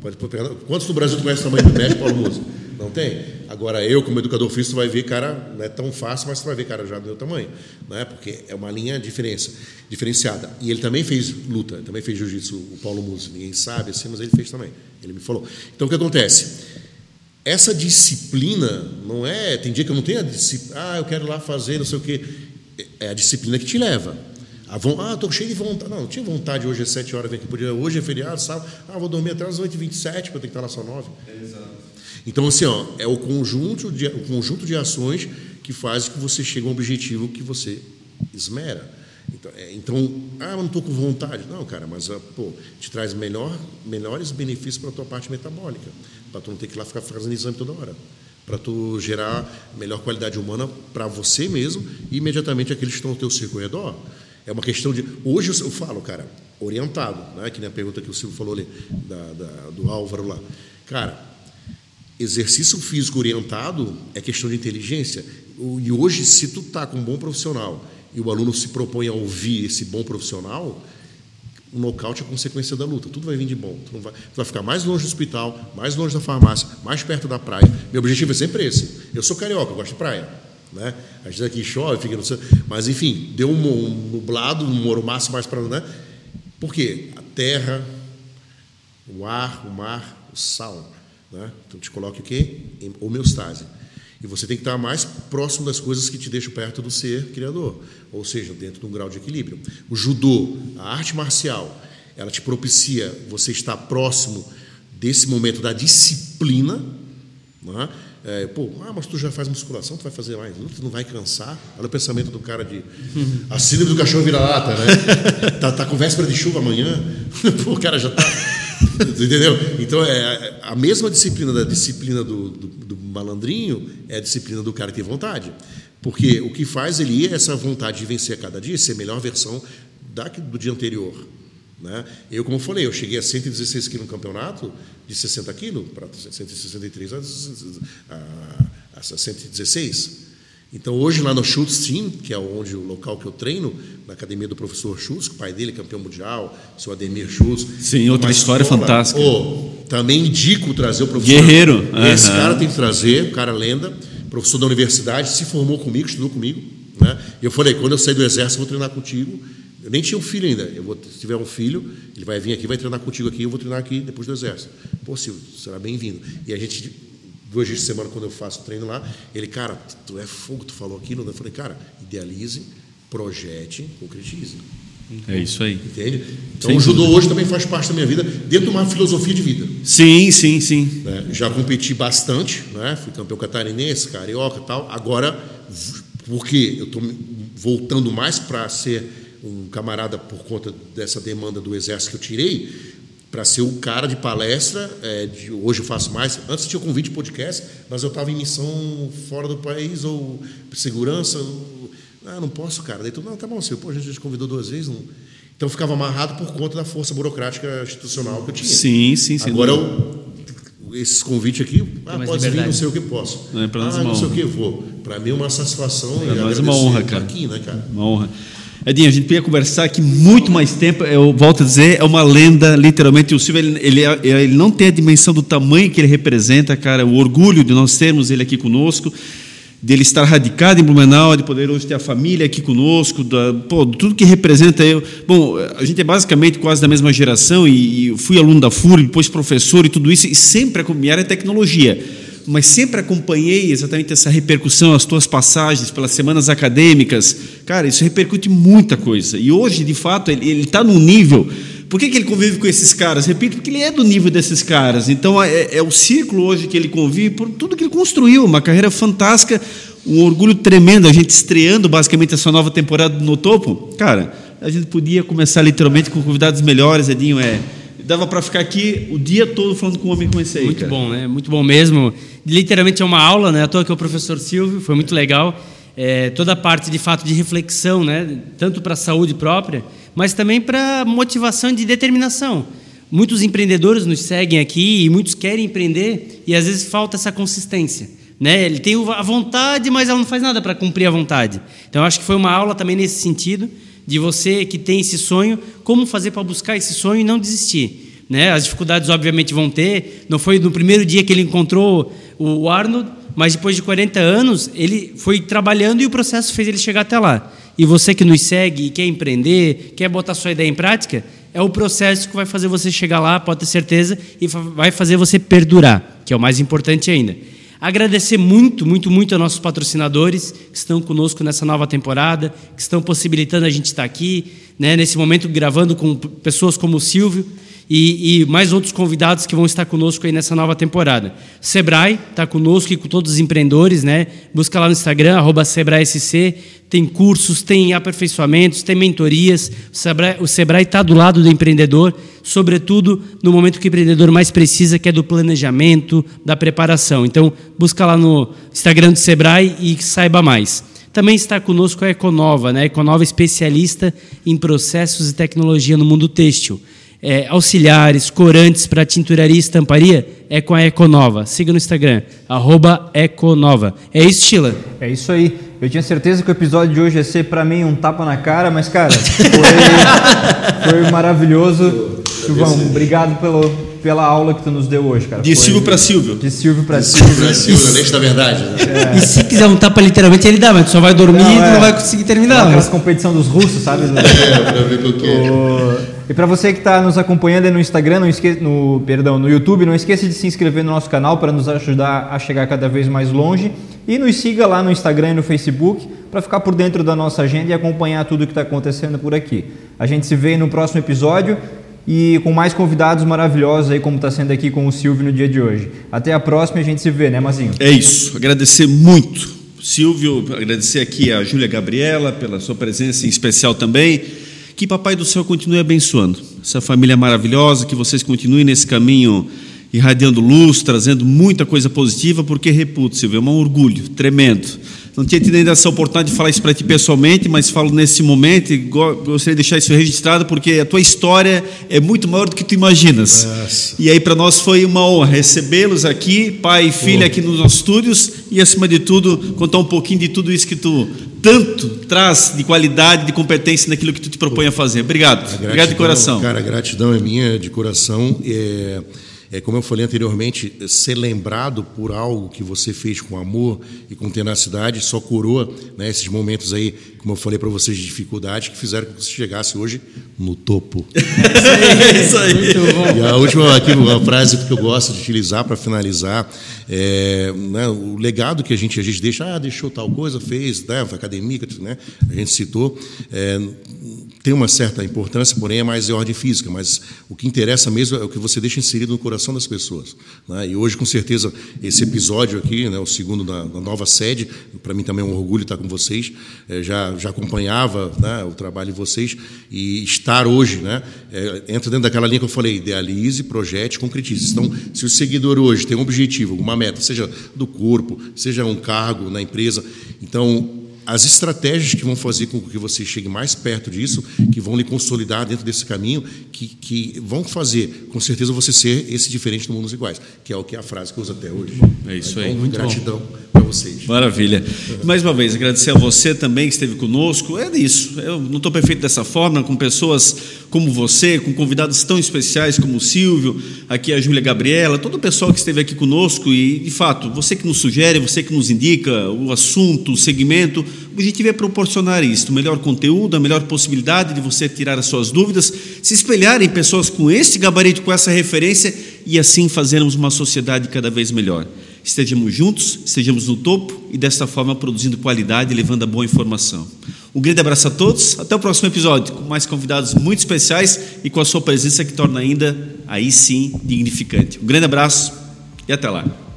Pode, pegar- quantos no Brasil tu conhece tamanho do médico, Paulo Musso? Não tem. Agora, eu, como educador físico, vai ver, cara, não é tão fácil, mas tu vai ver, cara, já do meu tamanho. Né? Porque é uma linha diferença, diferenciada. E ele também fez luta, também fez jiu-jitsu, o Paulo Musso. Ninguém sabe assim, mas ele fez também. Ele me falou. Então, o que acontece? Essa disciplina não é. Tem dia que eu não tenho a disciplina. Ah, eu quero lá fazer, não sei o quê. É a disciplina que te leva. A von, ah, estou cheio de vontade. Não, não tinha vontade hoje às 7 horas, vem aqui por dia. Hoje é feriado, sábado. Ah, vou dormir até às 8h27, porque eu tenho que estar lá só 9. Então, assim, ó, é o conjunto, de, o conjunto de ações que faz que você chegue a um objetivo que você esmera. Então, é, então ah, eu não estou com vontade. Não, cara, mas ah, pô, te traz melhor, melhores benefícios para a tua parte metabólica, para tu não ter que ir lá ficar fazendo exame toda hora, para tu gerar melhor qualidade humana para você mesmo e imediatamente aqueles que estão ao teu circo ao redor. É uma questão de. Hoje eu falo, cara, orientado, né? que nem a pergunta que o Silvio falou ali, da, da- do Álvaro lá. Cara, exercício físico orientado é questão de inteligência. E hoje, se tu tá com um bom profissional e o aluno se propõe a ouvir esse bom profissional, o nocaute é consequência da luta. Tudo vai vir de bom. Tu, vai, tu vai ficar mais longe do hospital, mais longe da farmácia, mais perto da praia. Meu objetivo é sempre esse. Eu sou carioca, eu gosto de praia. Né? A gente aqui chove, fica no céu. Mas, enfim, deu um, um nublado, um mormaço mais para. Né? Por quê? A terra, o ar, o mar, o sal. Né? Então te coloca o quê? Em homeostase. E você tem que estar mais próximo das coisas que te deixam perto do ser criador, ou seja, dentro de um grau de equilíbrio. O judô, a arte marcial, ela te propicia você estar próximo desse momento da disciplina. Né? É, pô, ah, mas tu já faz musculação, tu vai fazer mais, tu não vai cansar. Olha o pensamento do cara de. [LAUGHS] A síndrome do cachorro vira-lata, né? [LAUGHS] tá, tá com véspera de chuva amanhã, [LAUGHS] pô, o cara já tá. Entendeu? Então, é, a mesma disciplina da disciplina do, do, do malandrinho é a disciplina do cara que tem vontade. Porque o que faz ele ir é essa vontade de vencer a cada dia, ser a melhor versão da, do dia anterior. Né? Eu, como falei, eu cheguei a 116 quilos no campeonato, de 60 quilos para 163 a, a, a 116. Então, hoje, lá no Schultz Team, que é onde o local que eu treino, na academia do professor Schultz, que o pai dele é campeão mundial, seu Ademir Schultz. Sim, outra história escola. fantástica. Ô, também indico trazer o professor. Guerreiro. Esse cara tem que trazer, o cara lenda, professor da universidade, se formou comigo, estudou comigo. Né? Eu falei, quando eu sair do exército, vou treinar contigo. Eu nem tinha um filho ainda. Eu vou, se tiver um filho, ele vai vir aqui, vai treinar contigo aqui, eu vou treinar aqui depois do exército. Pô, Silvio, será bem-vindo. E a gente, duas vezes por semana, quando eu faço treino lá, ele, cara, tu é fogo, tu falou aquilo. Eu falei, cara, idealize, projete, concretize. É isso aí. Entende? Então, o judô hoje também faz parte da minha vida, dentro de uma filosofia de vida. Sim, sim, sim. Né? Já competi bastante, né? fui campeão catarinense, carioca e tal. Agora, porque eu estou voltando mais para ser um camarada por conta dessa demanda do exército que eu tirei, para ser o cara de palestra. É, de, hoje eu faço mais. Antes tinha convite de podcast, mas eu estava em missão fora do país ou segurança. Ah, não posso, cara. Daí tu, não, tá bom, senhor. Pô, a gente te convidou duas vezes. Não... Então eu ficava amarrado por conta da força burocrática institucional que eu tinha. Sim, sim, sim. Agora eu, esses convites aqui, ah, pode vir, não sei o que posso. Não é ah, uma não sei o que vou. Para mim é uma satisfação. Pra e nós é uma agradecer honra, cara. Aqui, né, cara? Uma honra. Edinho, a gente podia conversar aqui muito mais tempo. Eu volto a dizer, é uma lenda, literalmente. O Silvio, ele, ele, é, ele não tem a dimensão do tamanho que ele representa, cara. O orgulho de nós termos ele aqui conosco, dele estar radicado em Blumenau, de poder hoje ter a família aqui conosco, da, pô, tudo que representa. Eu, bom, a gente é basicamente quase da mesma geração e, e fui aluno da FURI, depois professor e tudo isso, e sempre a minha área é tecnologia mas sempre acompanhei exatamente essa repercussão, as tuas passagens pelas semanas acadêmicas. Cara, isso repercute muita coisa. E hoje, de fato, ele está num nível. Por que, que ele convive com esses caras? Repito, porque ele é do nível desses caras. Então, é, é o círculo hoje que ele convive por tudo que ele construiu. Uma carreira fantástica, um orgulho tremendo. A gente estreando basicamente essa nova temporada no topo. Cara, a gente podia começar literalmente com convidados melhores, Edinho. É, dava para ficar aqui o dia todo falando com um homem como esse aí. Muito cara. bom, né? Muito bom mesmo. Literalmente é uma aula, né? À toa que é o professor Silvio, foi muito legal. É, toda a parte, de fato, de reflexão, né? Tanto para a saúde própria, mas também para motivação de determinação. Muitos empreendedores nos seguem aqui e muitos querem empreender e às vezes falta essa consistência. Né? Ele tem a vontade, mas ela não faz nada para cumprir a vontade. Então, acho que foi uma aula também nesse sentido, de você que tem esse sonho, como fazer para buscar esse sonho e não desistir. Né? As dificuldades, obviamente, vão ter. Não foi no primeiro dia que ele encontrou o Arnold, mas depois de 40 anos, ele foi trabalhando e o processo fez ele chegar até lá. E você que nos segue e quer empreender, quer botar sua ideia em prática, é o processo que vai fazer você chegar lá, pode ter certeza, e vai fazer você perdurar, que é o mais importante ainda. Agradecer muito, muito, muito a nossos patrocinadores que estão conosco nessa nova temporada, que estão possibilitando a gente estar aqui, né, nesse momento gravando com pessoas como o Silvio e, e, mais outros convidados que vão estar conosco aí nessa nova temporada. Sebrae está conosco e com todos os empreendedores, né? Busca lá no Instagram, arroba SebraeSC, tem cursos, tem aperfeiçoamentos, tem mentorias. O Sebrae está do lado do empreendedor, sobretudo no momento que o empreendedor mais precisa, que é do planejamento, da preparação. Então, busca lá no Instagram do Sebrae e saiba mais. Também está conosco a Econova, né? Econova especialista em processos e tecnologia no mundo têxtil é, auxiliares, corantes para tinturaria e estamparia é com a Econova. Siga no Instagram, arroba Econova. É isso, Sheila? É isso aí. Eu tinha certeza que o episódio de hoje ia ser para mim um tapa na cara, mas, cara, [LAUGHS] foi, foi maravilhoso. Silvão, obrigado pelo, pela aula que tu nos deu hoje, cara. De Foi- Silvio para Silvio. De Silvio para Silvio Silvio. Lente da verdade. né? E se quiser um tapa literalmente, ele dá, mas tu só vai dormir Não, e tu é. não vai conseguir terminar. Aquelas competição dos russos, sabe? É, pra ver qual que é. O- E para você que está nos acompanhando aí no Instagram, não esque... no perdão, no YouTube, não esqueça de se inscrever no nosso canal para nos ajudar a chegar cada vez mais longe e nos siga lá no Instagram e no Facebook para ficar por dentro da nossa agenda e acompanhar tudo que está acontecendo por aqui. A gente se vê no próximo episódio e com mais convidados maravilhosos aí como está sendo aqui com o Silvio no dia de hoje. Até a próxima e a gente se vê, né, Mazinho? É isso. Agradecer muito, Silvio, agradecer aqui a Júlia Gabriela pela sua presença em especial também. Que Papai do Céu continue abençoando essa família maravilhosa, que vocês continuem nesse caminho irradiando luz, trazendo muita coisa positiva, porque, reputo, Silvio, é um orgulho tremendo. Não tinha tido ainda essa oportunidade de falar isso para ti pessoalmente, mas falo nesse momento e go- gostaria de deixar isso registrado, porque a tua história é muito maior do que tu imaginas. E aí, para nós foi uma honra recebê-los aqui, pai e filha, aqui nos nossos estúdios, e acima de tudo, contar um pouquinho de tudo isso que tu tanto traz de qualidade, de competência naquilo que tu te propõe a fazer. Obrigado. Obrigado de Gratidão, coração. Cara, a gratidão é minha de coração. É, é, como eu falei anteriormente, ser lembrado por algo que você fez com amor e com tenacidade só coroa né, esses momentos aí, como eu falei para vocês, de dificuldade que fizeram com que você chegasse hoje no topo. [LAUGHS] É isso aí. Muito bom. E a última aqui, uma frase que eu gosto de utilizar para finalizar, é, né, o legado que a gente, a gente deixa, ah, deixou tal coisa, fez, né, academia, né, a gente citou, é, tem uma certa importância, porém é mais de ordem física, mas o que interessa mesmo é o que você deixa inserido no coração das pessoas. Né? E hoje, com certeza, esse episódio aqui, né, o segundo da, da nova sede, para mim também é um orgulho estar com vocês, é, já, já acompanhava né, o trabalho de vocês e estar hoje, né, é, entra dentro daquela linha que eu falei, idealize, projete, concretize. Então, se o seguidor hoje tem um objetivo, uma meta, seja do corpo, seja um cargo na empresa, então as estratégias que vão fazer com que você chegue mais perto disso, que vão lhe consolidar dentro desse caminho, que, que vão fazer, com certeza, você ser esse diferente do mundo dos iguais, que é o que é a frase que eu uso até hoje. É isso aí. Então, Muito gratidão para vocês. Maravilha. Mais uma vez, agradecer a você também que esteve conosco. É isso. Eu não estou perfeito dessa forma, com pessoas como você, com convidados tão especiais como o Silvio, aqui a Júlia Gabriela, todo o pessoal que esteve aqui conosco e, de fato, você que nos sugere, você que nos indica o assunto, o segmento, o objetivo é proporcionar isso, melhor conteúdo, a melhor possibilidade de você tirar as suas dúvidas, se espelhar em pessoas com este gabarito, com essa referência e assim fazermos uma sociedade cada vez melhor. Estejamos juntos, estejamos no topo e desta forma produzindo qualidade e levando a boa informação. Um grande abraço a todos, até o próximo episódio, com mais convidados muito especiais e com a sua presença que torna ainda, aí sim, dignificante. Um grande abraço e até lá.